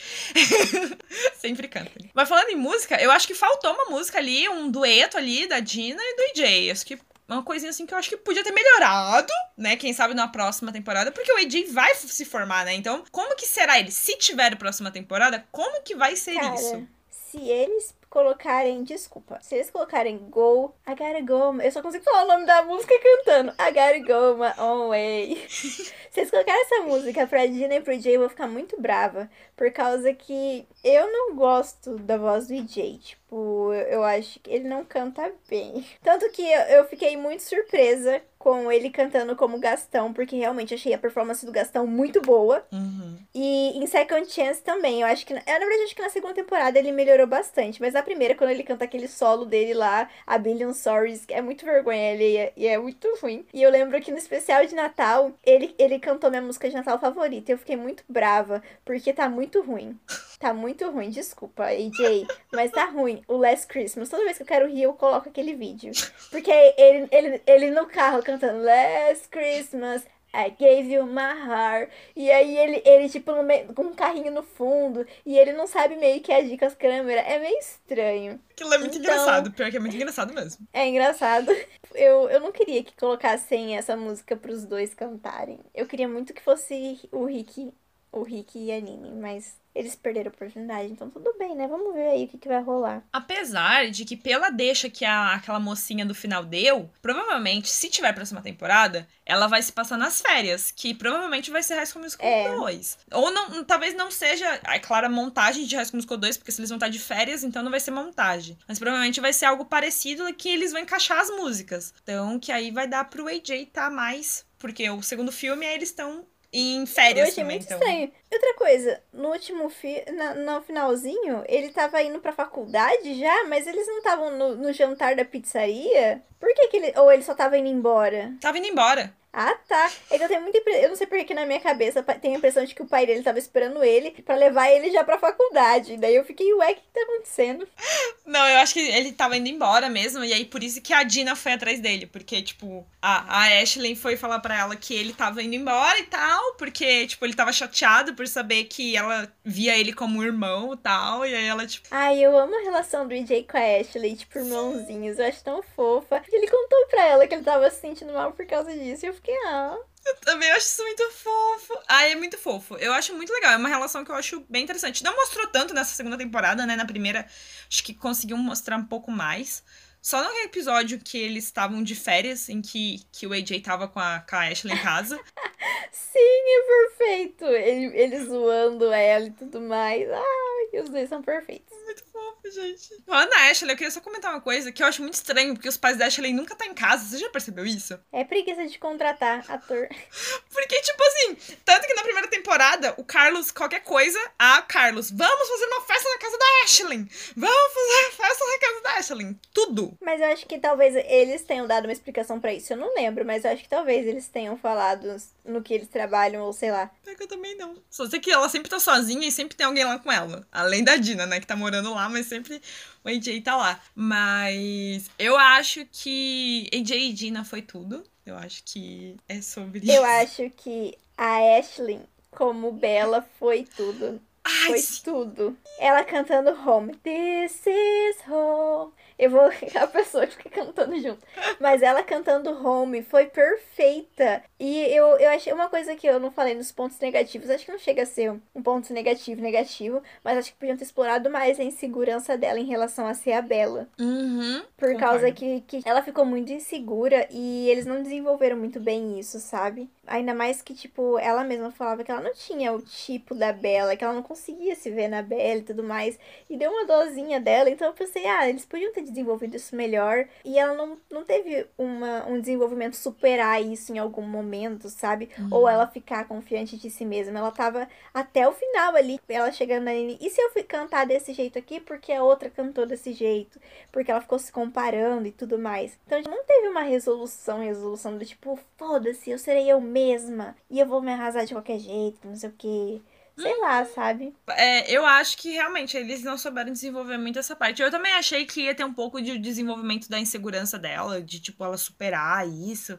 Sempre cantem. Mas falando em música, eu acho que faltou uma música ali, um dueto ali da Dina e do EJ. Acho que uma coisinha assim que eu acho que podia ter melhorado, né? Quem sabe na próxima temporada, porque o AJ vai se formar, né? Então, como que será ele? Se tiver a próxima temporada, como que vai ser Cara, isso? se eles colocarem, desculpa, se eles colocarem Go, I gotta go, eu só consigo falar o nome da música cantando, I gotta go my own way. se eles colocarem essa música pra Dina e pro Jay, eu vou ficar muito brava, por causa que eu não gosto da voz do EJ, tipo, eu acho que ele não canta bem. Tanto que eu fiquei muito surpresa com ele cantando como Gastão, porque realmente achei a performance do Gastão muito boa. Uhum. E em Second Chance também, eu acho que. Eu, na verdade, acho que na segunda temporada ele melhorou bastante. Mas na primeira, quando ele canta aquele solo dele lá, a Billion Stories, é muito vergonha ele é, e é muito ruim. E eu lembro que no especial de Natal, ele, ele cantou minha música de Natal favorita. Eu fiquei muito brava, porque tá muito ruim. Tá muito ruim, desculpa, AJ. Mas tá ruim. O Last Christmas. Toda vez que eu quero rir, eu coloco aquele vídeo. Porque ele, ele, ele no carro cantando Last Christmas. I gave you my heart. E aí ele, ele tipo, meio, com um carrinho no fundo. E ele não sabe meio que as câmeras. É meio estranho. Aquilo é muito Então- engraçado. Pior que é muito engraçado mesmo. É engraçado. Eu, eu não queria que colocassem essa música pros dois cantarem. Eu queria muito que fosse o Rick, o Rick e a Nini, mas eles perderam a oportunidade, então tudo bem, né? Vamos ver aí o que, que vai rolar. Apesar de que, pela deixa que a, aquela mocinha do final deu, provavelmente, se tiver próxima temporada, ela vai se passar nas férias, que provavelmente vai ser High School Musical É. 2. Ou não, talvez não seja, é claro, a montagem de High School Musical 2, porque se eles vão estar de férias, então não vai ser montagem. Mas provavelmente vai ser algo parecido que eles vão encaixar as músicas. Então, que aí vai dar pro AJ estar mais. Porque o segundo filme, aí eles estão em Eu férias achei também. muito então... estranho. Outra coisa, no último fi na, no finalzinho, ele tava indo pra faculdade já, mas eles não estavam no, no jantar da pizzaria? Por que que ele... Ou ele só tava indo embora? Tava indo embora. Ah, tá. É que eu tenho muita impressão. Eu não sei porque que na minha cabeça tem a impressão de que o pai dele tava esperando ele pra levar ele já pra faculdade. Daí eu fiquei, ué, o que, que tá acontecendo? Não, eu acho que ele tava indo embora mesmo, e aí por isso que a Dina foi atrás dele, porque, tipo, a, a Ashley foi falar pra ela que ele tava indo embora e tal, porque, tipo, ele tava chateado por saber que ela via ele como irmão e tal, e aí ela, tipo, Ai, eu amo a relação do EJ com a Ashley, tipo, irmãozinhos. Eu acho tão fofa. E ele contou pra ela que ele tava se sentindo mal por causa disso. E eu fiquei, ah. eu também acho isso muito fofo. Ah, é muito fofo. Eu acho muito legal, é uma relação que eu acho bem interessante. Não mostrou tanto nessa segunda temporada, né? Na primeira, acho que conseguiu mostrar um pouco mais. Só no episódio que eles estavam de férias, em que, que o AJ tava com a, com a Ashley em casa. Sim, é perfeito. Ele, ele zoando ela e tudo mais. Ai, os dois são perfeitos. Muito fofo, gente. Falando da Ashley, eu queria só comentar uma coisa que eu acho muito estranho, porque os pais da Ashley nunca estão em casa. Você já percebeu isso? É preguiça de contratar ator. Porque, tipo assim, tanto que na primeira temporada, o Carlos, qualquer coisa, ah, Carlos, vamos fazer uma festa na casa da Ashley. Vamos fazer uma festa na casa da Ashley. Tudo. Mas eu acho que talvez eles tenham dado uma explicação pra isso. Eu não lembro, mas eu acho que talvez eles tenham falado no que eles trabalham, ou sei lá. É que eu também não. Só sei que ela sempre tá sozinha e sempre tem alguém lá com ela. Além da Dina, né, que tá morando lá, mas sempre o AJ tá lá. Mas eu acho que AJ e Dina foi tudo. Eu acho que é sobre isso. Eu acho que a Ashley, como Bela, foi tudo. Ai, Foi sim. tudo. Ela cantando Home. This is home. Eu vou a pessoa fica cantando junto. Mas ela cantando Home foi perfeita. E eu, eu achei uma coisa que eu não falei nos pontos negativos. Acho que não chega a ser um ponto negativo, negativo. Mas acho que podiam ter explorado mais a insegurança dela em relação a ser a Bela. Uhum. Por Concordo. causa que, que ela ficou muito insegura e eles não desenvolveram muito bem isso, sabe? Ainda mais que, tipo, ela mesma falava que ela não tinha o tipo da Bela, que ela não conseguia se ver na Bela e tudo mais. E deu uma dosinha dela, então eu pensei, ah, eles podiam ter desenvolvido isso melhor. E ela não, não teve uma, um desenvolvimento superar isso em algum momento, sabe? Ou ela ficar confiante de si mesma. Ela tava até o final ali, ela chegando Nini. E se eu fui cantar desse jeito aqui, porque a outra cantou desse jeito? Porque ela ficou se comparando e tudo mais. Então não teve uma resolução, resolução do tipo, foda-se, eu serei eu mesma. E eu vou me arrasar de qualquer jeito, não sei o que. Sei lá, sabe? É, eu acho que realmente eles não souberam desenvolver muito essa parte. Eu também achei que ia ter um pouco de desenvolvimento da insegurança dela, de tipo ela superar isso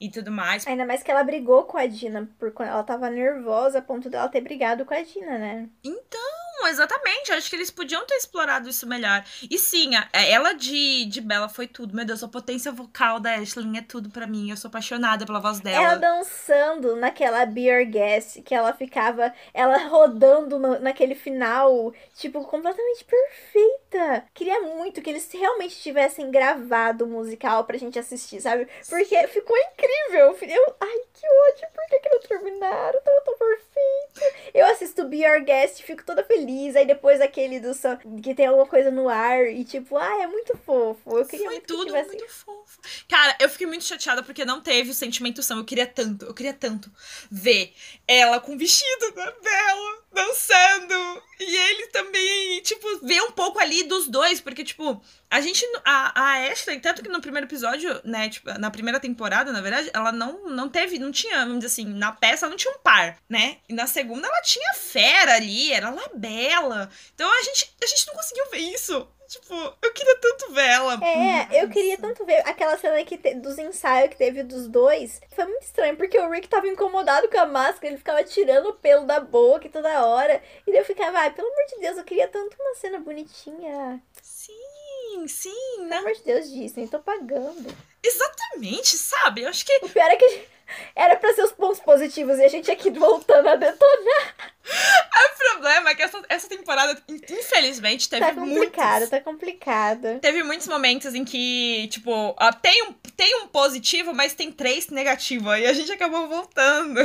e tudo mais. Ainda mais que ela brigou com a Dina, por quando ela tava nervosa a ponto dela ter brigado com a Dina, né? Então, exatamente. Acho que eles podiam ter explorado isso melhor. E sim, a, ela de, de Bella foi tudo. Meu Deus, a potência vocal da Ashley é tudo para mim. Eu sou apaixonada pela voz dela. Ela dançando naquela Beer Guest, que ela ficava, ela rodando no, naquele final, tipo, completamente perfeita. Queria muito que eles realmente tivessem gravado o musical pra gente assistir, sabe? Porque ficou incrível. Eu, ai, que ódio, por que, que não terminaram? Tava tão perfeito. Eu assisto Be Our Guest, fico toda feliz. Aí depois aquele do que tem alguma coisa no ar e tipo, ai, é muito fofo. Eu queria Foi muito tudo tivesse... muito fofo. Cara, eu fiquei muito chateada porque não teve o sentimento são. Eu queria tanto, eu queria tanto ver ela com o vestido da Bella dançando. E ele também, tipo, ver um pouco ali dos dois, porque, tipo, a gente. A, a Ashley, tanto que no primeiro episódio, né, tipo, na primeira temporada, na verdade, ela não, não teve, não tinha, vamos dizer assim, na peça não tinha um par, né? E na segunda ela tinha fera ali, era bela Então a gente, a gente não conseguiu ver isso. Tipo, eu queria tanto ver ela. É, eu queria tanto ver aquela cena que te, dos ensaios que teve dos dois. Foi muito estranho, porque o Rick tava incomodado com a máscara, ele ficava tirando o pelo da boca toda hora. E daí eu ficava, ai, pelo amor de Deus, eu queria tanto uma cena bonitinha. Sim, sim, né? Pelo amor de Deus, Disney, tô pagando. Exatamente, sabe? Eu acho que. O pior é que era pra ser os pontos positivos e a gente aqui voltando a detonar. O problema é que essa, essa temporada, infelizmente, teve tá complicado, muitos... Tá complicado, Teve muitos momentos em que, tipo, tem um, tem um positivo, mas tem três negativos. Aí a gente acabou voltando.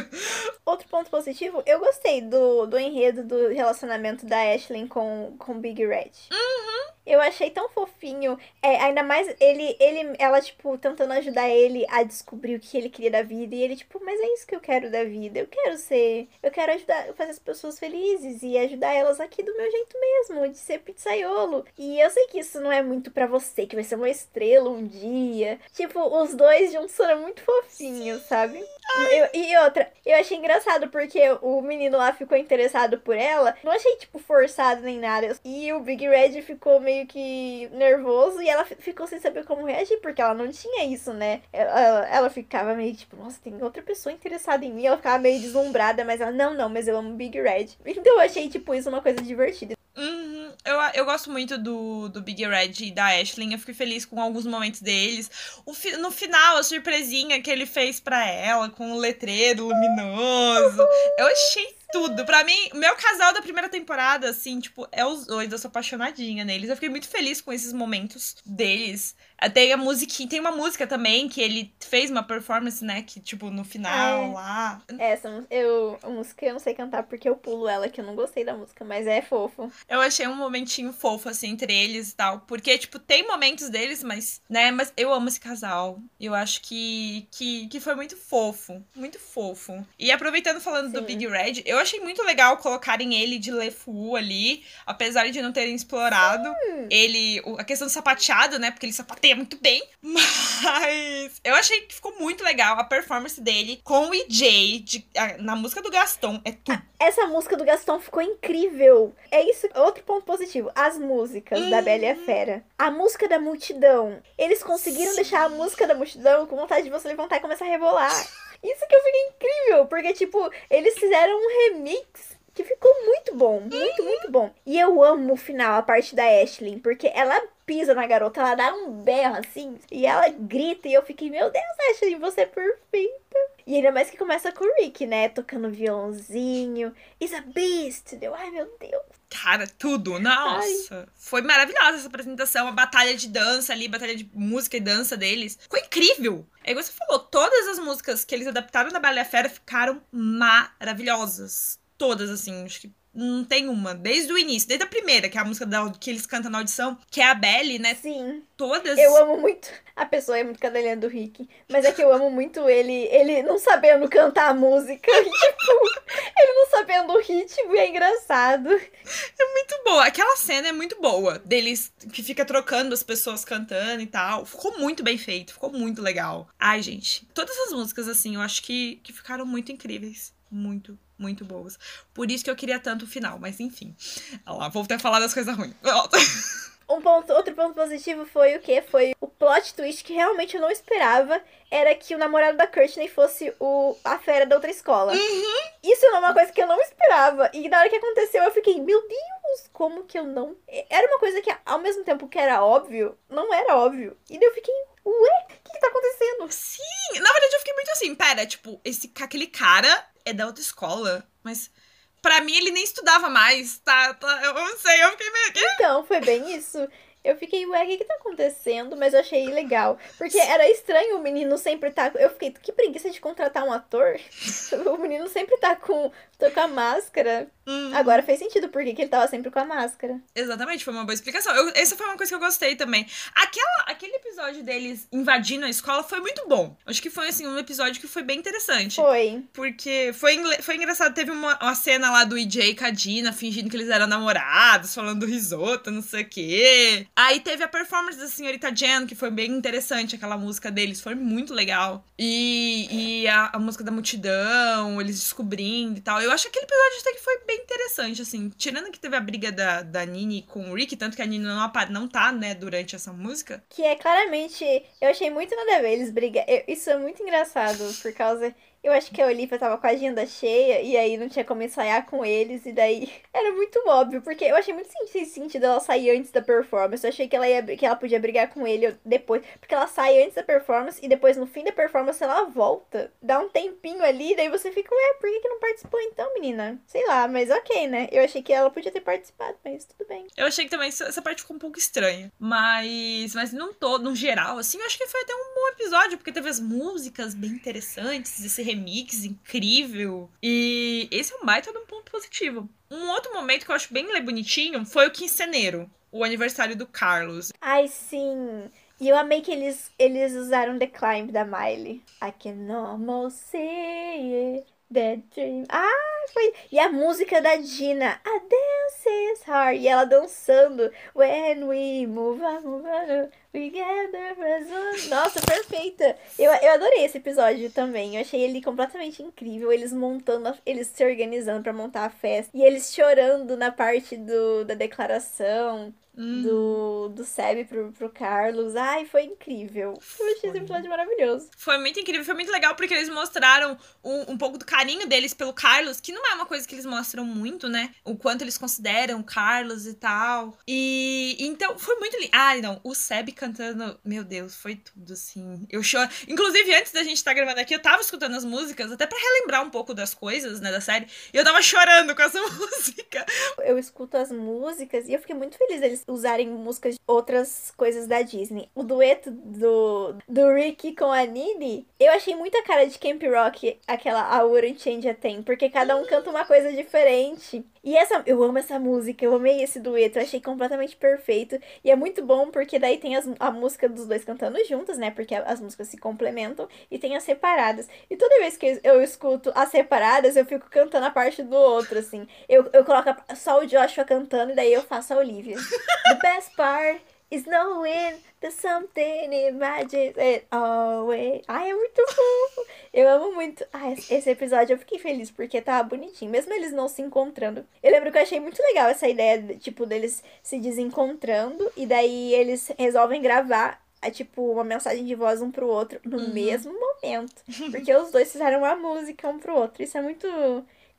Outro ponto positivo, eu gostei do, do enredo do relacionamento da Ashley com, com Big Red. Uhum. Eu achei tão fofinho. É, ainda mais ele, ele, ela, tipo, tentando ajudar ele a descobrir o que ele queria da vida. E ele, tipo, mas é isso que eu quero da vida. Eu quero ser. Eu quero ajudar, fazer as pessoas felizes e ajudar elas aqui do meu jeito mesmo, de ser pizzaiolo. E eu sei que isso não é muito para você, que vai ser uma estrela um dia. Tipo, os dois juntos foram muito fofinhos, sabe? Eu, e outra, eu achei engraçado porque o menino lá ficou interessado por ela. Não achei, tipo, forçado nem nada. E o Big Red ficou meio que nervoso e ela ficou sem saber como reagir, porque ela não tinha isso, né? Ela, ela ficava meio tipo, nossa, tem outra pessoa interessada em mim. Ela ficava meio deslumbrada, mas ela, não, não, mas eu amo Big Red. Então eu achei, tipo, isso uma coisa divertida. Uhum. Eu, eu gosto muito do, do Big Red e da Ashley. Eu fiquei feliz com alguns momentos deles. O, no final, a surpresinha que ele fez para ela, com o letreiro luminoso. Eu achei tudo. Pra mim, meu casal da primeira temporada, assim, tipo, é os dois. Eu sou apaixonadinha neles. Eu fiquei muito feliz com esses momentos deles. Tem a música, tem uma música também que ele fez uma performance, né? Que, tipo, no final é. lá. Essa, eu, a música eu não sei cantar porque eu pulo ela, que eu não gostei da música, mas é fofo. Eu achei um momentinho fofo, assim, entre eles e tal. Porque, tipo, tem momentos deles, mas, né? Mas eu amo esse casal. Eu acho que, que, que foi muito fofo. Muito fofo. E aproveitando falando Sim. do Big Red, eu achei muito legal colocarem ele de Lefu ali, apesar de não terem explorado. Sim. Ele. A questão do sapateado, né? Porque ele sapateia muito bem. Mas eu achei que ficou muito legal a performance dele com o EJ de, na música do Gaston. É tudo. Essa música do Gaston ficou incrível. É isso, outro ponto positivo. As músicas da Bela e a uhum. Fera. A música da multidão. Eles conseguiram Sim. deixar a música da multidão com vontade de você levantar e começar a rebolar. Isso que eu fiquei incrível, porque, tipo, eles fizeram um remix que ficou muito bom, muito, muito bom. E eu amo o final, a parte da Ashley, porque ela pisa na garota, ela dá um berro assim, e ela grita, e eu fiquei, meu Deus, Ashley, você é perfeita. E ainda mais que começa com o Rick, né? Tocando violãozinho. Is a beast! Deu, ai meu Deus. Cara, tudo. Nossa. Ai. Foi maravilhosa essa apresentação. A batalha de dança ali, batalha de música e dança deles. Ficou incrível. É igual você falou, todas as músicas que eles adaptaram da Bela Fera ficaram maravilhosas. Todas, assim. Acho que não tem uma. Desde o início, desde a primeira, que é a música da, que eles cantam na audição, que é a Belly, né? Sim. Todas. Eu amo muito. A pessoa é muito cadelinha do Rick. Mas é que eu amo muito ele, ele não sabendo cantar a música. tipo, ele não sabendo o ritmo e é engraçado. É muito boa. Aquela cena é muito boa. Deles que fica trocando as pessoas cantando e tal. Ficou muito bem feito. Ficou muito legal. Ai, gente. Todas as músicas, assim, eu acho que, que ficaram muito incríveis. Muito, muito boas. Por isso que eu queria tanto o final, mas enfim. Olha lá, vou até falar das coisas ruins. Um ponto, outro ponto positivo foi o que? Foi o plot twist que realmente eu não esperava. Era que o namorado da Courtney fosse o, a fera da outra escola. Uhum. Isso é uma coisa que eu não esperava. E na hora que aconteceu, eu fiquei, meu Deus! Deus, como que eu não. Era uma coisa que, ao mesmo tempo que era óbvio, não era óbvio. E daí eu fiquei, ué, o que, que tá acontecendo? Sim, na verdade eu fiquei muito assim, pera, tipo, esse, aquele cara é da outra escola, mas pra mim ele nem estudava mais, tá? tá eu não sei, eu fiquei meio. Então, foi bem isso. Eu fiquei, ué, o que, que tá acontecendo? Mas eu achei legal. Porque era estranho o menino sempre tá. Eu fiquei, que preguiça de contratar um ator. o menino sempre tá com, tô com a máscara. Hum. Agora fez sentido porque que ele tava sempre com a máscara. Exatamente, foi uma boa explicação. Eu, essa foi uma coisa que eu gostei também. Aquela, aquele episódio deles invadindo a escola foi muito bom. Acho que foi assim, um episódio que foi bem interessante. Foi. Porque foi, foi engraçado. Teve uma, uma cena lá do EJ e com a Dina fingindo que eles eram namorados, falando do risoto, não sei o quê. Aí teve a performance da senhorita Jen, que foi bem interessante. Aquela música deles foi muito legal. E, e a, a música da multidão, eles descobrindo e tal. Eu acho que aquele episódio até que foi bem interessante, assim. Tirando que teve a briga da, da Nini com o Rick, tanto que a Nini não, não tá, né, durante essa música. Que é claramente. Eu achei muito nada a ver eles brigam. Isso é muito engraçado, por causa. Eu acho que a Olivia tava com a agenda cheia e aí não tinha como ensaiar com eles, e daí era muito óbvio, porque eu achei muito sentido ela sair antes da performance. Eu achei que ela, ia, que ela podia brigar com ele depois, porque ela sai antes da performance e depois no fim da performance ela volta. Dá um tempinho ali, daí você fica, ué, por que, que não participou então, menina? Sei lá, mas ok, né? Eu achei que ela podia ter participado, mas tudo bem. Eu achei que também essa essa parte ficou um pouco estranha. Mas, mas não todo, no geral, assim, eu acho que foi até um bom episódio, porque teve as músicas bem interessantes, esse remix incrível. E esse é um baita de um ponto positivo. Um outro momento que eu acho bem bonitinho foi o quinceneiro, o aniversário do Carlos. Ai, sim. E eu amei que eles, eles usaram The Climb da Miley. I can almost see that dream. Ah, foi. E a música da Dina. A dance is hard. E ela dançando. When we move on, move on, we gather as one. Nossa, perfeita. Eu, eu adorei esse episódio também. Eu achei ele completamente incrível. Eles montando, a- eles se organizando pra montar a festa. E eles chorando na parte do, da declaração Hum, do, do Seb pro, pro Carlos. Ai, foi incrível. Eu achei esse episódio maravilhoso. Foi muito incrível, foi muito legal, porque eles mostraram um, um pouco do carinho deles pelo Carlos, que não é uma coisa que eles mostram muito, né? O quanto eles consideram Carlos e tal. E então foi muito lindo. Ah, não, o Seb cantando, meu Deus, foi tudo assim. Eu choro. Inclusive, antes da gente estar gravando aqui, eu tava escutando as músicas, até pra relembrar um pouco das coisas, né, da série. E eu tava chorando com essa música. Eu escuto as músicas e eu fiquei muito feliz deles usarem músicas de outras coisas da Disney. O dueto do, do Ricky com a Nini, eu achei muita cara de Camp Rock, aquela Wouldn't Change a Thing, porque cada canta uma coisa diferente. E essa, eu amo essa música, eu amei esse dueto, achei completamente perfeito. E é muito bom porque daí tem as, a música dos dois cantando juntas, né? Porque as músicas se complementam e tem as separadas. E toda vez que eu escuto as separadas, eu fico cantando a parte do outro, assim. Eu, eu coloco só o Joshua cantando e daí eu faço a Olivia. The best part is knowing that something imagines it always. Ai, é muito fofo. Eu amo muito. Ai, esse episódio eu fiquei feliz porque tava bonitinho, mesmo eles não se encontrando. Eu lembro que eu achei muito legal essa ideia, de, tipo, deles se desencontrando e daí eles resolvem gravar. É tipo uma mensagem de voz um pro outro no Uhum. mesmo momento. Porque os dois fizeram uma música um pro outro. Isso é muito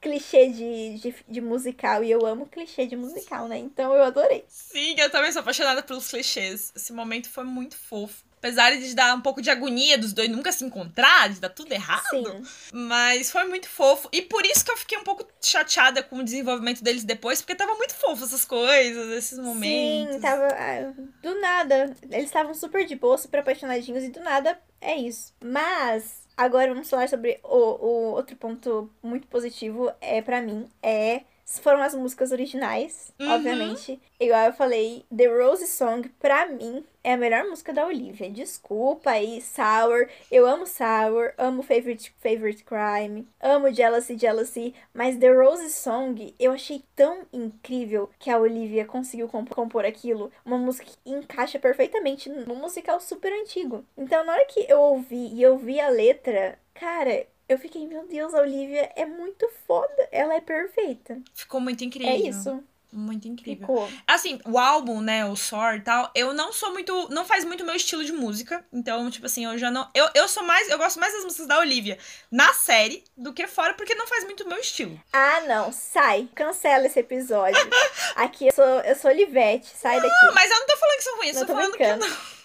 clichê de, de, de musical. E eu amo clichê de musical, né? Então eu adorei. Sim, eu também sou apaixonada pelos clichês. Esse momento foi muito fofo. Apesar de dar um pouco de agonia dos dois nunca se encontrar, de dar tudo errado. Sim. Mas foi muito fofo. E por isso que eu fiquei um pouco chateada com o desenvolvimento deles depois, porque tava muito fofo essas coisas, esses momentos. Sim, tava. ah, Do nada. Eles estavam super de boa, super apaixonadinhos, e do nada é isso. Mas. Agora vamos falar sobre o, o outro ponto muito positivo é para mim é foram as músicas originais, Uhum. obviamente. Igual eu falei, The Rose Song pra mim é a melhor música da Olivia. Desculpa aí, Sour. Eu amo Sour, amo Favorite Favorite Crime, amo Jealousy Jealousy, mas The Rose Song eu achei tão incrível que a Olivia conseguiu comp- compor aquilo, uma música que encaixa perfeitamente num musical super antigo. Então, na hora que eu ouvi e eu vi a letra, cara, eu fiquei, meu Deus, a Olivia é muito foda, ela é perfeita. Ficou muito incrível. É isso. Muito incrível. Ficou. Assim, o álbum, né, o Soar e tal, eu não sou muito. Não faz muito meu estilo de música. Então, tipo assim, eu já não. Eu, eu sou mais. Eu gosto mais das músicas da Olivia na série do que fora, porque não faz muito meu estilo. Ah, não. Sai. Cancela esse episódio. Aqui eu sou, eu sou Olivete. Sai daqui. Não, mas eu não tô falando que são ruins, Não eu tô tô falando brincando. que não.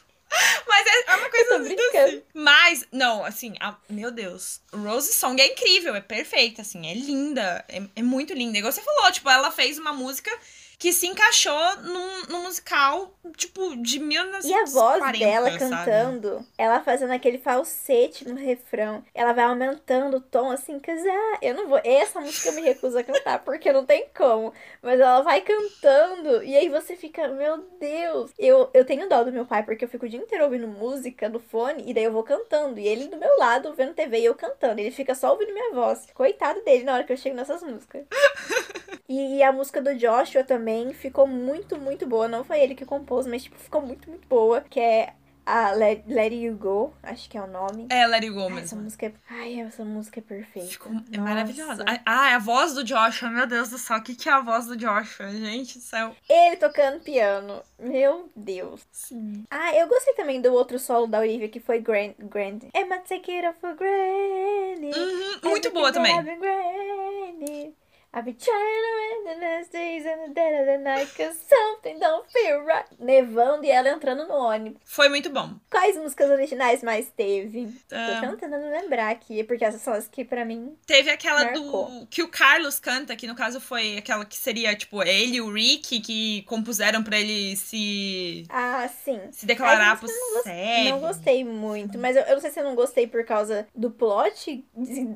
Mas é, é uma coisa muito assim. Mas, não, assim, a- meu Deus. Rose Song é incrível, é perfeita, assim, é linda. É, é muito linda. Igual você falou, tipo, ela fez uma música que se encaixou num, num musical, tipo, de 1940, E a voz dela sabe? cantando, ela fazendo aquele falsete no refrão, ela vai aumentando o tom assim, cause ah, eu não vou, essa música eu me recuso a cantar porque não tem como, mas ela vai cantando e aí você fica, meu Deus, eu, eu tenho dó do meu pai porque eu fico o dia inteiro ouvindo música no fone e daí eu vou cantando e ele do meu lado vendo TV e eu cantando, ele fica só ouvindo minha voz, coitado dele na hora que eu chego nessas músicas. E, e a música do Joshua também ficou muito, muito boa. Não foi ele que compôs, mas tipo, ficou muito, muito boa. Que é a Let, Let You Go, acho que é o nome. É, Let It Go Ai, essa mesmo. música é... Ai, essa música é perfeita. Ficou, é maravilhosa. Ah, é a voz do Joshua, meu Deus do céu. O que, que é a voz do Joshua? Gente do céu. Ele tocando piano. Meu Deus. Sim. Ah, eu gostei também do outro solo da Olivia, que foi Grand. Grand. Emma Take It Off for Granny. Uhum, muito boa também. Granny. I've been trying to win the last days and the dead of the night Cause something don't feel right Nevando e ela entrando no ônibus Foi muito bom. Quais músicas originais mais teve? Tô Ah, tentando lembrar aqui Porque essas são as que pra mim Teve aquela Marcou. do. que o Carlos canta, que no caso foi aquela que seria, tipo, ele e o Rick que compuseram pra ele se. Ah, sim se declarar pro sério. Não gostei muito Mas eu, eu não sei se eu não gostei por causa do plot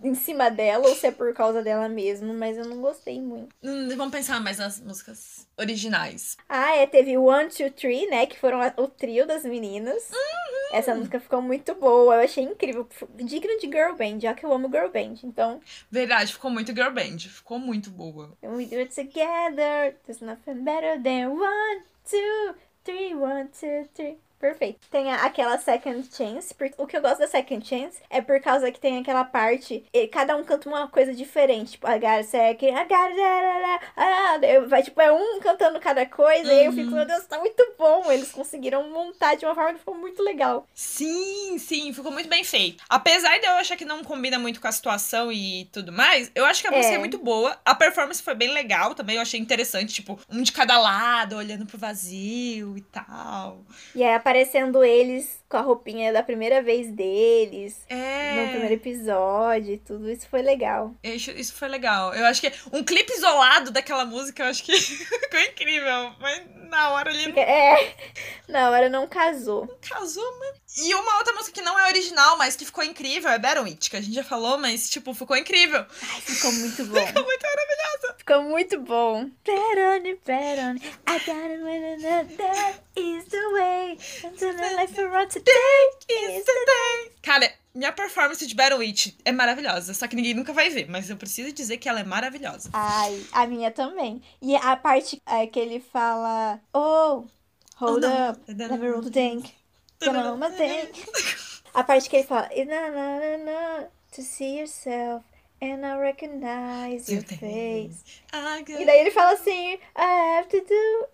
Em cima dela Ou se é por causa dela mesmo Mas eu não gostei muito Hum, vamos pensar mais nas músicas originais. Ah, é, teve One, Two, Three, né? Que foram o trio das meninas. Uhum. Essa música ficou muito boa, eu achei incrível. Digno de girl band, já que eu amo girl band. Então, Verdade, ficou muito girl band. Ficou muito boa. we do it together. There's nothing better than one, two, three, one, two, three. Perfeito. Tem a- aquela second chance. porque o que eu gosto da second chance é por causa que tem aquela parte. E cada um canta uma coisa diferente. Tipo, a second, I got a, daí vai, tipo, é um cantando cada coisa. E aí eu fico, Uhum. meu Deus, tá muito bom. Eles conseguiram montar de uma forma que ficou muito legal. Sim, sim, ficou muito bem feito. Apesar de eu achar que não combina muito com a situação e tudo mais, eu acho que a música é É. muito boa. A performance foi bem legal também, eu achei interessante, tipo, um de cada lado, olhando pro vazio e tal. E aí aparecendo eles com a roupinha da primeira vez deles. É. No primeiro episódio tudo. Isso foi legal. Isso, isso foi legal. Eu acho que um clipe isolado daquela música, eu acho que ficou incrível. Mas na hora ali Fica- É, na hora não casou. não casou, mas. E uma outra música que não é original, mas que ficou incrível é Battle It, que a gente já falou, mas, tipo, ficou incrível. Ai, ficou muito bom. Ficou muito maravilhosa. Ficou muito bom. Bet on it, bet on it. I got it when that, that is the way. Until the life run today is the day. Cara, minha performance de Battle It é maravilhosa, só que ninguém nunca vai ver, mas eu preciso dizer que ela é maravilhosa. Ai, a minha também. E a parte é, que ele fala: Oh, hold Oh, up, let me roll the tank. Roll my tank. A parte que ele fala: na, na, na, To see yourself and I recognize your face. E daí ele fala assim: I have to do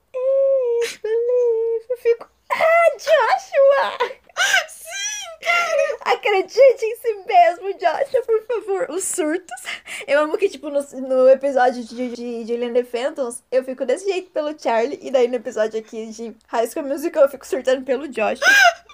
is believe. Eu fico: Ah, Joshua! Sim, cara! Acredite em si mesmo, Joshua, por favor. Os surtos. Eu amo que, tipo, no, no episódio de, de, de Lena Phantoms, eu fico desse jeito pelo Charlie. E daí no episódio aqui de High School Musical, eu fico surtando pelo Joshua.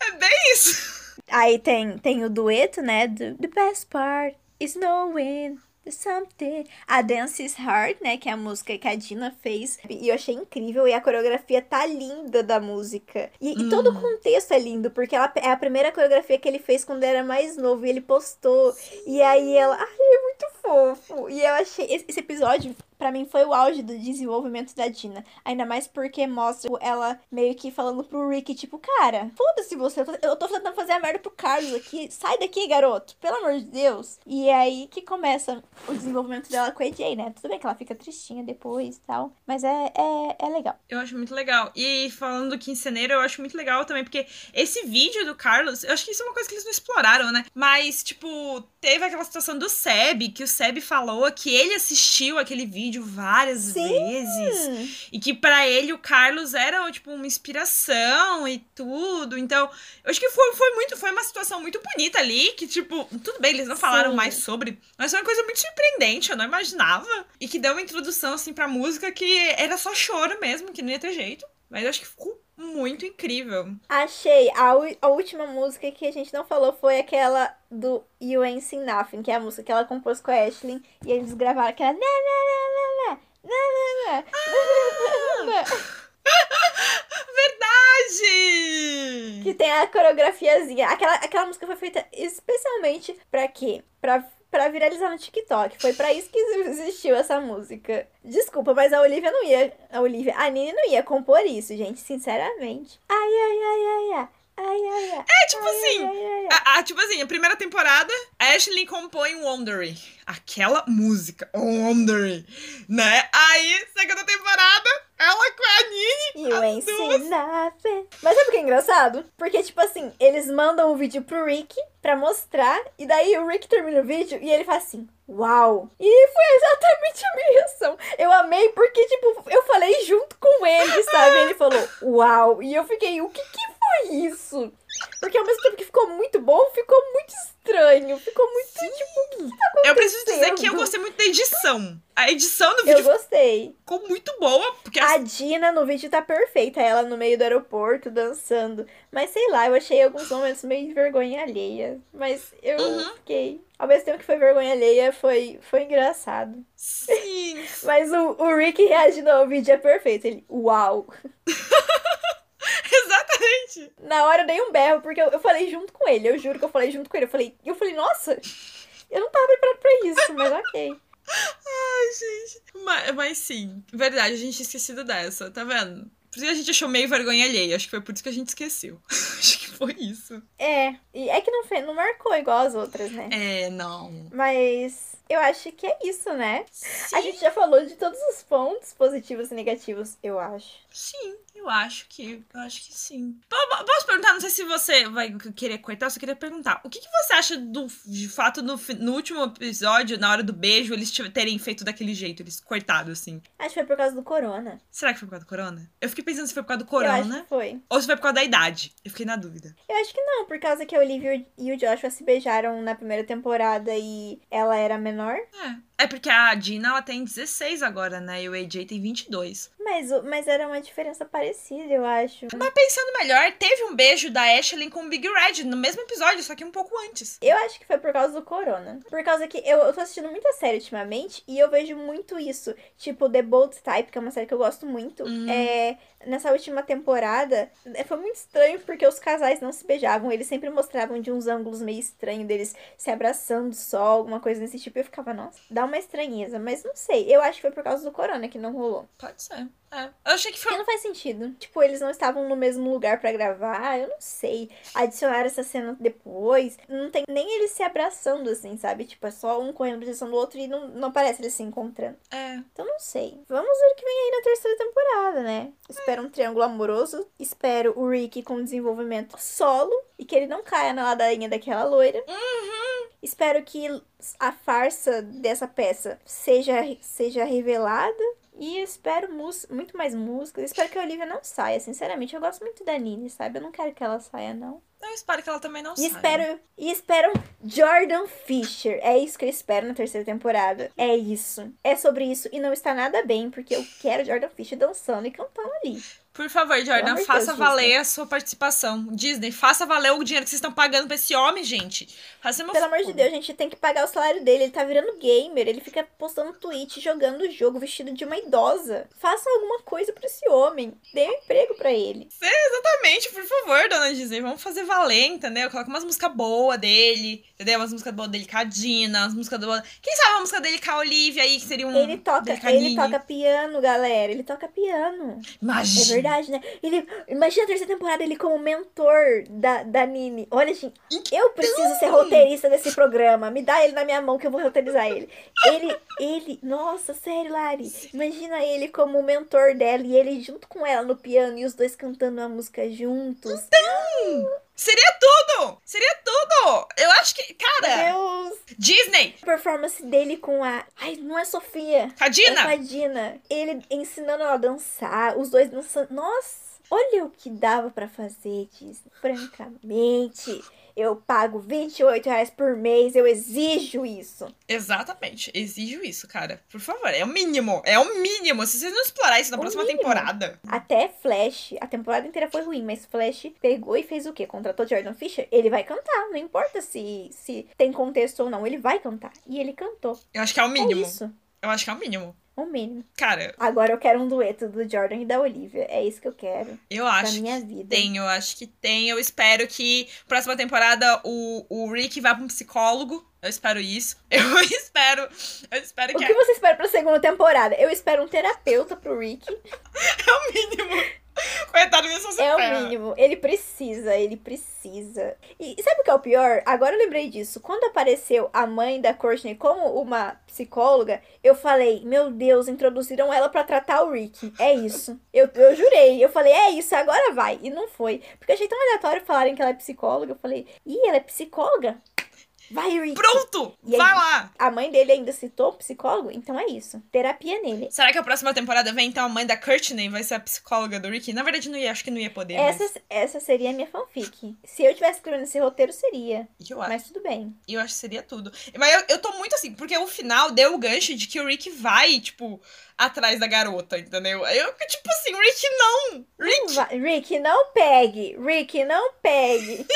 É bem isso. Aí tem, tem o dueto, né? Do The best part is knowing something. A Dance is Hard, né? Que é a música que a Dina fez. E eu achei incrível. E a coreografia tá linda da música. E, e todo o contexto é lindo, porque ela é a primeira coreografia que ele fez quando era mais novo. E ele postou. E aí ela. Ai, é muito fofo. E eu achei. Esse, esse episódio. Pra mim foi o auge do desenvolvimento da Dina. Ainda mais porque mostra ela meio que falando pro Rick, tipo, cara, foda-se você, eu tô tentando fazer a merda pro Carlos aqui. Sai daqui, garoto, pelo amor de Deus. E é aí que começa o desenvolvimento dela com a AJ, né? Tudo bem que ela fica tristinha depois e tal. Mas é, é, é legal. Eu acho muito legal. E falando do quinceneiro, eu acho muito legal também, porque esse vídeo do Carlos, eu acho que isso é uma coisa que eles não exploraram, né? Mas, tipo, teve aquela situação do Seb, que o Seb falou que ele assistiu aquele vídeo várias Sim. vezes. E que pra ele o Carlos era, tipo, uma inspiração e tudo. Então, eu acho que foi, foi muito, foi uma situação muito bonita ali, que, tipo, tudo bem, eles não falaram Sim. mais sobre, mas foi uma coisa muito surpreendente, eu não imaginava. E que deu uma introdução, assim, pra música que era só choro mesmo, que não ia ter jeito. Mas eu acho que ficou muito incrível. Achei. A, a última música que a gente não falou foi aquela do You Ain't Seen Nothing, que é a música que ela compôs com a Ashley. E eles gravaram aquela. Na, na, na, na, na, na, na, ah! Verdade! Que tem a coreografiazinha. Aquela, aquela música foi feita especialmente pra quê? Pra pra viralizar no TikTok. Foi pra isso que existiu essa música. Desculpa, mas a Olivia não ia. A Olivia, a Nini não ia compor isso, gente, sinceramente. Ai, ai, ai, ai, ai. Ai, ai, ai. É tipo ai, assim, ai. A, a- tipo assim, a primeira temporada, a Ashley compõe Wondering. Aquela música, Wondering, né? Aí, segunda temporada, ela com a Nini. Ain't seen nothing. Mas sabe o que é engraçado? Porque, tipo assim, eles mandam o vídeo pro Rick pra mostrar. E daí o Rick termina o vídeo e ele faz assim. Uau! E foi exatamente a minha reação. Eu amei porque, tipo, eu falei junto com ele, sabe? Ele falou, uau! E eu fiquei, o que que foi isso? Porque ao mesmo tempo que ficou muito bom, ficou muito estranho. Ficou muito, tipo, o que tá acontecendo? Eu preciso dizer que eu gostei muito da edição. A edição do Eu vídeo gostei. ficou muito boa, porque A Dina no vídeo tá perfeita, ela no meio do aeroporto dançando. Mas sei lá, eu achei alguns momentos meio de vergonha alheia. Mas eu Uhum. fiquei. Ao mesmo tempo que foi vergonha alheia, foi, foi engraçado. sim, Mas o, o Rick reagindo ao vídeo é perfeito. Ele, uau! exatamente. Na hora eu dei um berro, porque eu, eu falei junto com ele. Eu juro que eu falei junto com ele. Eu falei, eu falei, nossa! Eu não tava preparado pra isso, mas ok. Ai, gente. Mas, mas sim, verdade, a gente tinha esquecido dessa, tá vendo? Por isso que a gente achou meio vergonha alheia. Acho que foi por isso que a gente esqueceu. Acho que foi isso. É, e é que não, fe- não marcou igual as outras, né? É, não. Mas eu acho que é isso, né? Sim. A gente já falou de todos os pontos positivos e negativos, eu acho. Sim, eu acho que. Eu acho que sim. Po- po- Posso perguntar? Não sei se você vai querer cortar, eu só queria perguntar. O que, que você acha do de fato no, no último episódio, na hora do beijo, eles terem feito daquele jeito, eles cortado assim? Acho que foi por causa do corona. Será que foi por causa do corona? Eu fiquei pensando se foi por causa do corona que foi. ou se foi por causa da idade. Eu fiquei na dúvida. Eu acho que não, por causa que a Olivia e o Joshua se beijaram na primeira temporada e ela era menor. É. É porque a Dina ela tem 16 agora, né? E o AJ tem 22. Mas, o- mas era uma diferença parecida, eu acho. Mas pensando melhor, teve um beijo da Ashley com o Big Red no mesmo episódio, só que um pouco antes. Eu acho que foi por causa do corona. Por causa que eu, eu tô assistindo muita série ultimamente e eu vejo muito isso. Tipo, The Bold Type, que é uma série que eu gosto muito. Hum. É, nessa última temporada, é, foi muito estranho porque os casais não se beijavam. Eles sempre mostravam de uns ângulos meio estranhos deles se abraçando só, alguma coisa desse tipo. E eu ficava, nossa, dá uma estranheza. Mas não sei. Eu acho que foi por causa do corona que não rolou. Pode ser. É. Eu achei que foi. Porque não faz sentido. Tipo, eles não estavam no mesmo lugar pra gravar. Eu não sei. Adicionaram essa cena depois. Não tem nem eles se abraçando, assim, sabe? Tipo, é só um correndo na direção do outro e não, não parece eles se encontrando. É. Então não sei. Vamos ver o que vem aí na terceira temporada, né? Espero um triângulo amoroso. Espero o Rick com desenvolvimento solo. E que ele não caia na ladainha daquela loira. Espero que a farsa dessa peça seja, seja revelada. E espero muito mais músicas. Espero que a Olivia não saia. Sinceramente, eu gosto muito da Nini, sabe? Eu não quero que ela saia, não. Eu espero que ela também não E saia. espero, e espero Jordan Fisher. É isso que eu espero na terceira temporada. É isso. É sobre isso. E não está nada bem, porque eu quero Jordan Fisher dançando e cantando ali. Por favor, Jordan, amor de faça valer a sua participação. Disney, faça valer o dinheiro que vocês estão pagando pra esse homem, gente. Faça uma Pelo amor de Deus, gente, tem que pagar o salário dele. Ele tá virando gamer. Ele fica postando tweet, jogando o jogo, vestido de uma idosa. Façam alguma coisa pra esse homem. Dê um emprego pra ele. Exatamente, por favor, dona Disney. Vamos fazer valer, entendeu? Coloca umas músicas boas dele, entendeu? Umas músicas boas dele com a Dina, umas músicas boas. Quem sabe uma música dele com a Olivia aí, que seria um. Ele toca, ele toca piano, galera. Ele toca piano. É Imagina. Verdade, né? Ele, imagina a terceira temporada ele como mentor da, da Nini. Olha, gente, eu preciso ser roteirista desse programa. Me dá ele na minha mão que eu vou roteirizar ele. Ele, ele, nossa, sério, Lari. Imagina ele como mentor dela e ele junto com ela no piano e os dois cantando a música juntos. Seria tudo! Seria tudo! Eu acho que, cara, Deus! Disney, A performance dele com a. Ai, não é Sofia. com a É Dina. com a Dina. Ele ensinando ela a dançar, os dois dançando. Nossa! Olha o que dava pra fazer, Disney. Francamente, eu pago 28 reais por mês, eu exijo isso. Exatamente, exijo isso, cara. Por favor, é o mínimo. É o mínimo. Se vocês não explorar isso na O próxima mínimo. temporada. Até Flash, a temporada inteira foi ruim, mas Flash pegou e fez o quê? Contratou Jordan Fisher? Ele vai cantar, não importa se, se tem contexto ou não, ele vai cantar. E ele cantou. Eu acho que é o É mínimo. isso, Eu acho que é o mínimo. O mínimo. Cara, Agora eu quero um dueto do Jordan e da Olivia. É isso que eu quero eu acho minha que vida. tem, eu acho que tem. Eu espero que próxima temporada o, o Rick vá pra um psicólogo. Eu espero isso. Eu espero. Eu espero O que que você espera pra segunda temporada? Eu espero um terapeuta pro Rick. é o mínimo. Coitado mesmo se É o mínimo. Ele precisa, ele precisa. E sabe o que é o pior? Agora eu lembrei disso. Quando apareceu a mãe da Courtney como uma psicóloga, eu falei, meu Deus, introduziram ela pra tratar o Rick. É isso. Eu, eu jurei. Eu falei, é isso, agora vai. E não foi. Porque achei tão aleatório falarem que ela é psicóloga. Eu falei, ih, ela é psicóloga? Vai, Rick. Pronto! E aí? Vai lá! A mãe dele ainda citou o psicólogo, então é isso. Terapia nele. Será que a próxima temporada vem então a mãe da Courtney vai ser a psicóloga do Rick? Na verdade, não ia, acho que não ia poder. mas Essa, essa seria a minha fanfic. Se eu tivesse escrevendo esse roteiro, seria. eu acho. Mas tudo bem. Eu acho que seria tudo. Mas eu, eu tô muito assim, porque o final deu o gancho de que o Rick vai, tipo, atrás da garota, entendeu? Eu, tipo assim, Rick não! Rick! Vai- Rick, não pegue. Rick, não pegue.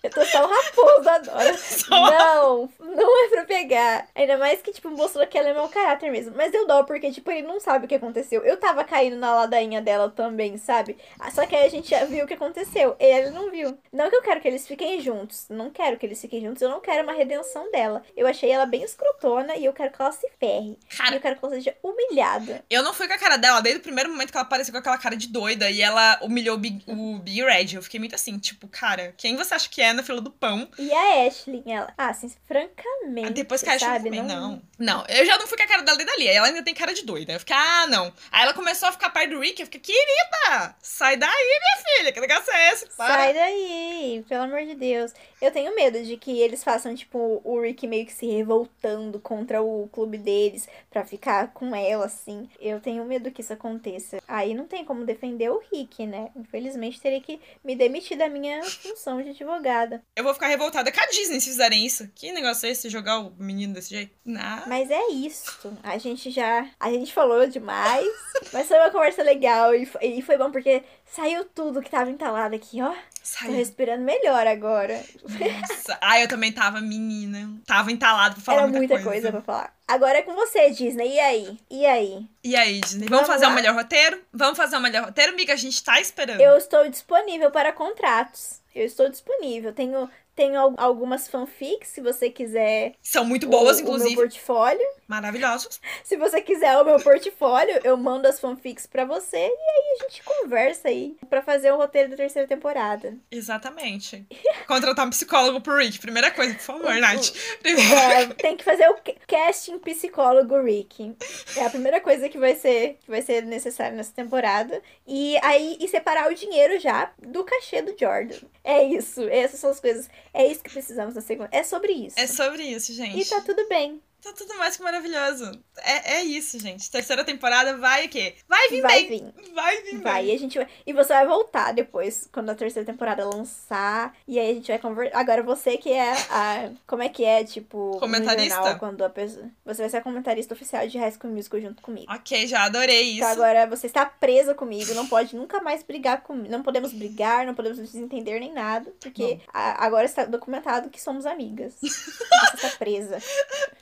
Eu tô só o raposo agora. Só- Não, não é pra pegar. Ainda mais que, tipo, mostrou que ela é mau caráter mesmo. Mas eu dou, porque, tipo, ele não sabe o que aconteceu. Eu tava caindo na ladainha dela também, sabe? Ah, Só que aí a gente já viu o que aconteceu. Ele não viu. Não que eu quero que eles fiquem juntos. Não quero que eles fiquem juntos. Eu não quero uma redenção dela. Eu achei ela bem escrotona e eu quero que ela se ferre. E Cara, eu quero que ela seja humilhada. Eu não fui com a cara dela desde o primeiro momento que ela apareceu com aquela cara de doida e ela humilhou o Big, o Big Red. Eu fiquei muito assim, tipo, cara, quem você acha que é na fila do pão? E a Ashley, ela. Ah, assim, francamente. Depois que a Ashley sabe? também, não. não. eu já não fui com a cara dela desde ali. Ela ainda tem cara de doida. Eu fiquei, ah, não. Aí ela começou a ficar perto do Rick. Eu fiquei, querida, sai daí, minha filha. Que negócio é esse? Para. Sai daí, pelo amor de Deus. Eu tenho medo de que eles façam, tipo, o Rick meio que se revoltando contra o clube deles pra ficar com ela, assim. Eu tenho medo que isso aconteça. Aí não tem como defender o Rick, né? Infelizmente, teria que me demitir da minha função de advogada. Eu vou ficar revoltada com a Disney se fizerem isso. Que negócio é esse? Jogar o menino desse jeito? Não. Mas é isso. A gente já. A gente falou demais. mas foi uma conversa legal. E foi, e foi bom porque saiu tudo que tava entalado aqui, ó. Tô Sai. respirando melhor agora. Nossa. Ah, eu também tava menina. Tava entalado pra falar Era muita, muita coisa. pra falar. Agora é com você, Disney. E aí? E aí? E aí, Disney? Vamos, Vamos fazer o melhor roteiro? Vamos fazer o melhor roteiro, amiga? A gente tá esperando. Eu estou disponível para contratos. Eu estou disponível. Tenho, tenho al- algumas fanfics, se você quiser. São muito boas, o, inclusive. O meu portfólio. Maravilhosos. Se você quiser o meu portfólio, eu mando as fanfics pra você. E aí a gente conversa aí pra fazer o roteiro da terceira temporada. Exatamente. Contratar um psicólogo pro Rick. Primeira coisa, por favor, Nath. Primeira... É, tem que fazer o ca- casting psicólogo Rick. É a primeira coisa que vai ser, que vai ser necessário nessa temporada. E aí, e separar o dinheiro já do cachê do Jordan. É isso. Essas são as coisas. É isso que precisamos na segunda. É sobre isso. É sobre isso, gente. E tá tudo bem. Tá tudo mais que maravilhoso. É, é isso, gente. Terceira temporada vai o quê? Vai vir Vai bem. vir. Vai vir Vai, bem. e a gente vai. E você vai voltar depois, quando a terceira temporada lançar. E aí a gente vai conversar. Agora você que é a. Como é que é, tipo. Comentarista? jornal, quando a pessoa. Você vai ser a comentarista oficial de High School Musical junto comigo. Ok, já adorei isso. Então agora você está presa comigo, não pode nunca mais brigar comigo. Não podemos brigar, não podemos nos desentender nem nada. Porque a- agora está documentado que somos amigas. Você está presa.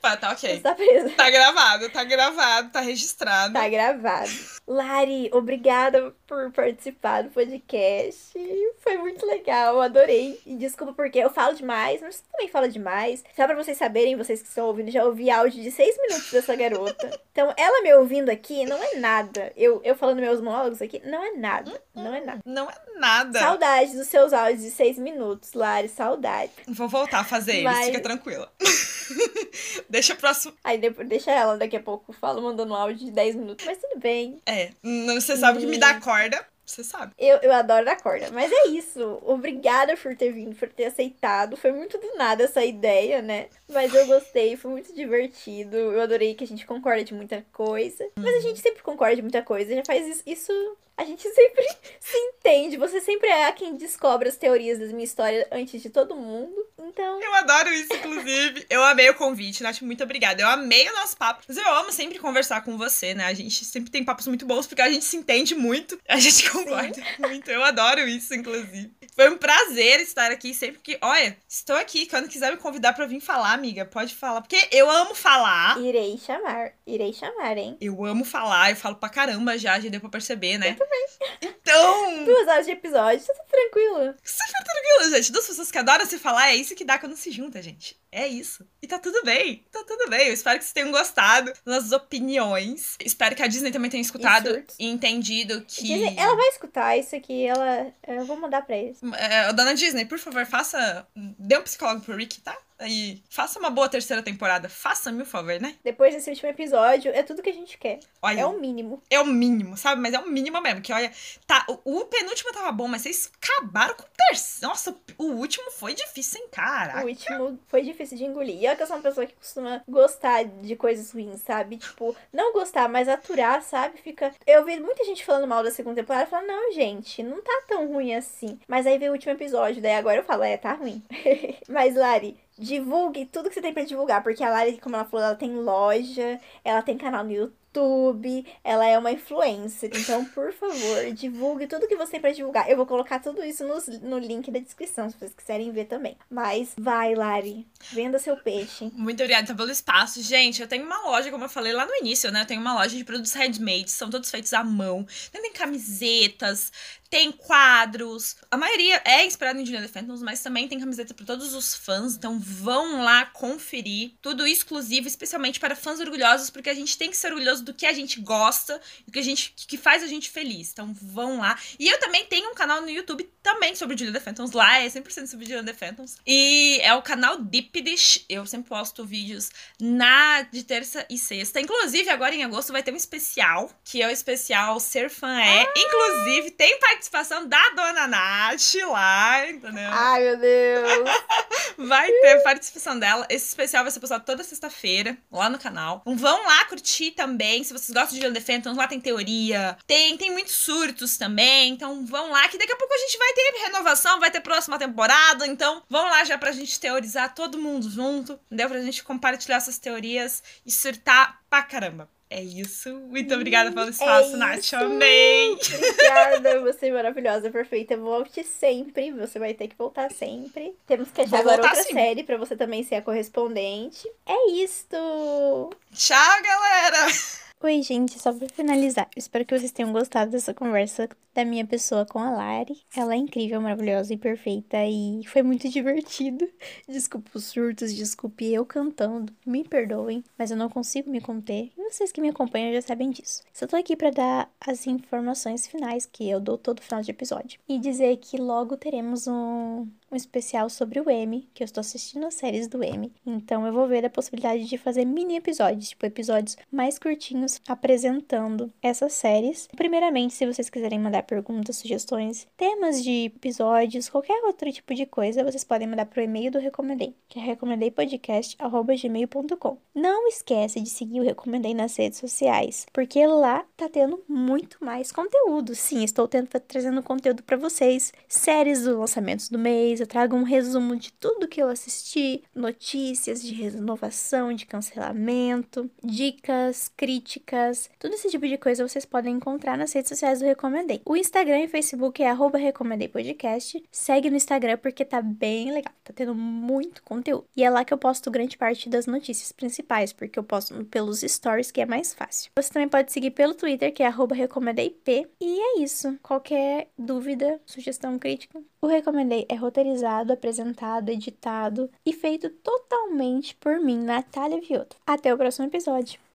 Tá, tá Você ok. presa. Tá gravado, tá gravado, tá registrado. Tá gravado. Lari, obrigada por participar do podcast. Foi muito legal, adorei. E desculpa porque eu falo demais, mas você também fala demais. Só pra vocês saberem, vocês que estão ouvindo, já ouvi áudio de seis minutos dessa garota. Então, ela me ouvindo aqui não é nada. Eu, eu falando meus monólogos aqui, não é nada. Não é nada. Não é nada. Saudades dos seus áudios de seis minutos, Lari, saudade. Vou voltar a fazer eles, Mas- fica tranquila. Deixa próximo. Aí depois deixa ela, daqui a pouco falo mandando um áudio de 10 minutos, mas tudo bem. É, você sabe que me dá corda. Você sabe. Eu, eu adoro dar corda, mas é isso. Obrigada por ter vindo, por ter aceitado. Foi muito do nada essa ideia, né? Mas eu gostei, foi muito divertido. Eu adorei que a gente concorda de muita coisa. Mas a gente sempre concorda de muita coisa. Já faz isso, isso a gente sempre se entende. Você sempre é quem descobre as teorias da minha história antes de todo mundo. Então. Eu adoro isso, inclusive. Eu amei o convite, Nath. Muito obrigada. Eu amei o nosso papo. Mas eu amo sempre conversar com você, né? A gente sempre tem papos muito bons porque a gente se entende muito. A gente concorda Sim. muito. Eu adoro isso, inclusive. Foi um prazer estar aqui sempre que. Olha, estou aqui. Quando quiser me convidar pra vir falar, amiga, pode falar. Porque eu amo falar. Irei chamar. Irei chamar, hein? Eu amo falar. Eu falo pra caramba já, já deu pra perceber, né? Também. Então. Duas horas de episódio, tá tudo tranquilo. Super tranquilo, gente. Duas pessoas que adoram se falar, é isso que dá quando se junta, gente. É isso. E tá tudo bem. Tá tudo bem. Eu espero que vocês tenham gostado das nossas opiniões. Espero que a Disney também tenha escutado e entendido que. Disney, ela vai escutar isso aqui. Ela. Eu vou mandar pra eles. É, dona Disney, por favor, faça. Dê um psicólogo pro Rick, tá? Aí, faça uma boa terceira temporada. Faça-me o favor, né? Depois desse último episódio, é tudo que a gente quer. Olha, é o mínimo. É o mínimo, sabe? Mas é o mínimo mesmo. Que olha, tá, o, o penúltimo tava bom, mas vocês acabaram com o terceiro. Nossa, o último foi difícil, hein, cara? O último foi difícil de engolir. E olha que eu sou uma pessoa que costuma gostar de coisas ruins, sabe? Tipo, não gostar, mas aturar, sabe? Fica. Eu vi muita gente falando mal da segunda temporada falando, não, gente, não tá tão ruim assim. Mas aí veio o último episódio, daí agora eu falo, é, tá ruim. mas, Lari, divulgue tudo que você tem para divulgar, porque a Lari, como ela falou, ela tem loja, ela tem canal no YouTube YouTube, ela é uma influencer. Então, por favor, divulgue tudo que você tem pra divulgar. Eu vou colocar tudo isso no, no link da descrição, se vocês quiserem ver também. Mas vai, Lari, venda seu peixe. Muito obrigada pelo espaço. Gente, eu tenho uma loja, como eu falei lá no início, né? Eu tenho uma loja de produtos handmade, são todos feitos à mão. Tem camisetas, tem quadros. A maioria é inspirada em Juliana Phantoms, mas também tem camiseta para todos os fãs. Então vão lá conferir. Tudo exclusivo, especialmente para fãs orgulhosos, porque a gente tem que ser orgulhoso do que a gente gosta, do que a gente que faz a gente feliz. Então vão lá. E eu também tenho um canal no YouTube também sobre Julia The Phantoms. Lá é 100% sobre Julia The Phantoms. E é o canal Deep Dish. Eu sempre posto vídeos na de terça e sexta. Inclusive, agora em agosto vai ter um especial, que é o especial Ser Fã É. Ah! Inclusive, tem participação da Dona Nath lá, entendeu? Ai, meu Deus! vai ter participação dela. Esse especial vai ser postado toda sexta-feira lá no canal. Vão lá curtir também também. Se vocês gostam de The Phantoms, lá tem teoria. Tem, tem muitos surtos também. Então vão lá, que daqui a pouco a gente vai ter renovação, vai ter próxima temporada. Então vão lá já pra gente teorizar todo mundo junto. Deu pra gente compartilhar essas teorias e surtar pra caramba. É isso. Muito obrigada pelo espaço, é Nath. Amei! Obrigada, você é maravilhosa, perfeita. Volte sempre. Você vai ter que voltar sempre. Temos que achar agora outra sim. série pra você também ser a correspondente. É isto! Tchau, galera! Oi, gente, só pra finalizar, espero que vocês tenham gostado dessa conversa da minha pessoa com a Lari. Ela é incrível, maravilhosa e perfeita e foi muito divertido. Desculpe os surtos, desculpe eu cantando, me perdoem, mas eu não consigo me conter e vocês que me acompanham já sabem disso. Só tô aqui para dar as informações finais que eu dou todo final de episódio e dizer que logo teremos um um especial sobre o M, que eu estou assistindo as séries do M. Então eu vou ver a possibilidade de fazer mini episódios, tipo episódios mais curtinhos apresentando essas séries. Primeiramente, se vocês quiserem mandar perguntas, sugestões, temas de episódios, qualquer outro tipo de coisa, vocês podem mandar pro e-mail do Recomendei, que é recomendeipodcast@gmail.com. Não esquece de seguir o Recomendei nas redes sociais, porque lá tá tendo muito mais conteúdo. Sim, estou tendo, trazendo conteúdo para vocês, séries dos lançamentos do mês, eu trago um resumo de tudo que eu assisti, notícias de renovação, de cancelamento, dicas, críticas, todo esse tipo de coisa vocês podem encontrar nas redes sociais do Recomendei. O Instagram e Facebook é arroba Recomendei Podcast. Segue no Instagram porque tá bem legal, tá tendo muito conteúdo. E é lá que eu posto grande parte das notícias principais, porque eu posto pelos stories, que é mais fácil. Você também pode seguir pelo Twitter, que é RecomendeIP. E é isso. Qualquer dúvida, sugestão, crítica, o Recomendei é roteirizado, apresentado, editado e feito totalmente por mim, Natália Vioto. Até o próximo episódio.